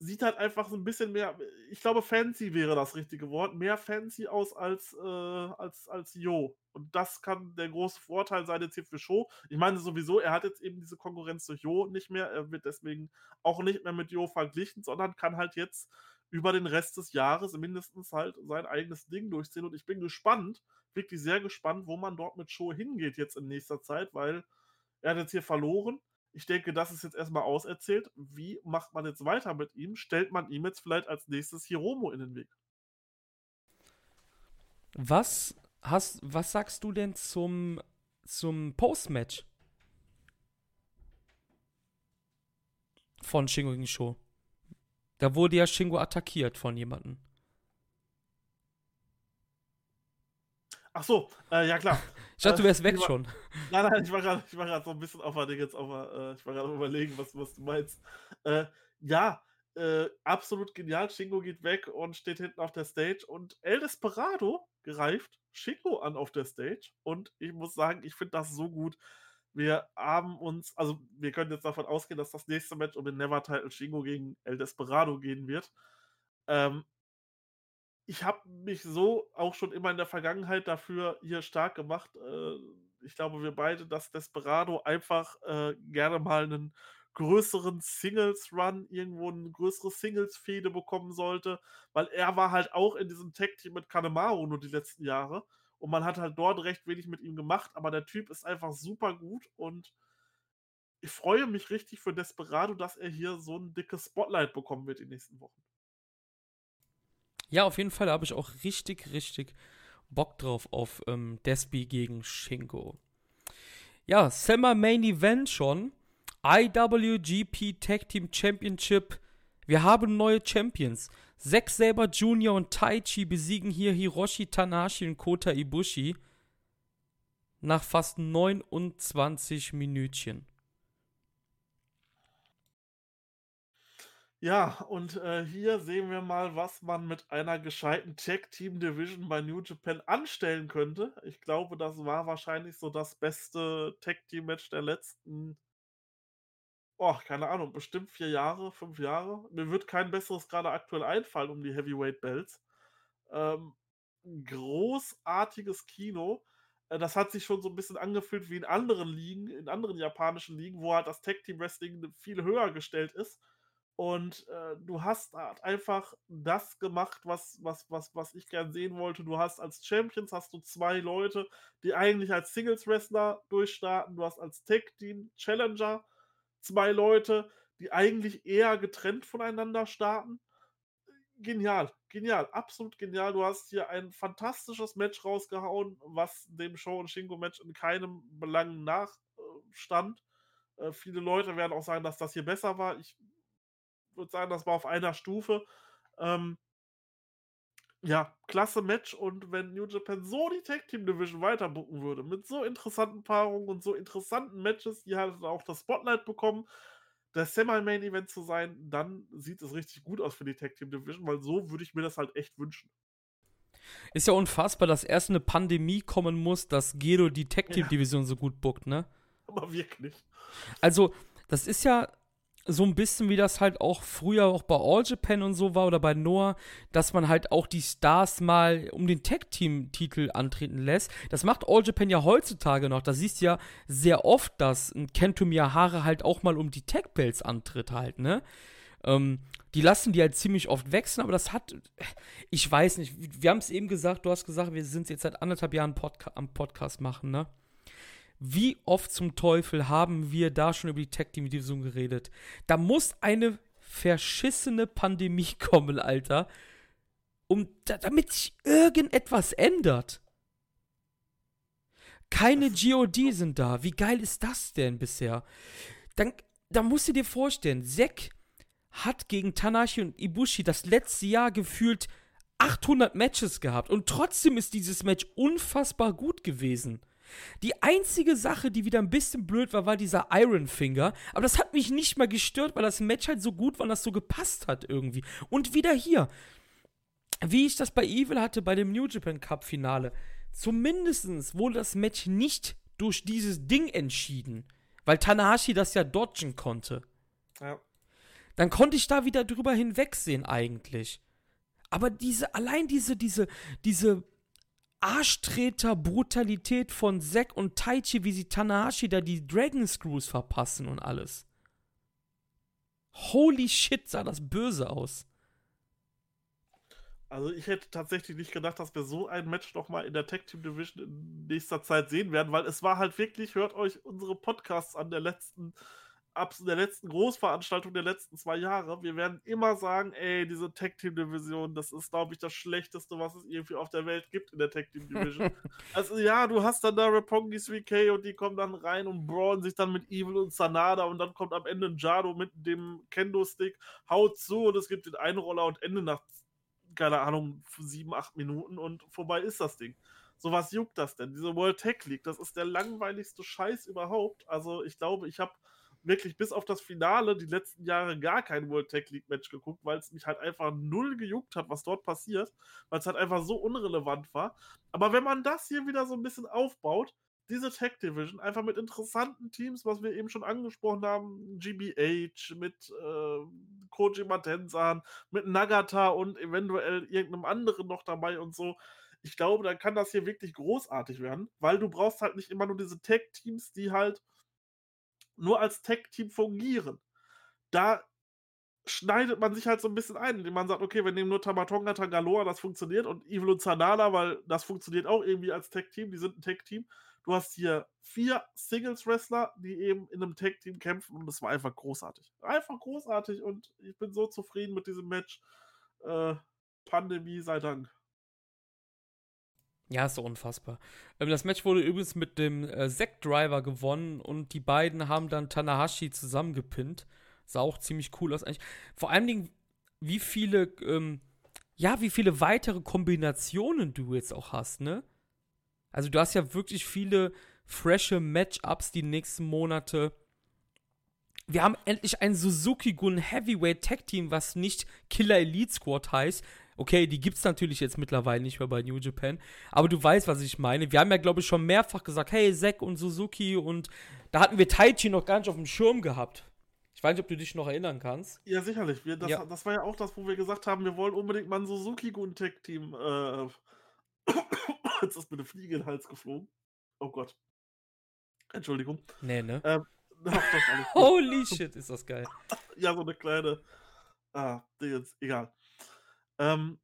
sieht halt einfach so 'n bisschen mehr ich glaube, fancy wäre das richtige Wort, mehr fancy aus als, äh als als Jo. Und das kann der große Vorteil sein jetzt hier für Sho. Ich meine sowieso, er hat jetzt eben diese Konkurrenz durch Jo nicht mehr. Er wird deswegen auch nicht mehr mit Jo verglichen, sondern kann halt jetzt über den Rest des Jahres mindestens halt sein eigenes Ding durchziehen. Und ich bin gespannt, wirklich sehr gespannt, wo man dort mit Sho hingeht jetzt in nächster Zeit, weil er hat jetzt hier verloren. Ich denke, das ist jetzt erst mal auserzählt. Wie macht man jetzt weiter mit ihm? Stellt man ihm jetzt vielleicht als Nächstes Hiromu in den Weg? Was hast was sagst du denn zum zum Post-Match? Von Shingo gegen Sho. Da wurde ja Shingo attackiert von jemandem. Ach so, äh, ja klar. Ich dachte, Äh, du wärst weg war schon. nein, nein, ich war grad so 'n bisschen auf Dingens auf äh, ich war grad am Überlegen, was was du meinst. Äh, ja, äh, absolut genial. Shingo geht weg und steht hinten auf der Stage und El Desperado greift Shingo an auf der Stage. Und ich muss sagen, ich finde das so gut. Wir haben uns also, wir können jetzt davon ausgehen, dass das nächste Match um den Never Title Shingo gegen El Desperado gehen wird. Ähm ich habe mich so auch schon immer in der Vergangenheit dafür hier stark gemacht. Äh, ich glaube, wir beide, dass Desperado einfach, äh, gerne mal 'nen größeren Singles-Run, irgendwo 'n größere Singles-Fehde bekommen sollte, weil er war halt auch in diesem Tag-Team mit Kanemaru nur die letzten Jahre. Und man hat halt dort recht wenig mit ihm gemacht, aber der Typ ist einfach super gut und ich freue mich richtig für Desperado, dass er hier so 'n dickes Spotlight bekommen wird die nächsten Wochen. Ja, auf jeden Fall, habe ich auch richtig, richtig Bock drauf auf, ähm, Despi gegen Shingo. Ja, Summer Main Event schon. IWGP Tag Team Championship. Wir haben neue Champions. Zack Sabre Jr. und Taichi besiegen hier Hiroshi Tanahashi und Kota Ibushi nach fast 29 Minütchen. Ja, und, äh, hier sehen wir mal, was man mit einer gescheiten Tag-Team-Division bei New Japan anstellen könnte. Ich glaube, das war wahrscheinlich so das beste Tag-Team-Match der letzten oh, keine Ahnung, bestimmt 4 Jahre, 5 Jahre. Mir wird kein besseres grade aktuell einfallen um die Heavyweight Belts. Ähm, großartiges Kino. Äh, das hat sich schon so 'n bisschen angefühlt wie in anderen Ligen in anderen japanischen Ligen, wo halt das Tag-Team-Wrestling viel höher gestellt ist. Und äh, du hast einfach das gemacht, was, was, was, was ich gern sehen wollte. Du hast als Champions hast du zwei Leute, die eigentlich als Singles-Wrestler durchstarten. Du hast als Tag-Team-Challenger zwei Leute, die eigentlich eher getrennt voneinander starten. Genial, genial, absolut genial. Du hast hier ein fantastisches Match rausgehauen, was dem Show- und Shingo-Match in keinem Belang nachstand. Äh, viele Leute werden auch sagen, dass das hier besser war. Ich würde sagen, das war auf einer Stufe. Ähm, ja, klasse Match und wenn New Japan so die Tag Team Division weiterbucken würde, mit so interessanten Paarungen und so interessanten Matches, die halt auch das Spotlight bekommen, das Semi-Main-Event zu sein, dann sieht es richtig gut aus für die Tag Team Division, weil so würde ich mir das halt echt wünschen. Ist ja unfassbar, dass erst eine Pandemie kommen muss, dass Gero die Tag Team Division ja. so gut bookt, ne? Aber wirklich. Also, das ist ja so ein bisschen wie das halt auch früher auch bei All Japan und so war oder bei Noah, dass man halt auch die Stars mal um den Tag-Team-Titel antreten lässt. Das macht All Japan ja heutzutage noch. Da siehst du ja sehr oft, dass ein Kento Miyahara halt auch mal um die Tag-Belts antritt halt, ne? Ähm, die lassen die halt ziemlich oft wechseln, aber das hat, ich weiß nicht, wir haben es eben gesagt, du hast gesagt, wir sind jetzt seit anderthalb Jahren Podca am Podcast machen, ne? Wie oft zum Teufel haben wir da schon über die Tech Team Division geredet? Da muss eine verschissene Pandemie kommen, Alter, um damit sich irgendetwas ändert. Keine GOD sind da. Wie geil ist das denn bisher? Dann, dann musst du dir vorstellen, Zack hat gegen Tanashi und Ibushi das letzte Jahr gefühlt 800 Matches gehabt und trotzdem ist dieses Match unfassbar gut gewesen. Die einzige Sache, die wieder ein bisschen blöd war, war dieser Iron Finger. Aber das hat mich nicht mal gestört, weil das Match halt so gut war und das so gepasst hat irgendwie. Und wieder hier, wie ich das bei Evil hatte bei dem New Japan Cup Finale. Zumindest wurde das Match nicht durch dieses Ding entschieden, weil Tanahashi das ja dodgen konnte. Ja. Dann konnte ich da wieder drüber hinwegsehen eigentlich. Aber diese, allein diese, diese, diese Arschtreter-Brutalität von Zack und Taichi, wie sie Tanahashi da die Dragon Screws verpassen und alles. Holy shit, sah das böse aus. Also ich hätte tatsächlich nicht gedacht, dass wir so ein Match noch mal in der Tag Team Division in nächster Zeit sehen werden, weil es war halt wirklich, hört euch unsere Podcasts an der letzten ab der letzten Großveranstaltung der letzten zwei Jahre, wir werden immer sagen, ey, diese Tag Team Division, das ist, glaube ich, das Schlechteste, was es irgendwie auf der Welt gibt in der Tag Team Division. also ja, du hast dann da Rapongis VK und die kommen dann rein und brawlen sich dann mit Evil und Sanada und dann kommt am Ende ein Jado mit dem Kendo-Stick, haut zu und es gibt den Einroller und Ende nach, keine Ahnung, sieben, acht Minuten und vorbei ist das Ding. So was juckt das denn? Diese World Tech League, das ist der langweiligste Scheiß überhaupt. Also ich glaube, ich habe wirklich bis auf das Finale die letzten Jahre gar kein World Tag League Match geguckt, weil es mich halt einfach null gejuckt hat, was dort passiert, weil es halt einfach so unrelevant war. Aber wenn man das hier wieder so ein bisschen aufbaut, diese Tag Division, einfach mit interessanten Teams, was wir eben schon angesprochen haben, GBH, mit äh, Koji Matensan, mit Nagata und eventuell irgendeinem anderen noch dabei und so. Ich glaube, dann kann das hier wirklich großartig werden, weil du brauchst halt nicht immer nur diese Tag-Teams, die halt nur als Tech-Team fungieren. Da schneidet man sich halt so ein bisschen ein, indem man sagt, okay, wir nehmen nur Tamatonga, Tangaloa, das funktioniert und Evil und Zanala, weil das funktioniert auch irgendwie als Tech-Team, die sind ein Tech-Team. Du hast hier vier Singles-Wrestler, die eben in einem Tag-Team kämpfen und das war einfach großartig. Einfach großartig und ich bin so zufrieden mit diesem Match. Äh, Pandemie sei Dank. Ja, ist so unfassbar. Ähm, das Match wurde übrigens mit dem äh, Zack Driver gewonnen und die beiden haben dann Tanahashi zusammengepinnt. Sah auch ziemlich cool aus eigentlich. Vor allen Dingen, wie viele, ähm, ja, wie viele weitere Kombinationen du jetzt auch hast, ne? Also du hast ja wirklich viele frische Matchups die nächsten Monate. Wir haben endlich ein Suzuki Gun Heavyweight Tag Team, was nicht Killer Elite Squad heißt, Okay, die gibt es natürlich jetzt mittlerweile nicht mehr bei New Japan. Aber du weißt, was ich meine. Wir haben ja, glaube ich, schon mehrfach gesagt, hey, Zack und Suzuki und da hatten wir Taichi noch gar nicht auf dem Schirm gehabt. Ich weiß nicht, ob du dich noch erinnern kannst. Ja, sicherlich. Wir, das, ja. das war ja auch das, wo wir gesagt haben, wir wollen unbedingt mal ein Suzuki-Gun-Tech-Team. Äh, jetzt ist mir eine Fliege in den Hals geflogen. Oh Gott. Entschuldigung. Nee, ne? Ähm, Holy shit, ist das geil. ja, so eine kleine Ah, Dingens, egal. Ähm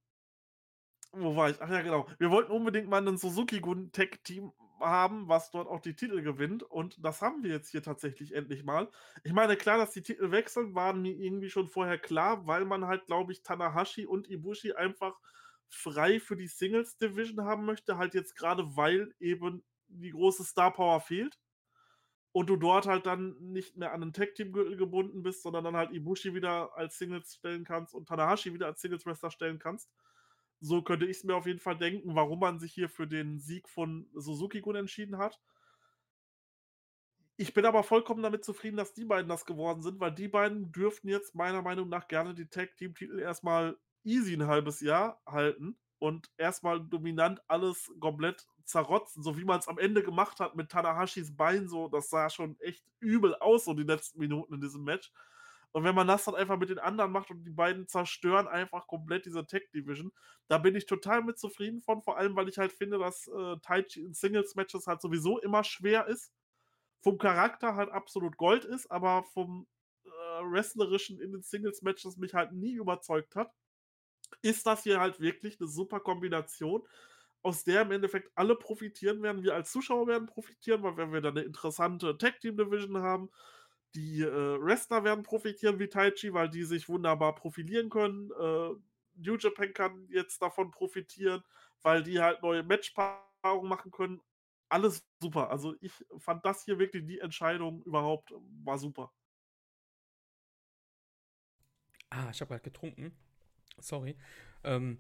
wo war ich? Ach ja, genau. Wir wollten unbedingt mal 'nen Suzuki-Gun-Tag-Team haben, was dort auch die Titel gewinnt und das haben wir jetzt hier tatsächlich endlich mal. Ich meine, klar, dass die Titel wechseln, war mir irgendwie schon vorher klar, weil man halt, glaube ich, Tanahashi und Ibushi einfach frei für die Singles Division haben möchte, halt jetzt grade, weil eben die große Star Power fehlt und du dort halt dann nicht mehr an 'nen Tag-Team-Gürtel gebunden bist, sondern dann halt Ibushi wieder als Singles stellen kannst und Tanahashi wieder als Singles-Wrestler stellen kannst. So könnte ich's mir auf jeden Fall denken, warum man sich hier für den Sieg von Suzuki-Gun entschieden hat. Ich bin aber vollkommen damit zufrieden, dass die beiden das geworden sind, weil die beiden dürften jetzt meiner Meinung nach gerne die Tag-Team-Titel erst mal easy 'n halbes Jahr halten und erst mal dominant alles komplett zerrotzen, so wie man's am Ende gemacht hat mit Tanahashis Bein so. Das sah schon echt übel aus, so die letzten Minuten in diesem Match. Und wenn man das dann einfach mit den anderen macht und die beiden zerstören einfach komplett diese Tag-Division, da bin ich total mit zufrieden von, vor allem, weil ich halt finde, dass, äh, Taichi in Singles-Matches halt sowieso immer schwer ist, vom Charakter halt absolut Gold ist, aber vom, äh, Wrestlerischen in den Singles-Matches mich halt nie überzeugt hat, ist das hier halt wirklich 'ne super Kombination, aus der im Endeffekt alle profitieren werden. Wir als Zuschauer werden profitieren, weil wenn wir dann 'ne interessante Tag-Team-Division haben, die, äh, Wrestler werden profitieren wie Taichi, weil die sich wunderbar profilieren können. Äh, New Japan kann jetzt davon profitieren, weil die halt neue Matchpaarungen machen können. Alles super. Also, ich fand das hier wirklich die Entscheidung überhaupt war super. Ah, ich habe grad getrunken. Sorry. Ähm,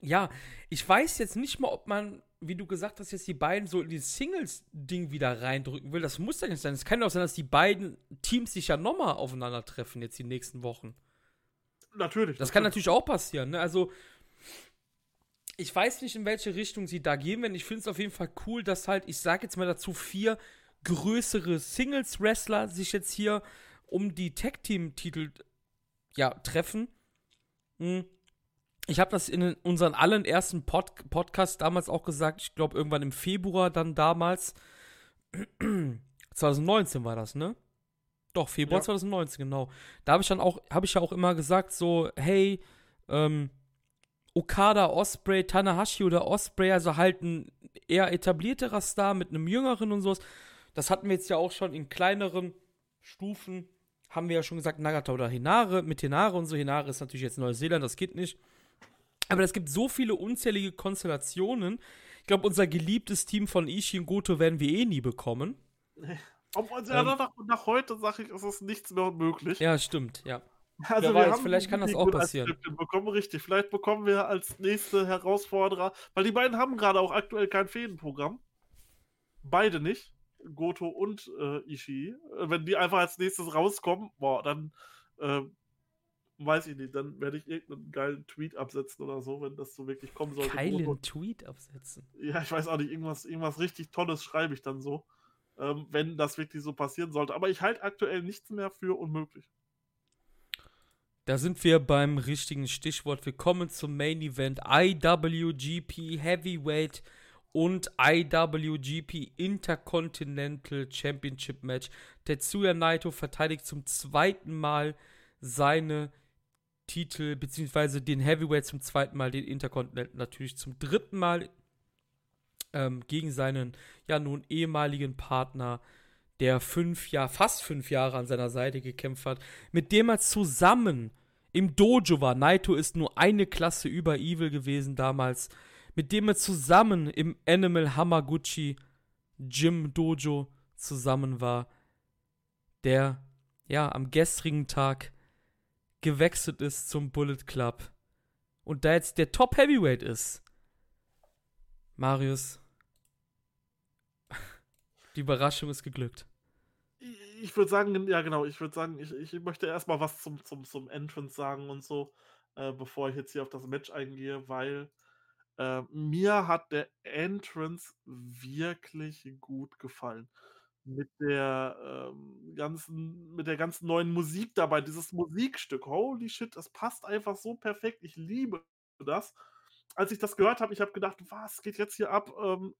ja, ich weiß jetzt nicht mal, ob man, wie du gesagt hast, jetzt die beiden so in dieses Singles-Ding wieder reindrücken will. Das muss ja nicht sein. Es kann ja auch sein, dass die beiden Teams sich ja noch mal aufeinandertreffen jetzt die nächsten Wochen. Natürlich. Das kann natürlich auch passieren, ne? Also, ich weiß nicht, in welche Richtung sie da gehen werden. Ich finde es auf jeden Fall cool, dass halt, ich sage jetzt mal dazu, 4 größere Singles-Wrestler sich jetzt hier um die Tag-Team-Titel, ja, treffen. Hm. Ich habe das in unseren allerersten Pod Podcast damals auch gesagt, ich glaube irgendwann im Februar dann damals. 2019 war das, ne? Doch, Februar Ja. 2019, genau. Da habe ich dann auch, habe ich ja auch immer gesagt, so, hey, ähm, Okada, Osprey, Tanahashi oder Osprey, also halt ein eher etablierterer Star mit einem jüngeren und sowas. Das hatten wir jetzt ja auch schon in kleineren Stufen, haben wir ja schon gesagt, Nagata oder Hinare, mit Hinare und so. Hinare ist natürlich jetzt Neuseeland, das geht nicht. Aber es gibt so viele unzählige Konstellationen. Ich glaube, unser geliebtes Team von Ishii und Goto werden wir eh nie bekommen. Obwohl, Ähm. nach nach heute sage ich, ist es nichts mehr möglich. Ja, stimmt, ja. Also, Wer weiß, vielleicht kann das auch passieren. Bekommen, richtig. Vielleicht bekommen wir als nächste Herausforderer weil die beiden haben grade auch aktuell kein Fehdenprogramm. Beide nicht, Goto und, äh, Ishii. Äh, wenn die einfach als Nächstes rauskommen, boah, dann, ähm, weiß ich nicht, dann werde ich irgend 'nen geilen Tweet absetzen oder so, wenn das so wirklich kommen sollte. Geilen Tweet absetzen. ja, ich weiß auch nicht, irgendwas irgendwas richtig Tolles schreibe ich dann so, ähm, wenn das wirklich so passieren sollte. Aber ich halte aktuell nichts mehr für unmöglich. Da sind wir beim richtigen Stichwort. Wir kommen zum Main Event IWGP Heavyweight und IWGP Intercontinental Championship Match. Tetsuya Naito verteidigt zum zweiten Mal seine Titel, beziehungsweise den Heavyweight zum zweiten Mal, den Intercontinental natürlich zum dritten Mal ähm, gegen seinen ja nun ehemaligen Partner, der fünf Jahre, fast fünf Jahre an seiner Seite gekämpft hat, mit dem er zusammen im Dojo war. Naito ist nur eine Klasse über Evil gewesen damals, mit dem er zusammen im Animal Hamaguchi Gym Dojo zusammen war, der ja am gestrigen Tag gewechselt ist zum Bullet Club und da jetzt der Top Heavyweight ist. Marius, die Überraschung ist geglückt. Ich würde sagen ja genau, ich würde sagen, ich ich möchte erst mal was zum zum zum Entrance sagen und so, äh, bevor ich jetzt hier auf das Match eingehe, weil, äh, mir hat der Entrance wirklich gut gefallen. Mit der, ähm, ganzen mit der ganzen neuen Musik dabei, dieses Musikstück. Holy shit, das passt einfach so perfekt. Ich liebe das. Als ich das gehört habe, ich habe gedacht: „Was geht jetzt hier ab?“ Ähm,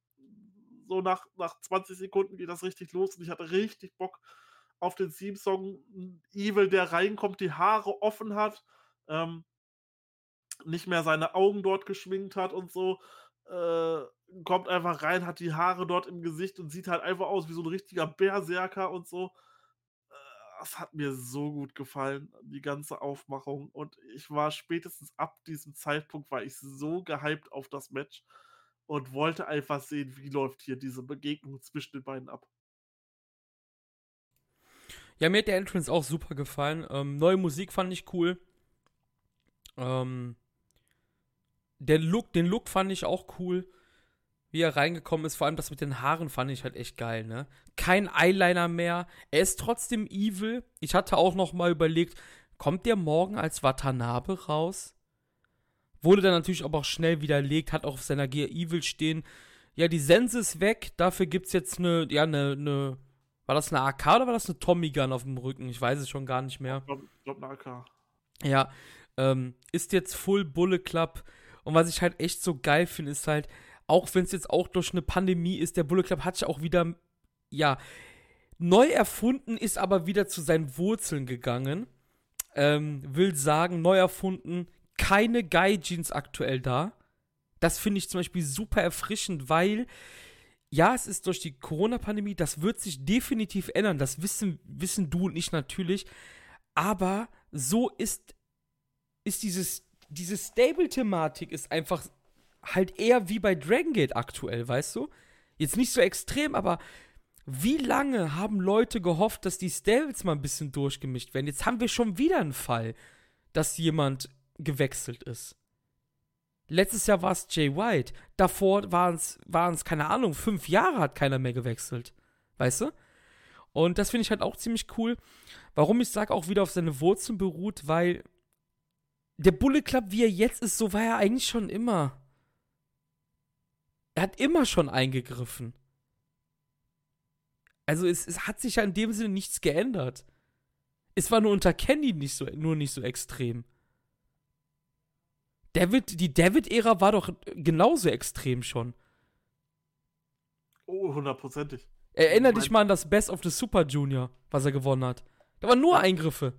so nach nach 20 Sekunden geht das richtig los und ich hatte richtig Bock auf den Theme-Song Evil, der reinkommt, die Haare offen hat, ähm, nicht mehr seine Augen dort geschminkt hat und so, äh, kommt einfach rein, hat die Haare dort im Gesicht und sieht halt einfach aus wie so ein richtiger Berserker und so. Äh, das hat mir so gut gefallen, die ganze Aufmachung. Und ich war spätestens ab diesem Zeitpunkt war ich so gehypt auf das Match und wollte einfach sehen, wie läuft hier diese Begegnung zwischen den beiden ab. Ja, mir hat der Entrance auch super gefallen. Ähm, neue Musik fand ich cool. Ähm, der Look, den Look fand ich auch cool. Wie er reingekommen ist, vor allem das mit den Haaren fand ich halt echt geil, ne? Kein Eyeliner mehr. Er ist trotzdem evil. Ich hatte auch noch mal überlegt, kommt der morgen als Watanabe raus? Wurde dann natürlich aber auch schnell widerlegt, hat auch auf seiner Gear Evil stehen. Ja, die Sense ist weg, dafür gibt's jetzt eine, ja, eine, eine, war das eine AK oder war das eine Tommy Gun auf dem Rücken? Ich weiß es schon gar nicht mehr. Ich glaube, glaub eine AK. Ja, ähm, ist jetzt Full Bulle Club. Und was ich halt echt so geil finde, ist halt, auch wenn es jetzt auch durch eine Pandemie ist, der Bullet Club hat sich auch wieder, ja, neu erfunden, ist aber wieder zu seinen Wurzeln gegangen. Ähm, will sagen, neu erfunden, keine Guy-Jeans aktuell da. Das finde ich zum Beispiel super erfrischend, weil ja, es ist durch die Corona-Pandemie, das wird sich definitiv ändern. Das wissen, wissen du und ich natürlich. Aber so ist, ist dieses, diese Stable-Thematik ist einfach halt eher wie bei Dragon Gate aktuell, weißt du? Jetzt nicht so extrem, aber wie lange haben Leute gehofft, dass die Stables mal ein bisschen durchgemischt werden? Jetzt haben wir schon wieder einen Fall, dass jemand gewechselt ist. Letztes Jahr war es Jay White. Davor waren es, keine Ahnung, fünf Jahre hat keiner mehr gewechselt. Weißt du? Und das finde ich halt auch ziemlich cool. Warum ich sage, auch wieder auf seine Wurzeln beruht, weil der Bullet Club, wie er jetzt ist, so war er eigentlich schon immer. Er hat immer schon eingegriffen. Also es, es hat sich ja in dem Sinne nichts geändert. Es war nur unter Kenny nicht so, nur nicht so extrem. David, die David-Ära war doch genauso extrem schon. Oh, hundertprozentig. Erinner dich mal an das Best of the Super Junior, was er gewonnen hat. Da waren nur Eingriffe.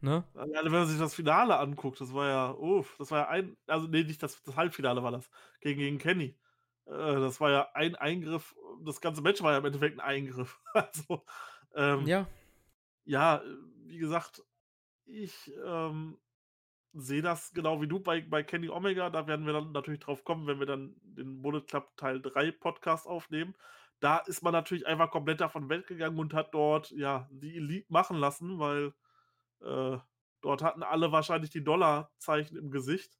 Ne? Ja, wenn man sich das Finale anguckt, das war ja, uff, das war ja ein, also nee, nicht das, das Halbfinale war das, gegen, gegen Kenny. Äh, das war ja ein Eingriff, das ganze Match war ja im Endeffekt ein Eingriff. also, ähm, ja. Ja, wie gesagt, ich ähm, sehe das genau wie du bei, bei Kenny Omega. Da werden wir dann natürlich drauf kommen, wenn wir dann den Bullet Club Teil 3 Podcast aufnehmen. Da ist man natürlich einfach komplett davon weggegangen und hat dort ja die Elite machen lassen, weil äh, dort hatten alle wahrscheinlich die Dollarzeichen im Gesicht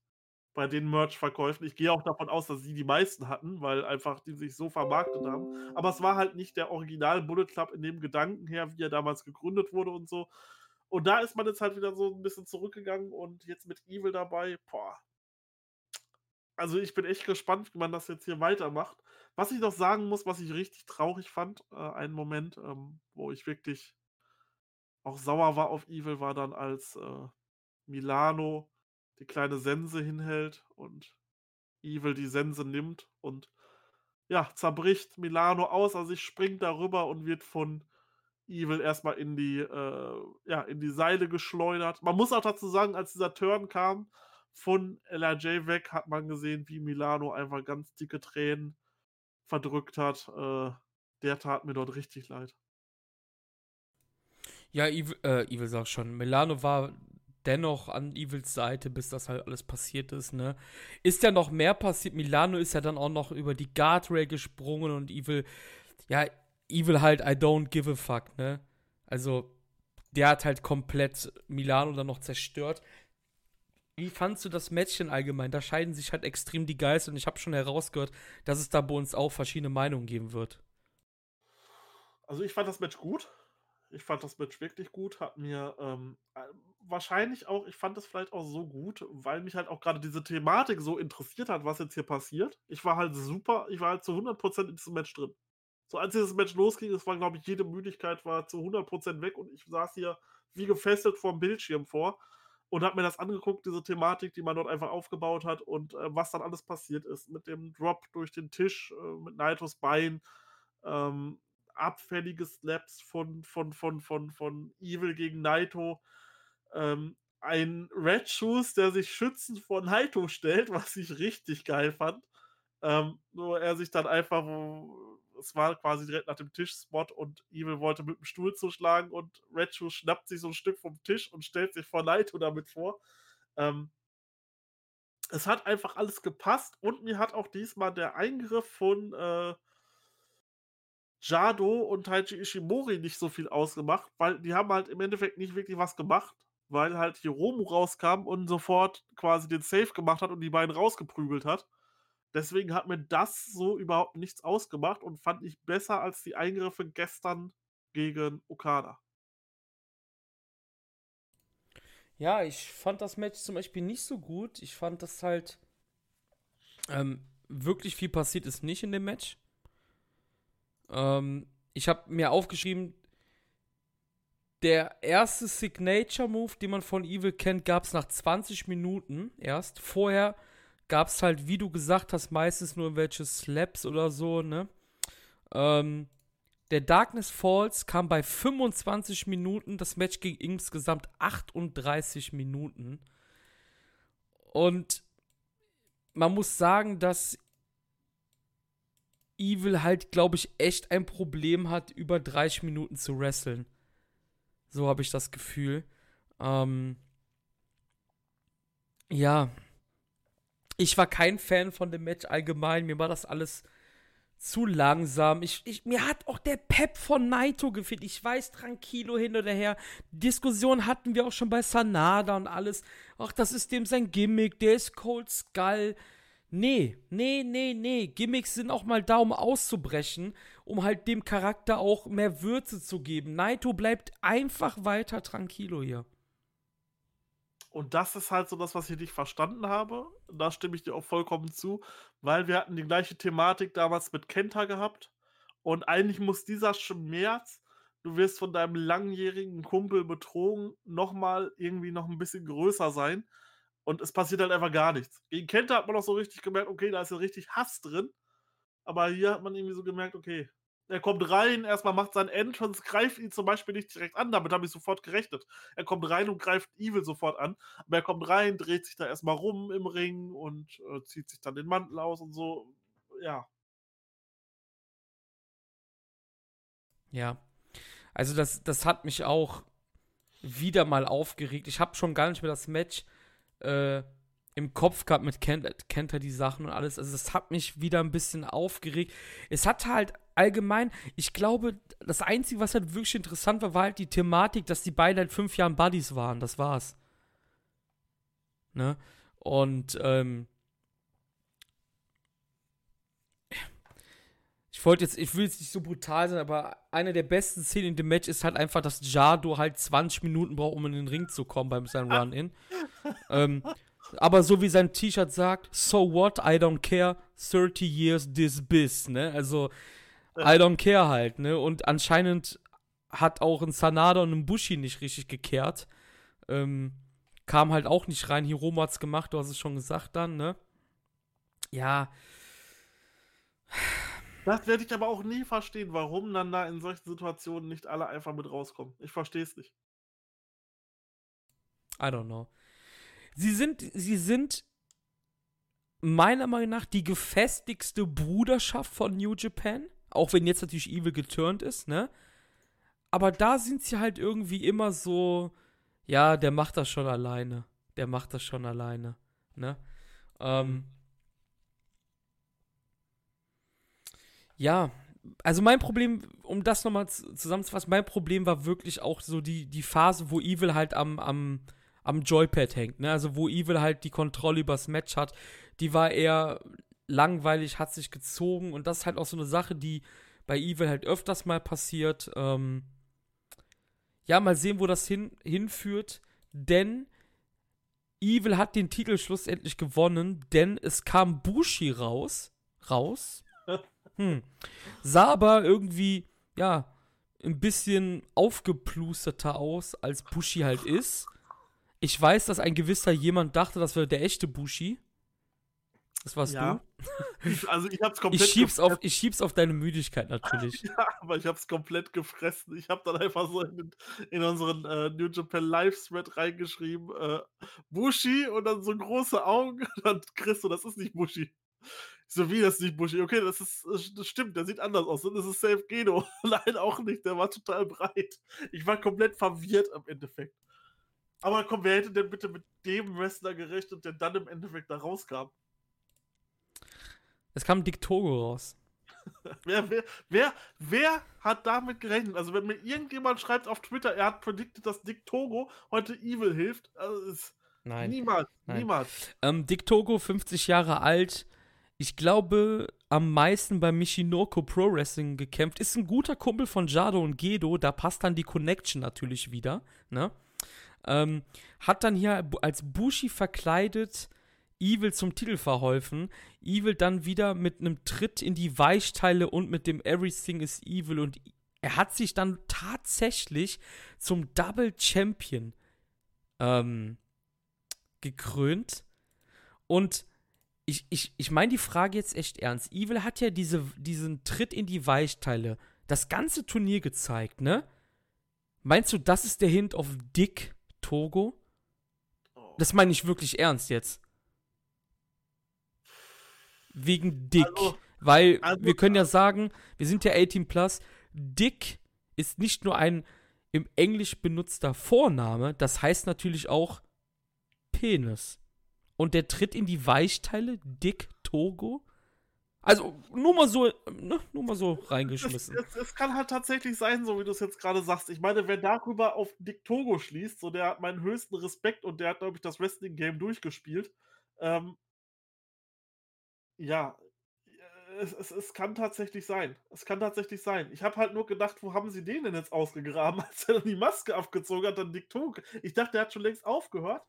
bei den Merch-Verkäufen. Ich gehe auch davon aus, dass sie die meisten hatten, weil einfach die sich so vermarktet haben. Aber es war halt nicht der Original Bullet Club in dem Gedanken her, wie er damals gegründet wurde und so. Und da ist man jetzt halt wieder so ein bisschen zurückgegangen und jetzt mit Evil dabei, boah. Also ich bin echt gespannt, wie man das jetzt hier weitermacht. Was ich noch sagen muss, was ich richtig traurig fand, äh, einen Moment, ähm, wo ich wirklich auch sauer war auf Evil, war dann als äh, Milano die kleine Sense hinhält und Evil die Sense nimmt und ja, zerbricht Milano außer sich, springt darüber und wird von Evil erstmal in die, äh, ja, in die Seile geschleudert. Man muss auch dazu sagen, als dieser Turn kam von LRJ weg, hat man gesehen, wie Milano einfach ganz dicke Tränen verdrückt hat. Äh, der tat mir dort richtig leid. Ja, Evil, äh, Evil sagt schon, Milano war dennoch an Evils Seite, bis das halt alles passiert ist, ne? Ist ja noch mehr passiert. Milano ist ja dann auch noch über die Guardrail gesprungen und Evil, ja, Evil halt, I don't give a fuck, ne? Also, der hat halt komplett Milano dann noch zerstört. Wie fandst du das Matchchen allgemein? Da scheiden sich halt extrem die Geister und ich habe schon herausgehört, dass es da bei uns auch verschiedene Meinungen geben wird. Also ich fand das Match gut. Ich fand das Match wirklich gut, hat mir ähm, äh, wahrscheinlich auch, ich fand das vielleicht auch so gut, weil mich halt auch gerade diese Thematik so interessiert hat, was jetzt hier passiert. Ich war halt super, ich war halt zu 100% in diesem Match drin. So als dieses Match losging, es war, glaube ich, jede Müdigkeit war zu 100% weg und ich saß hier wie gefesselt vorm Bildschirm vor und habe mir das angeguckt, diese Thematik, die man dort einfach aufgebaut hat und äh, was dann alles passiert ist mit dem Drop durch den Tisch, äh, mit Naitos Bein, ähm, abfällige Slaps von, von, von, von, von Evil gegen Naito. Ähm, ein Red Shoes, der sich schützend vor Naito stellt, was ich richtig geil fand. Ähm, nur er sich dann einfach, wo, es war quasi direkt nach dem Tischspot und Evil wollte mit dem Stuhl zuschlagen und Red Shoes schnappt sich so ein Stück vom Tisch und stellt sich vor Naito damit vor. Ähm, es hat einfach alles gepasst und mir hat auch diesmal der Eingriff von äh, Jado und Taiji Ishimori nicht so viel ausgemacht, weil die haben halt im Endeffekt nicht wirklich was gemacht, weil halt Hiromu rauskam und sofort quasi den Safe gemacht hat und die beiden rausgeprügelt hat. Deswegen hat mir das so überhaupt nichts ausgemacht und fand ich besser als die Eingriffe gestern gegen Okada. Ja, ich fand das Match zum Beispiel nicht so gut. Ich fand, dass halt ähm, wirklich viel passiert ist nicht in dem Match. Ähm, ich habe mir aufgeschrieben, der erste Signature Move, den man von Evil kennt, gab es nach 20 Minuten erst. Vorher gab es halt, wie du gesagt hast, meistens nur welche Slaps oder so, ne? Ähm, der Darkness Falls kam bei 25 Minuten. Das Match ging insgesamt 38 Minuten. Und man muss sagen, dass Evil halt, glaube ich, echt ein Problem hat, über 30 Minuten zu wresteln. So habe ich das Gefühl. Ähm ja. Ich war kein Fan von dem Match allgemein. Mir war das alles zu langsam. Ich, ich, mir hat auch der Pep von Naito gefehlt. Ich weiß, Tranquilo hin oder her. Diskussion hatten wir auch schon bei Sanada und alles. Ach, das ist dem sein Gimmick. Der ist Cold Skull. Nee, nee, nee, nee. Gimmicks sind auch mal da, um auszubrechen, um halt dem Charakter auch mehr Würze zu geben. Naito bleibt einfach weiter Tranquilo hier. Und das ist halt so das, was ich nicht verstanden habe. Da stimme ich dir auch vollkommen zu, weil wir hatten die gleiche Thematik damals mit Kenta gehabt. Und eigentlich muss dieser Schmerz, du wirst von deinem langjährigen Kumpel betrogen, nochmal irgendwie noch ein bisschen größer sein. Und es passiert halt einfach gar nichts. Gegen Kenta hat man auch so richtig gemerkt, okay, da ist ja richtig Hass drin. Aber hier hat man irgendwie so gemerkt, okay, er kommt rein, erstmal macht sein Entrance, greift ihn zum Beispiel nicht direkt an, damit habe ich sofort gerechnet. Er kommt rein und greift Evil sofort an, aber er kommt rein, dreht sich da erstmal rum im Ring und äh, zieht sich dann den Mantel aus und so. Ja. Ja. Also das, das hat mich auch wieder mal aufgeregt. Ich habe schon gar nicht mehr das Match äh, im Kopf gehabt mit kennt, kennt er die Sachen und alles. Also das hat mich wieder ein bisschen aufgeregt. Es hat halt allgemein, ich glaube, das Einzige, was halt wirklich interessant war, war halt die Thematik, dass die beiden halt fünf Jahre Buddies waren. Das war's. Ne? Und, ähm, wollte jetzt, ich will jetzt nicht so brutal sein, aber eine der besten Szenen in dem Match ist halt einfach, dass Jado halt 20 Minuten braucht, um in den Ring zu kommen beim seinem Run-In. ähm, aber so wie sein T-Shirt sagt, so what, I don't care, 30 years this biz, ne? Also, I don't care halt, ne? Und anscheinend hat auch ein Sanada und ein Bushi nicht richtig gekehrt. Ähm, kam halt auch nicht rein. Hiromo hat's gemacht, du hast es schon gesagt dann, ne? Ja. Das werde ich aber auch nie verstehen, warum dann da in solchen Situationen nicht alle einfach mit rauskommen. Ich verstehe es nicht. I don't know. Sie sind, sie sind meiner Meinung nach die gefestigste Bruderschaft von New Japan. Auch wenn jetzt natürlich Evil geturnt ist, ne? Aber da sind sie halt irgendwie immer so, ja, der macht das schon alleine. Der macht das schon alleine, ne? Ähm, ja, also mein Problem, um das nochmal zusammenzufassen, mein Problem war wirklich auch so die, die Phase, wo Evil halt am, am, am Joypad hängt, ne? Also wo Evil halt die Kontrolle übers Match hat, die war eher langweilig, hat sich gezogen und das ist halt auch so eine Sache, die bei Evil halt öfters mal passiert. Ähm ja, mal sehen, wo das hin, hinführt, denn Evil hat den Titel schlussendlich gewonnen, denn es kam Bushi raus, raus, hm. sah aber irgendwie, ja, ein bisschen aufgeplusterter aus, als Bushi halt ist. Ich weiß, dass ein gewisser jemand dachte, das wäre der echte Bushi. Das warst Ja. du. Ich, also ich hab's Ich komplett schieb's, auf, gefressen. ich schieb's auf deine Müdigkeit natürlich. Ja, aber ich hab's komplett gefressen. Ich habe dann einfach so in, in unseren äh, New Japan Live-Thread reingeschrieben, äh, Bushi und dann so große Augen. Und dann Chris so, das ist nicht Bushi. So, wie, das nicht Bushi? Okay, das ist, das stimmt, der sieht anders aus. Und das ist Safe Geno. Nein, auch nicht, der war total breit. Ich war komplett verwirrt am Endeffekt. Aber komm, wer hätte denn bitte mit dem Wrestler gerechnet, der dann im Endeffekt da rauskam? Es kam Dick Togo raus. Wer, wer, wer, wer hat damit gerechnet? Also, wenn mir irgendjemand schreibt auf Twitter, er hat predicted, dass Dick Togo heute Evil hilft, also ist Nein. niemals, Nein. niemals. Ähm, Dick Togo, 50 Jahre alt. Ich glaube, am meisten bei Michinoko Pro Wrestling gekämpft. Ist ein guter Kumpel von Jado und Gedo. Da passt dann die Connection natürlich wieder. Ne? Ähm, hat dann hier als Bushi verkleidet Evil zum Titel verholfen. Evil dann wieder mit einem Tritt in die Weichteile und mit dem Everything is Evil. Und er hat sich dann tatsächlich zum Double Champion ähm, gekrönt. Und ich, ich, ich meine die Frage jetzt echt ernst. Evil hat ja diese, diesen Tritt in die Weichteile das ganze Turnier gezeigt, ne? Meinst du, das ist der Hint auf Dick Togo? Oh. Das meine ich wirklich ernst jetzt. Wegen Dick. Also- Weil also- wir können ja sagen, wir sind ja 18 plus. Dick ist nicht nur ein im Englisch benutzter Vorname, das heißt natürlich auch Penis. Und der tritt in die Weichteile, Dick Togo. Also nur mal so, ne, nur mal so Es, reingeschmissen. es, kann halt tatsächlich sein, so wie du es jetzt gerade sagst. Ich meine, wer darüber auf Dick Togo schließt, so der hat meinen höchsten Respekt und der hat, glaube ich, das Wrestling-Game durchgespielt. Ähm, ja, es, es, es kann tatsächlich sein. Es kann tatsächlich sein. Ich habe halt nur gedacht, wo haben sie den denn jetzt ausgegraben, als er dann die Maske abgezogen hat, dann Dick Togo. Ich dachte, der hat schon längst aufgehört.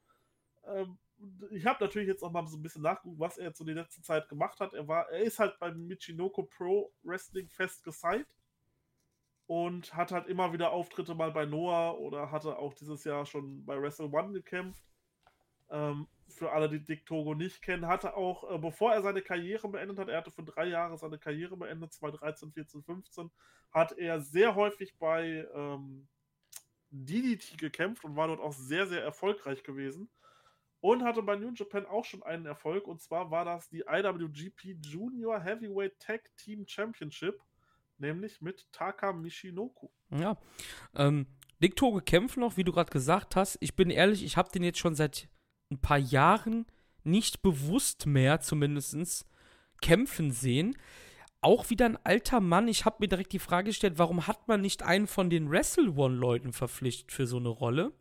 Ähm, ich habe natürlich jetzt auch mal so ein bisschen nachgeguckt, was er jetzt so die letzte Zeit gemacht hat. Er war, er ist halt beim Michinoko Pro Wrestling fest gesigned und hat halt immer wieder Auftritte mal bei Noah oder hatte auch dieses Jahr schon bei Wrestle One gekämpft. Ähm, für alle, die Dick Togo nicht kennen, hatte auch, äh, bevor er seine Karriere beendet hat, er hatte für drei Jahre seine Karriere beendet, 2013, 14, 15, hat er sehr häufig bei ähm, DDT gekämpft und war dort auch sehr, sehr erfolgreich gewesen. Und hatte bei New Japan auch schon einen Erfolg. Und zwar war das die IWGP Junior Heavyweight Tag Team Championship. Nämlich mit Taka Michinoku. Ja. Ähm, Dick Togo kämpft noch, wie du gerade gesagt hast. Ich bin ehrlich, ich habe den jetzt schon seit ein paar Jahren nicht bewusst mehr, zumindest, kämpfen sehen. Auch wieder ein alter Mann. Ich habe mir direkt die Frage gestellt, warum hat man nicht einen von den Wrestle One-Leuten verpflichtet für so eine Rolle?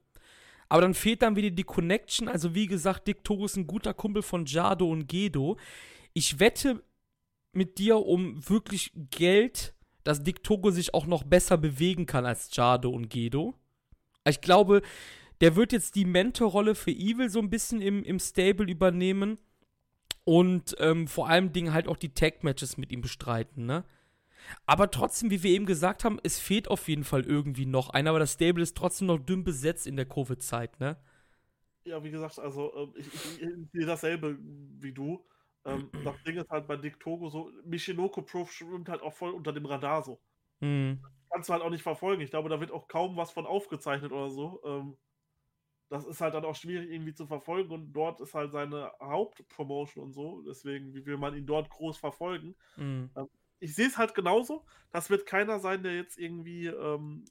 Aber dann fehlt dann wieder die Connection. Also, wie gesagt, Dick Togo ist ein guter Kumpel von Jado und Gedo. Ich wette mit dir um wirklich Geld, dass Dick Togo sich auch noch besser bewegen kann als Jado und Gedo. Ich glaube, der wird jetzt die Mentorrolle für Evil so ein bisschen im, im Stable übernehmen und ähm, vor allem Dingen halt auch die Tag-Matches mit ihm bestreiten, ne? Aber trotzdem, wie wir eben gesagt haben, es fehlt auf jeden Fall irgendwie noch einer, aber das Stable ist trotzdem noch dünn besetzt in der Covid-Zeit, ne? Ja, wie gesagt, also ähm, ich, ich, ich sehe dasselbe wie du. Ähm, das Ding ist halt bei Dick Togo so, Michinoku Pro schwimmt halt auch voll unter dem Radar so. Hm. Kannst du halt auch nicht verfolgen. Ich glaube, da wird auch kaum was von aufgezeichnet oder so. Ähm, das ist halt dann auch schwierig irgendwie zu verfolgen und dort ist halt seine Hauptpromotion und so. Deswegen, wie will man ihn dort groß verfolgen? Hm. Ich sehe es halt genauso. Das wird keiner sein, der jetzt irgendwie ähm,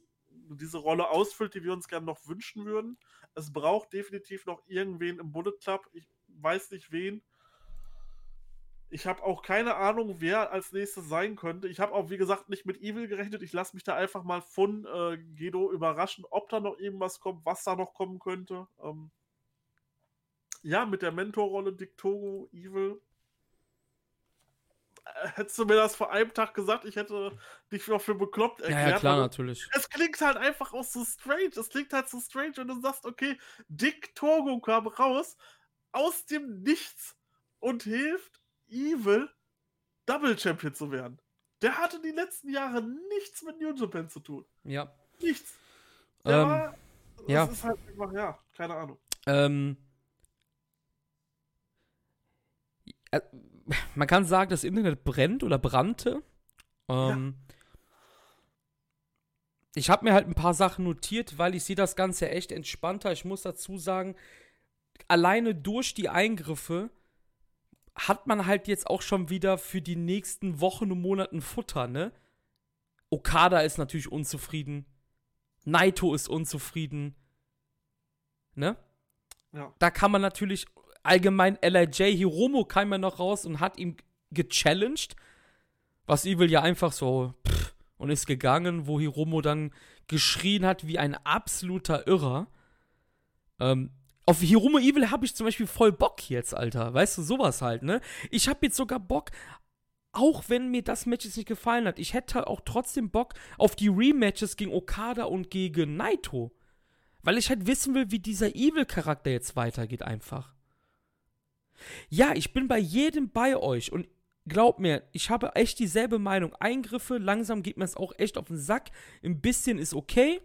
diese Rolle ausfüllt, die wir uns gerne noch wünschen würden. Es braucht definitiv noch irgendwen im Bullet Club. Ich weiß nicht wen. Ich habe auch keine Ahnung, wer als nächstes sein könnte. Ich habe auch, wie gesagt, nicht mit Evil gerechnet. Ich lasse mich da einfach mal von äh, Gedo überraschen, ob da noch irgendwas kommt, was da noch kommen könnte. Ähm, ja, mit der Mentorrolle Dick Togo, Evil, hättest du mir das vor einem Tag gesagt, ich hätte dich noch für bekloppt Ja, erklärt. ja, klar, weil natürlich. Es klingt halt einfach auch so strange. Es klingt halt so strange, wenn du sagst, okay, Dick Togo kam raus aus dem Nichts und hilft Evil, Double Champion zu werden. Der hatte die letzten Jahre nichts mit New Japan zu tun. Ja. Nichts. Der Ähm, war. Das ja. ist halt einfach, ja, keine Ahnung. Ähm, äh, man kann sagen, das Internet brennt oder brannte. Ähm, ja. Ich habe mir halt ein paar Sachen notiert, weil ich sehe das Ganze echt entspannter. Ich muss dazu sagen, alleine durch die Eingriffe hat man halt jetzt auch schon wieder für die nächsten Wochen und Monaten Futter, ne? Okada ist natürlich unzufrieden. Naito ist unzufrieden. Ne? Ja. Da kann man natürlich allgemein LIJ Hiromo kam ja noch raus und hat ihn gechallenged. Was Evil ja einfach so pff, und ist gegangen, wo Hiromo dann geschrien hat wie ein absoluter Irrer. Ähm, auf Hiromo Evil habe ich zum Beispiel voll Bock jetzt, Alter. Weißt du, sowas halt, ne? Ich habe jetzt sogar Bock, auch wenn mir das Match jetzt nicht gefallen hat, ich hätte auch trotzdem Bock auf die Rematches gegen Okada und gegen Naito. Weil ich halt wissen will, wie dieser Evil-Charakter jetzt weitergeht, einfach. Ja, ich bin bei jedem bei euch und glaubt mir, ich habe echt dieselbe Meinung. Eingriffe, langsam geht mir es auch echt auf den Sack. Ein bisschen ist okay.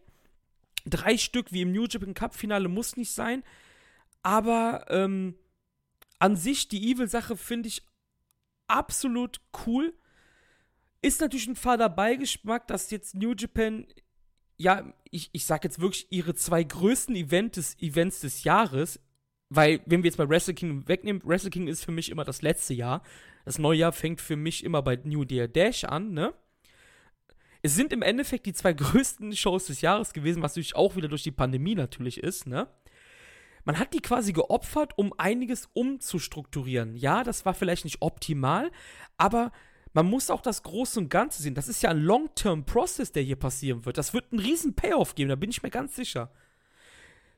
Drei Stück wie im New Japan Cup Finale muss nicht sein. Aber ähm, an sich, die Evil-Sache finde ich absolut cool. Ist natürlich ein fader Beigeschmack, dass jetzt New Japan, ja, ich, ich sag jetzt wirklich ihre zwei größten Event des, Events des Jahres, weil, wenn wir jetzt bei Wrestle King wegnehmen, Wrestle King ist für mich immer das letzte Jahr. Das neue Jahr fängt für mich immer bei New Year Dash an, ne? Es sind im Endeffekt die zwei größten Shows des Jahres gewesen, was natürlich auch wieder durch die Pandemie natürlich ist, ne? man hat die quasi geopfert, um einiges umzustrukturieren. Ja, das war vielleicht nicht optimal, aber man muss auch das Große und Ganze sehen. Das ist ja ein Long-Term-Process, der hier passieren wird. Das wird einen riesen Payoff geben, da bin ich mir ganz sicher.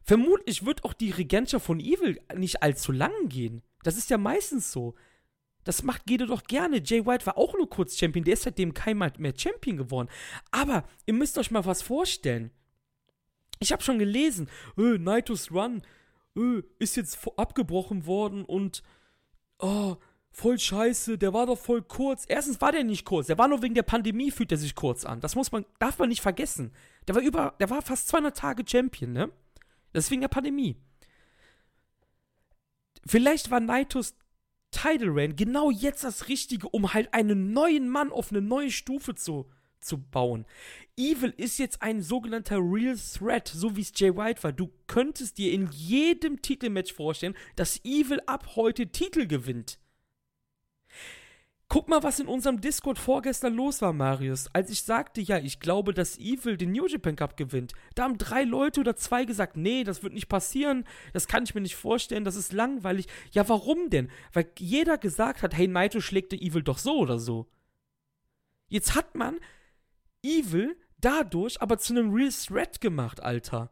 Vermutlich wird auch die Regentschaft von Evil nicht allzu lang gehen. Das ist ja meistens so. Das macht Gede doch gerne. Jay White war auch nur kurz Champion, der ist seitdem kein Mal mehr Champion geworden. Aber ihr müsst euch mal was vorstellen. Ich habe schon gelesen, äh, Naitos Run öh, ist jetzt abgebrochen worden und oh, voll scheiße, der war doch voll kurz. Erstens war der nicht kurz, der war nur wegen der Pandemie fühlt er sich kurz an. Das muss man, darf man nicht vergessen. Der war über, der war fast 200 Tage Champion, ne? Das ist wegen der Pandemie. Vielleicht war Naitos Tidal Rain genau jetzt das Richtige, um halt einen neuen Mann auf eine neue Stufe zu, zu bauen. Evil ist jetzt ein sogenannter Real Threat, so wie es Jay White war. Du könntest dir in jedem Titelmatch vorstellen, dass Evil ab heute Titel gewinnt. Guck mal, was in unserem Discord vorgestern los war, Marius. Als ich sagte, ja, ich glaube, dass Evil den New Japan Cup gewinnt. Da haben drei Leute oder zwei gesagt, nee, das wird nicht passieren. Das kann ich mir nicht vorstellen. Das ist langweilig. Ja, warum denn? Weil jeder gesagt hat, hey, Naito schlägt Evil doch so oder so. Jetzt hat man Evil dadurch aber zu einem Real Threat gemacht, Alter.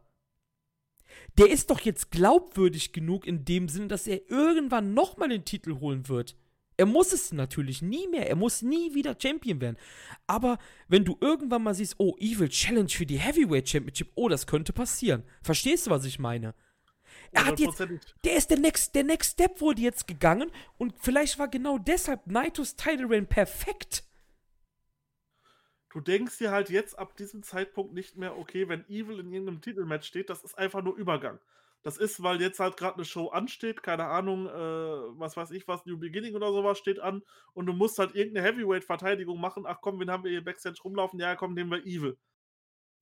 Der ist doch jetzt glaubwürdig genug in dem Sinne, dass er irgendwann nochmal den Titel holen wird. Er muss es natürlich nie mehr. Er muss nie wieder Champion werden. Aber wenn du irgendwann mal siehst, oh, Evil Challenge für die Heavyweight Championship, oh, das könnte passieren. Verstehst du, was ich meine? Er hat jetzt, der ist der Next, der Next Step wurde jetzt gegangen und vielleicht war genau deshalb Naitos Title Reign perfekt du denkst dir halt jetzt ab diesem Zeitpunkt nicht mehr, okay, wenn Evil in irgendeinem Titelmatch steht, das ist einfach nur Übergang. Das ist, weil jetzt halt gerade eine Show ansteht, keine Ahnung, äh, was weiß ich, was New Beginning oder sowas steht an und du musst halt irgendeine Heavyweight-Verteidigung machen. Ach komm, wen haben wir hier Backstage rumlaufen? Ja, komm, nehmen wir Evil.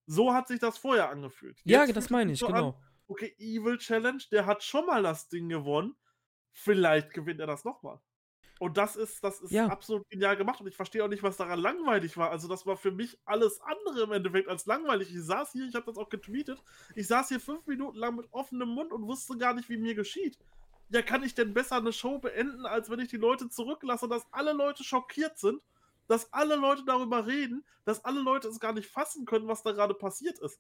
So hat sich das vorher angefühlt. Jetzt ja, das meine ich, so genau. An, okay, Evil Challenge, der hat schon mal das Ding gewonnen. Vielleicht gewinnt er das nochmal. Und das ist, das ist ja. absolut genial gemacht und ich verstehe auch nicht, was daran langweilig war. Also, das war für mich alles andere im Endeffekt als langweilig. Ich saß hier, ich habe das auch getweetet, ich saß hier fünf Minuten lang mit offenem Mund und wusste gar nicht, wie mir geschieht. Ja, kann ich denn besser eine Show beenden, als wenn ich die Leute zurücklasse, dass alle Leute schockiert sind, dass alle Leute darüber reden, dass alle Leute es gar nicht fassen können, was da gerade passiert ist.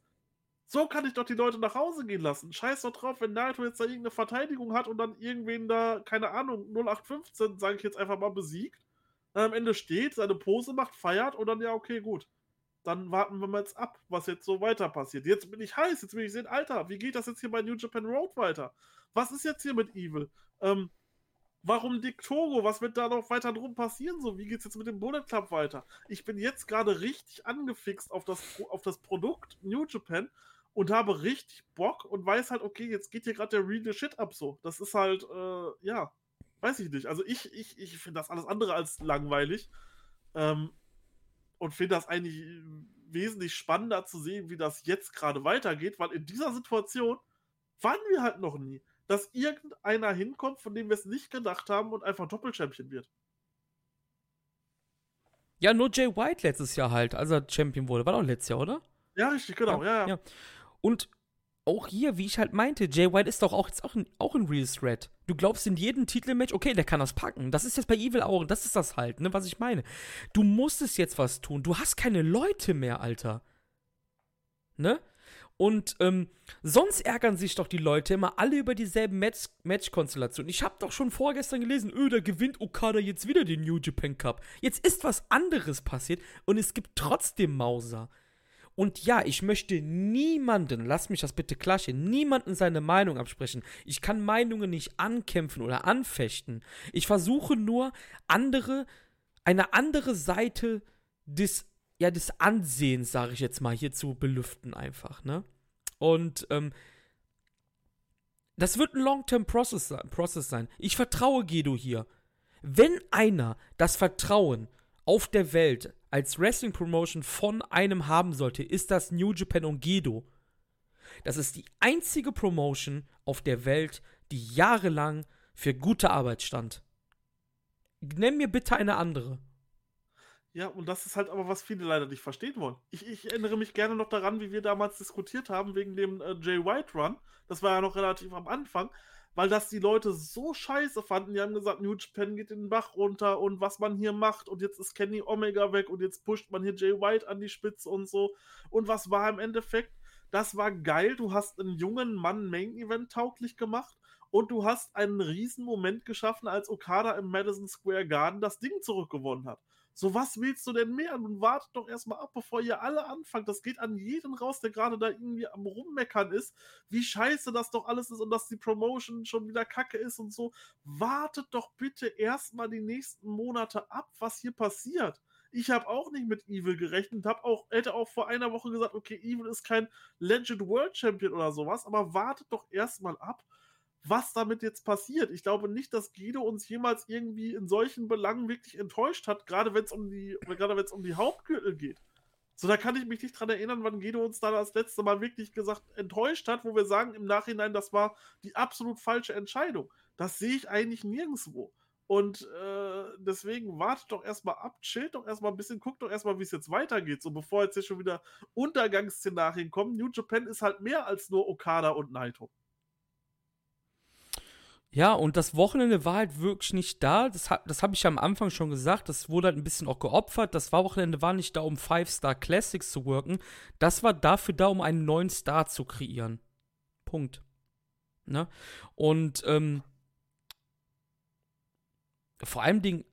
So kann ich doch die Leute nach Hause gehen lassen. Scheiß doch drauf, wenn Naruto jetzt da irgendeine Verteidigung hat und dann irgendwen da, keine Ahnung, 0815, sage ich jetzt einfach mal, besiegt. Dann am Ende steht, seine Pose macht, feiert und dann, ja, okay, gut. Dann warten wir mal jetzt ab, was jetzt so weiter passiert. Jetzt bin ich heiß, jetzt will ich sehen, Alter, wie geht das jetzt hier bei New Japan Road weiter? Was ist jetzt hier mit Evil? Ähm, warum Dick Togo? Was wird da noch weiter drum passieren? So, wie geht's jetzt mit dem Bullet Club weiter? Ich bin jetzt gerade richtig angefixt auf das, auf das Produkt New Japan und habe richtig Bock und weiß halt, okay, jetzt geht hier gerade der real Shit ab so. Das ist halt, äh, ja. Weiß ich nicht. Also ich, ich, ich finde das alles andere als langweilig. Ähm, und finde das eigentlich wesentlich spannender zu sehen, wie das jetzt gerade weitergeht, weil in dieser Situation waren wir halt noch nie, dass irgendeiner hinkommt, von dem wir es nicht gedacht haben und einfach Doppelchampion wird. Ja, nur Jay White letztes Jahr halt, als er Champion wurde. War doch letztes Jahr, oder? Ja, richtig, genau. Ja, ja. ja. Und auch hier, wie ich halt meinte, Jay White ist doch auch jetzt auch ein, auch ein Real Threat. Du glaubst in jedem Titelmatch, okay, der kann das packen. Das ist jetzt bei Evil auch, das ist das halt, ne, was ich meine. Du musstest jetzt was tun. Du hast keine Leute mehr, Alter. Ne? Und ähm, sonst ärgern sich doch die Leute immer alle über dieselben Match Match-Konstellationen. Ich habe doch schon vorgestern gelesen, öh, da gewinnt Okada jetzt wieder den New Japan Cup. Jetzt ist was anderes passiert und es gibt trotzdem Mauser. Und ja, ich möchte niemanden, lass mich das bitte klarstellen, niemanden seine Meinung absprechen. Ich kann Meinungen nicht ankämpfen oder anfechten. Ich versuche nur, andere, eine andere Seite des, ja, des Ansehens, sage ich jetzt mal, hier zu belüften einfach, ne? Und, ähm, das wird ein Long-Term-Process Process sein. Ich vertraue Gedo hier. Wenn einer das Vertrauen auf der Welt als Wrestling Promotion von einem haben sollte, ist das New Japan und Gedo. Das ist die einzige Promotion auf der Welt, die jahrelang für gute Arbeit stand. Nenn mir bitte eine andere. Ja, und das ist halt aber, was viele leider nicht verstehen wollen. Ich, ich erinnere mich gerne noch daran, wie wir damals diskutiert haben wegen dem äh, Jay White Run. Das war ja noch relativ am Anfang weil das die Leute so scheiße fanden. Die haben gesagt, New Japan geht in den Bach runter und was man hier macht und jetzt ist Kenny Omega weg und jetzt pusht man hier Jay White an die Spitze und so. Und was war im Endeffekt? Das war geil. Du hast einen jungen Mann Main Event tauglich gemacht und du hast einen riesen Moment geschaffen, als Okada im Madison Square Garden das Ding zurückgewonnen hat. So, was willst du denn mehr? Nun wartet doch erstmal ab, bevor ihr alle anfangt. Das geht an jeden raus, der gerade da irgendwie am Rummeckern ist, wie scheiße das doch alles ist und dass die Promotion schon wieder kacke ist und so. Wartet doch bitte erstmal die nächsten Monate ab, was hier passiert. Ich habe auch nicht mit Evil gerechnet, hab auch, hätte auch vor einer Woche gesagt, okay, Evil ist kein Legend World Champion oder sowas, aber wartet doch erstmal ab was damit jetzt passiert. Ich glaube nicht, dass Guido uns jemals irgendwie in solchen Belangen wirklich enttäuscht hat, gerade wenn es um die, gerade wenn es um die Hauptgürtel geht. So, da kann ich mich nicht dran erinnern, wann Guido uns da das letzte Mal wirklich gesagt enttäuscht hat, wo wir sagen im Nachhinein, das war die absolut falsche Entscheidung. Das sehe ich eigentlich nirgendwo. Und äh, deswegen wartet doch erstmal ab, chillt doch erstmal ein bisschen, guckt doch erstmal, wie es jetzt weitergeht. So bevor jetzt hier schon wieder Untergangsszenarien kommen. New Japan ist halt mehr als nur Okada und Naito. Ja, und das Wochenende war halt wirklich nicht da. Das, das habe ich am Anfang schon gesagt. Das wurde halt ein bisschen auch geopfert. Das Wochenende war nicht da, um Five-Star Classics zu worken. Das war dafür da, um einen neuen Star zu kreieren. Punkt. Ne? Und ähm, vor allem Ding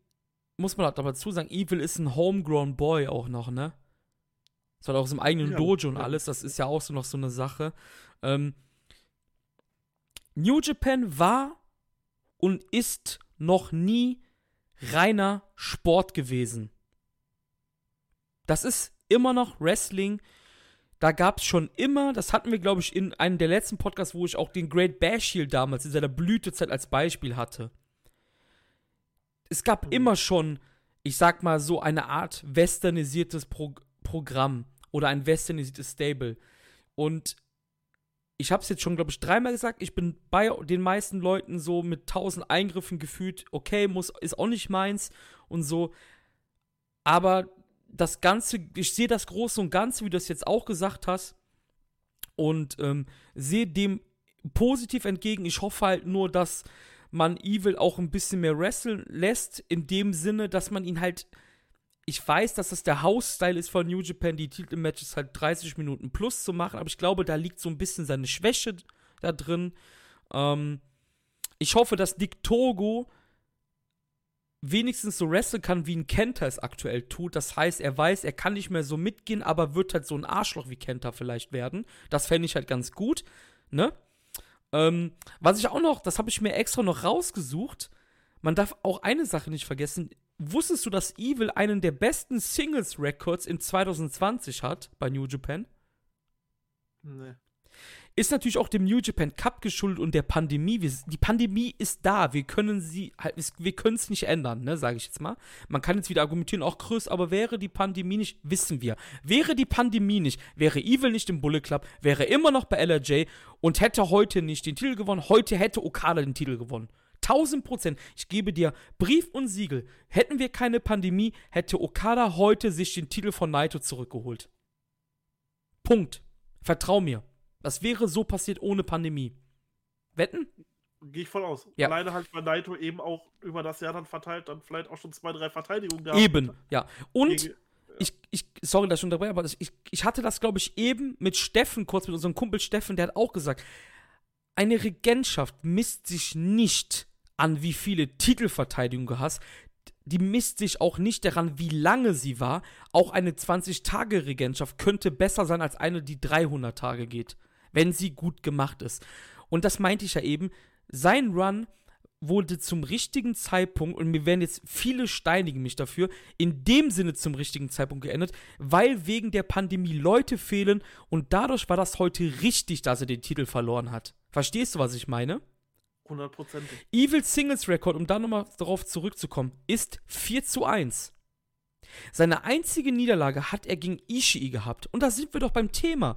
muss man halt aber dazu sagen, Evil ist ein homegrown Boy auch noch, ne? Das war auch aus dem eigenen ja, Dojo und alles. Das ist ja auch so noch so eine Sache. Ähm, New Japan war und ist noch nie reiner Sport gewesen. Das ist immer noch Wrestling. Da gab es schon immer, das hatten wir, glaube ich, in einem der letzten Podcasts, wo ich auch den Great Bash Heel damals in seiner Blütezeit als Beispiel hatte. Es gab mhm. immer schon, ich sag mal, so eine Art westernisiertes Pro Programm oder ein westernisiertes Stable. Und ich habe es jetzt schon, glaube ich, dreimal gesagt, ich bin bei den meisten Leuten so mit tausend Eingriffen gefühlt, okay, muss, ist auch nicht meins und so. Aber das Ganze, ich sehe das Große und Ganze, wie du das jetzt auch gesagt hast, und ähm, sehe dem positiv entgegen. Ich hoffe halt nur, dass man Evil auch ein bisschen mehr wresteln lässt, in dem Sinne, dass man ihn halt ich weiß, dass das der House-Style ist von New Japan, die Titelmatches halt 30 Minuten plus zu machen, aber ich glaube, da liegt so ein bisschen seine Schwäche da drin. Ähm, ich hoffe, dass Nick Togo wenigstens so wresteln kann, wie ein Kenta es aktuell tut. Das heißt, er weiß, er kann nicht mehr so mitgehen, aber wird halt so ein Arschloch wie Kenta vielleicht werden. Das fände ich halt ganz gut, ne? Ähm, was ich auch noch, das habe ich mir extra noch rausgesucht. Man darf auch eine Sache nicht vergessen. Wusstest du, dass Evil einen der besten Singles-Records in 2020 hat bei New Japan? Nee. Ist natürlich auch dem New Japan Cup geschuldet und der Pandemie. Wir, die Pandemie ist da. Wir können sie halt, wir können es nicht ändern, ne, sage ich jetzt mal. Man kann jetzt wieder argumentieren, auch Chris, aber wäre die Pandemie nicht, wissen wir. Wäre die Pandemie nicht, wäre Evil nicht im Bullet Club, wäre immer noch bei LRJ und hätte heute nicht den Titel gewonnen, heute hätte Okada den Titel gewonnen. 1000 Prozent. Ich gebe dir Brief und Siegel. Hätten wir keine Pandemie, hätte Okada heute sich den Titel von Naito zurückgeholt. Punkt. Vertrau mir. Das wäre so passiert ohne Pandemie. Wetten? Gehe ich voll aus. Ja. Alleine halt bei Naito eben auch über das Jahr dann verteilt, dann vielleicht auch schon zwei, drei Verteidigungen gehabt. Eben, ja. Und Gegen- ich, ich, sorry, dass ich unterbreche, aber ich, ich hatte das, glaube ich, eben mit Steffen, kurz mit unserem Kumpel Steffen, der hat auch gesagt, eine Regentschaft misst sich nicht an, wie viele Titelverteidigungen du hast. Die misst sich auch nicht daran, wie lange sie war. Auch eine 20-Tage-Regentschaft könnte besser sein als eine, die 300 Tage geht, wenn sie gut gemacht ist. Und das meinte ich ja eben. Sein Run wurde zum richtigen Zeitpunkt, und mir werden jetzt viele steinigen mich dafür, in dem Sinne zum richtigen Zeitpunkt geendet, weil wegen der Pandemie Leute fehlen und dadurch war das heute richtig, dass er den Titel verloren hat. Verstehst du, was ich meine? Hundertprozentig. Evil Singles Record, um da nochmal darauf zurückzukommen, ist 4 zu 1. Seine einzige Niederlage hat er gegen Ishii gehabt. Und da sind wir doch beim Thema.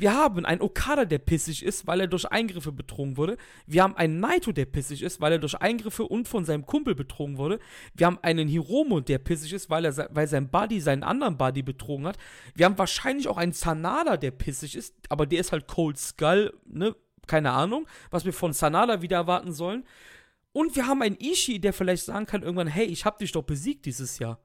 Wir haben einen Okada, der pissig ist, weil er durch Eingriffe betrogen wurde. Wir haben einen Naito, der pissig ist, weil er durch Eingriffe und von seinem Kumpel betrogen wurde. Wir haben einen Hiromo, der pissig ist, weil, er, weil sein Buddy seinen anderen Buddy betrogen hat. Wir haben wahrscheinlich auch einen Sanada, der pissig ist, aber der ist halt Cold Skull, ne? Keine Ahnung, was wir von Sanada wieder erwarten sollen. Und wir haben einen Ishii, der vielleicht sagen kann irgendwann, hey, ich hab dich doch besiegt dieses Jahr.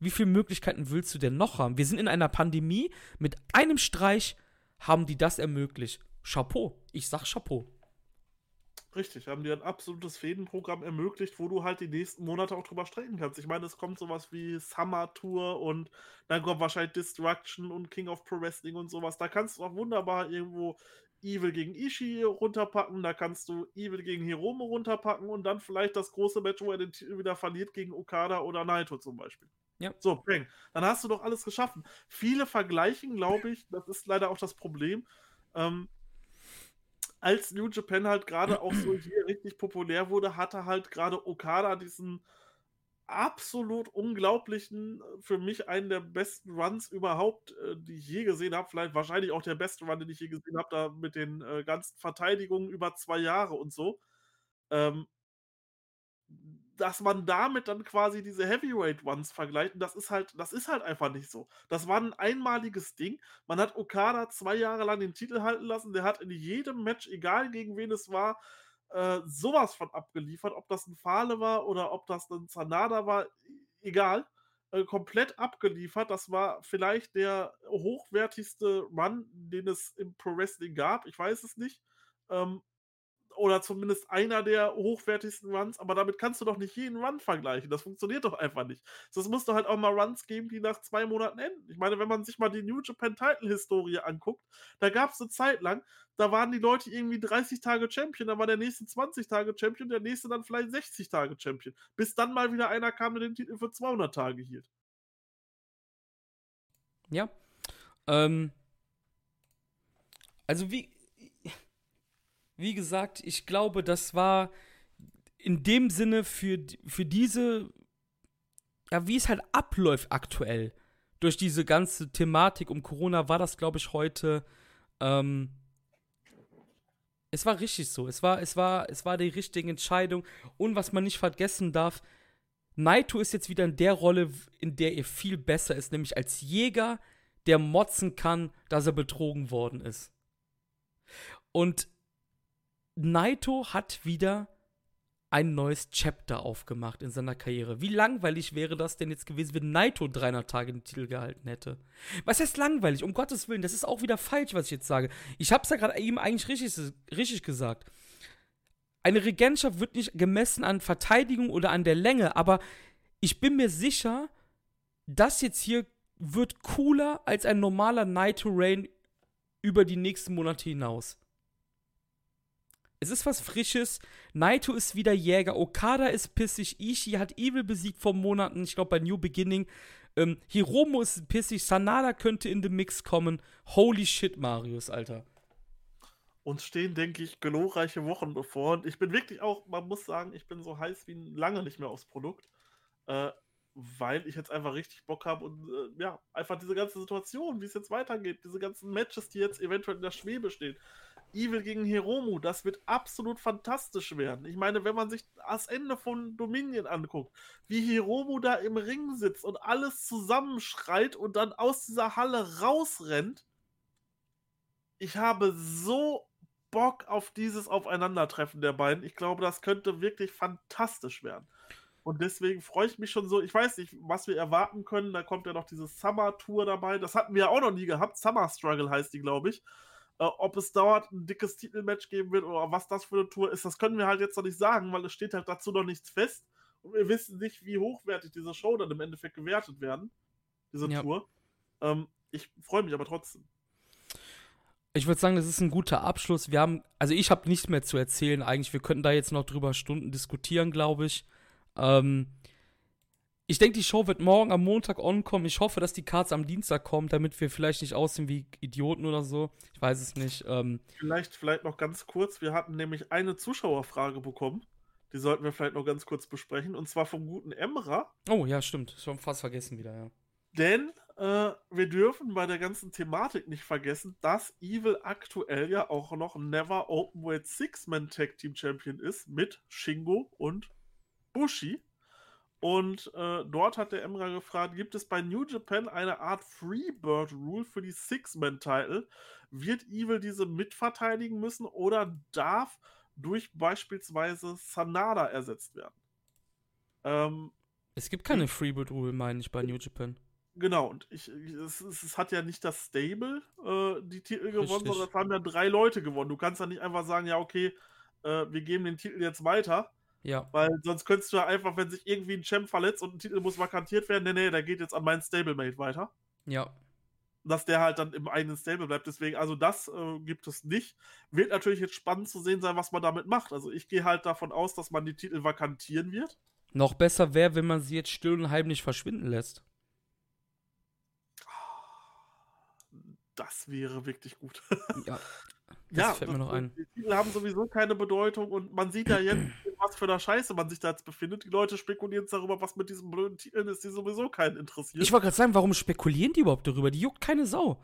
Wie viele Möglichkeiten willst du denn noch haben? Wir sind in einer Pandemie, mit einem Streich haben die das ermöglicht. Chapeau. Ich sag Chapeau. Richtig, haben dir ein absolutes Fädenprogramm ermöglicht, wo du halt die nächsten Monate auch drüber streiten kannst. Ich meine, es kommt sowas wie Summer Tour und dann kommt wahrscheinlich Destruction und King of Pro Wrestling und sowas. Da kannst du auch wunderbar irgendwo Evil gegen Ishii runterpacken, da kannst du Evil gegen Hiromo runterpacken und dann vielleicht das große Match, wo er den Titel wieder verliert gegen Okada oder Naito zum Beispiel. Ja. So, bang. Dann hast du doch alles geschaffen. Viele vergleichen, glaube ich, das ist leider auch das Problem. Ähm, als New Japan halt gerade auch so hier richtig populär wurde, hatte halt gerade Okada diesen absolut unglaublichen, äh, für mich einen der besten Runs überhaupt, äh, die ich je gesehen habe. Vielleicht wahrscheinlich auch der beste Run, den ich je gesehen habe, da mit den äh, ganzen Verteidigungen über zwei Jahre und so. Ähm, dass man damit dann quasi diese Heavyweight Ones vergleicht, das ist halt, das ist halt einfach nicht so. Das war ein einmaliges Ding. Man hat Okada zwei Jahre lang den Titel halten lassen. Der hat in jedem Match, egal gegen wen es war, äh, sowas von abgeliefert. Ob das ein Fale war oder ob das ein Sanada war, egal. Äh, komplett abgeliefert. Das war vielleicht der hochwertigste Run, den es im Pro Wrestling gab. Ich weiß es nicht. Ähm, oder zumindest einer der hochwertigsten Runs, aber damit kannst du doch nicht jeden Run vergleichen. Das funktioniert doch einfach nicht. Das muss doch halt auch mal Runs geben, die nach zwei Monaten enden. Ich meine, wenn man sich mal die New Japan Title-Historie anguckt, da gab es eine Zeit lang, da waren die Leute irgendwie 30 Tage Champion, dann war der nächste 20 Tage Champion, der nächste dann vielleicht 60 Tage Champion. Bis dann mal wieder einer kam, der den Titel für 200 Tage hielt. Ja. Ähm, also wie, wie gesagt, ich glaube, das war in dem Sinne für, für diese, ja, wie es halt abläuft aktuell, durch diese ganze Thematik um Corona, war das, glaube ich, heute, ähm, es war richtig so. Es war, es war, es war die richtige Entscheidung. Und was man nicht vergessen darf, Naito ist jetzt wieder in der Rolle, in der er viel besser ist, nämlich als Jäger, der motzen kann, dass er betrogen worden ist. Und Naito hat wieder ein neues Chapter aufgemacht in seiner Karriere. Wie langweilig wäre das denn jetzt gewesen, wenn Naito 300 Tage den Titel gehalten hätte? Was heißt langweilig? Um Gottes Willen, das ist auch wieder falsch, was ich jetzt sage. Ich hab's ja gerade eben eigentlich richtig, richtig gesagt. Eine Regentschaft wird nicht gemessen an Verteidigung oder an der Länge, aber ich bin mir sicher, das jetzt hier wird cooler als ein normaler Naito Rain über die nächsten Monate hinaus. Es ist was Frisches. Naito ist wieder Jäger. Okada ist pissig. Ishii hat Evil besiegt vor Monaten. Ich glaube, bei New Beginning. Ähm, Hiromo ist pissig, Sanada könnte in den Mix kommen. Holy shit, Marius, Alter. Uns stehen, denke ich, glorreiche Wochen bevor. Und ich bin wirklich auch, man muss sagen, ich bin so heiß wie lange nicht mehr aufs Produkt. Äh, weil ich jetzt einfach richtig Bock habe und äh, ja, einfach diese ganze Situation, wie es jetzt weitergeht, diese ganzen Matches, die jetzt eventuell in der Schwebe stehen. Evil gegen Hiromu, das wird absolut fantastisch werden. Ich meine, wenn man sich das Ende von Dominion anguckt, wie Hiromu da im Ring sitzt und alles zusammenschreit und dann aus dieser Halle rausrennt, ich habe so Bock auf dieses Aufeinandertreffen der beiden. Ich glaube, das könnte wirklich fantastisch werden. Und deswegen freue ich mich schon so. Ich weiß nicht, was wir erwarten können. Da kommt ja noch diese Summer Tour dabei. Das hatten wir ja auch noch nie gehabt. Summer Struggle heißt die, glaube ich. Äh, ob es dauert ein dickes Titelmatch geben wird oder was das für eine Tour ist, das können wir halt jetzt noch nicht sagen, weil es steht halt dazu noch nichts fest. Und wir wissen nicht, wie hochwertig diese Show dann im Endeffekt gewertet werden. Diese ja. Tour. Ähm, ich freue mich aber trotzdem. Ich würde sagen, das ist ein guter Abschluss. Wir haben, also ich habe nichts mehr zu erzählen eigentlich. Wir könnten da jetzt noch drüber Stunden diskutieren, glaube ich. Ähm, ich denke, die Show wird morgen am Montag onkommen. Ich hoffe, dass die Cards am Dienstag kommen, damit wir vielleicht nicht aussehen wie Idioten oder so. Ich weiß es nicht. Ähm, vielleicht, vielleicht noch ganz kurz. Wir hatten nämlich eine Zuschauerfrage bekommen. Die sollten wir vielleicht noch ganz kurz besprechen. Und zwar vom guten Emra. Oh, ja, stimmt. Schon fast vergessen wieder, ja. Denn äh, wir dürfen bei der ganzen Thematik nicht vergessen, dass Evil aktuell ja auch noch Never Openweight Six-Man Tag Team Champion ist mit Shingo und Bushi. Und äh, dort hat der Emra gefragt, gibt es bei New Japan eine Art Freebird Rule für die Six-Man-Title? Wird Evil diese mitverteidigen müssen oder darf durch beispielsweise Sanada ersetzt werden? Ähm, es gibt keine Freebird Rule, meine ich, bei New Japan. Genau, und ich, es, es, hat ja nicht das Stable äh, die Titel gewonnen, Richtig. sondern es haben ja drei Leute gewonnen. Du kannst ja nicht einfach sagen, ja, okay, äh, wir geben den Titel jetzt weiter ja. Weil sonst könntest du ja einfach, wenn sich irgendwie ein Champ verletzt und ein Titel muss vakantiert werden, nee, nee, der geht jetzt an meinen Stablemate weiter. Ja. Dass der halt dann im eigenen Stable bleibt. Deswegen, also das äh, gibt es nicht. Wird natürlich jetzt spannend zu sehen sein, was man damit macht. Also ich gehe halt davon aus, dass man die Titel vakantieren wird. Noch besser wäre, wenn man sie jetzt still und heimlich verschwinden lässt. Das wäre wirklich gut. Ja, das ja, fällt mir noch ein. Die Titel haben sowieso keine Bedeutung und man sieht ja jetzt, was für eine Scheiße man sich da jetzt befindet. Die Leute spekulieren jetzt darüber, was mit diesen blöden Titeln ist, die sowieso keinen interessiert. Ich wollte gerade sagen, warum spekulieren die überhaupt darüber? Die juckt keine Sau.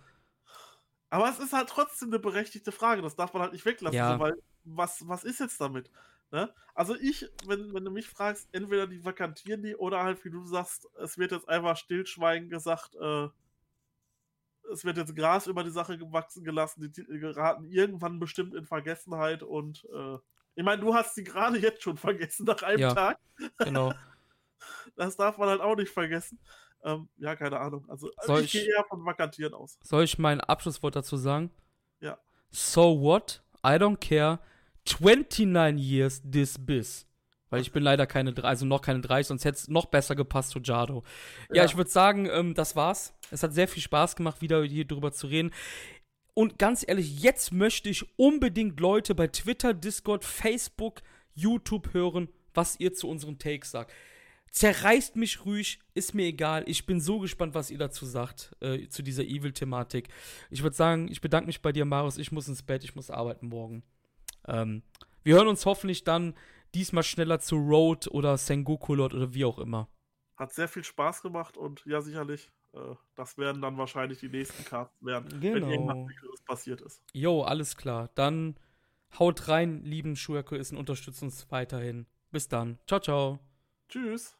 Aber es ist halt trotzdem eine berechtigte Frage. Das darf man halt nicht weglassen, ja. so, weil was, was ist jetzt damit? Ne? Also ich, wenn, wenn du mich fragst, entweder die vakantieren die oder halt, wie du sagst, es wird jetzt einfach stillschweigend gesagt, äh, es wird jetzt Gras über die Sache gewachsen gelassen, die Titel geraten irgendwann bestimmt in Vergessenheit und äh, ich meine, du hast sie gerade jetzt schon vergessen nach einem ja, Tag. Genau. Das darf man halt auch nicht vergessen. Ähm, ja, keine Ahnung. Also, also ich, ich gehe eher von Vakantieren aus. Soll ich mein Abschlusswort dazu sagen? Ja. So what? I don't care. 29 years this biz. Weil ich bin leider keine, also noch keine 30, sonst hätte es noch besser gepasst zu Jado. Ja, ja ich würde sagen, ähm, das war's. Es hat sehr viel Spaß gemacht, wieder hier drüber zu reden. Und ganz ehrlich, jetzt möchte ich unbedingt Leute bei Twitter, Discord, Facebook, YouTube hören, was ihr zu unseren Takes sagt. Zerreißt mich ruhig, ist mir egal. Ich bin so gespannt, was ihr dazu sagt, äh, zu dieser Evil-Thematik. Ich würde sagen, ich bedanke mich bei dir, Marius. Ich muss ins Bett, ich muss arbeiten morgen. Ähm, wir hören uns hoffentlich dann diesmal schneller zu Road oder Sengoku Lord oder wie auch immer. Hat sehr viel Spaß gemacht und ja, sicherlich. Äh, das werden dann wahrscheinlich die nächsten Cards werden, genau. wenn irgendwas passiert ist. Jo, alles klar. Dann haut rein, lieben Schuyaku ist und unterstützt uns weiterhin. Bis dann. Ciao, ciao. Tschüss.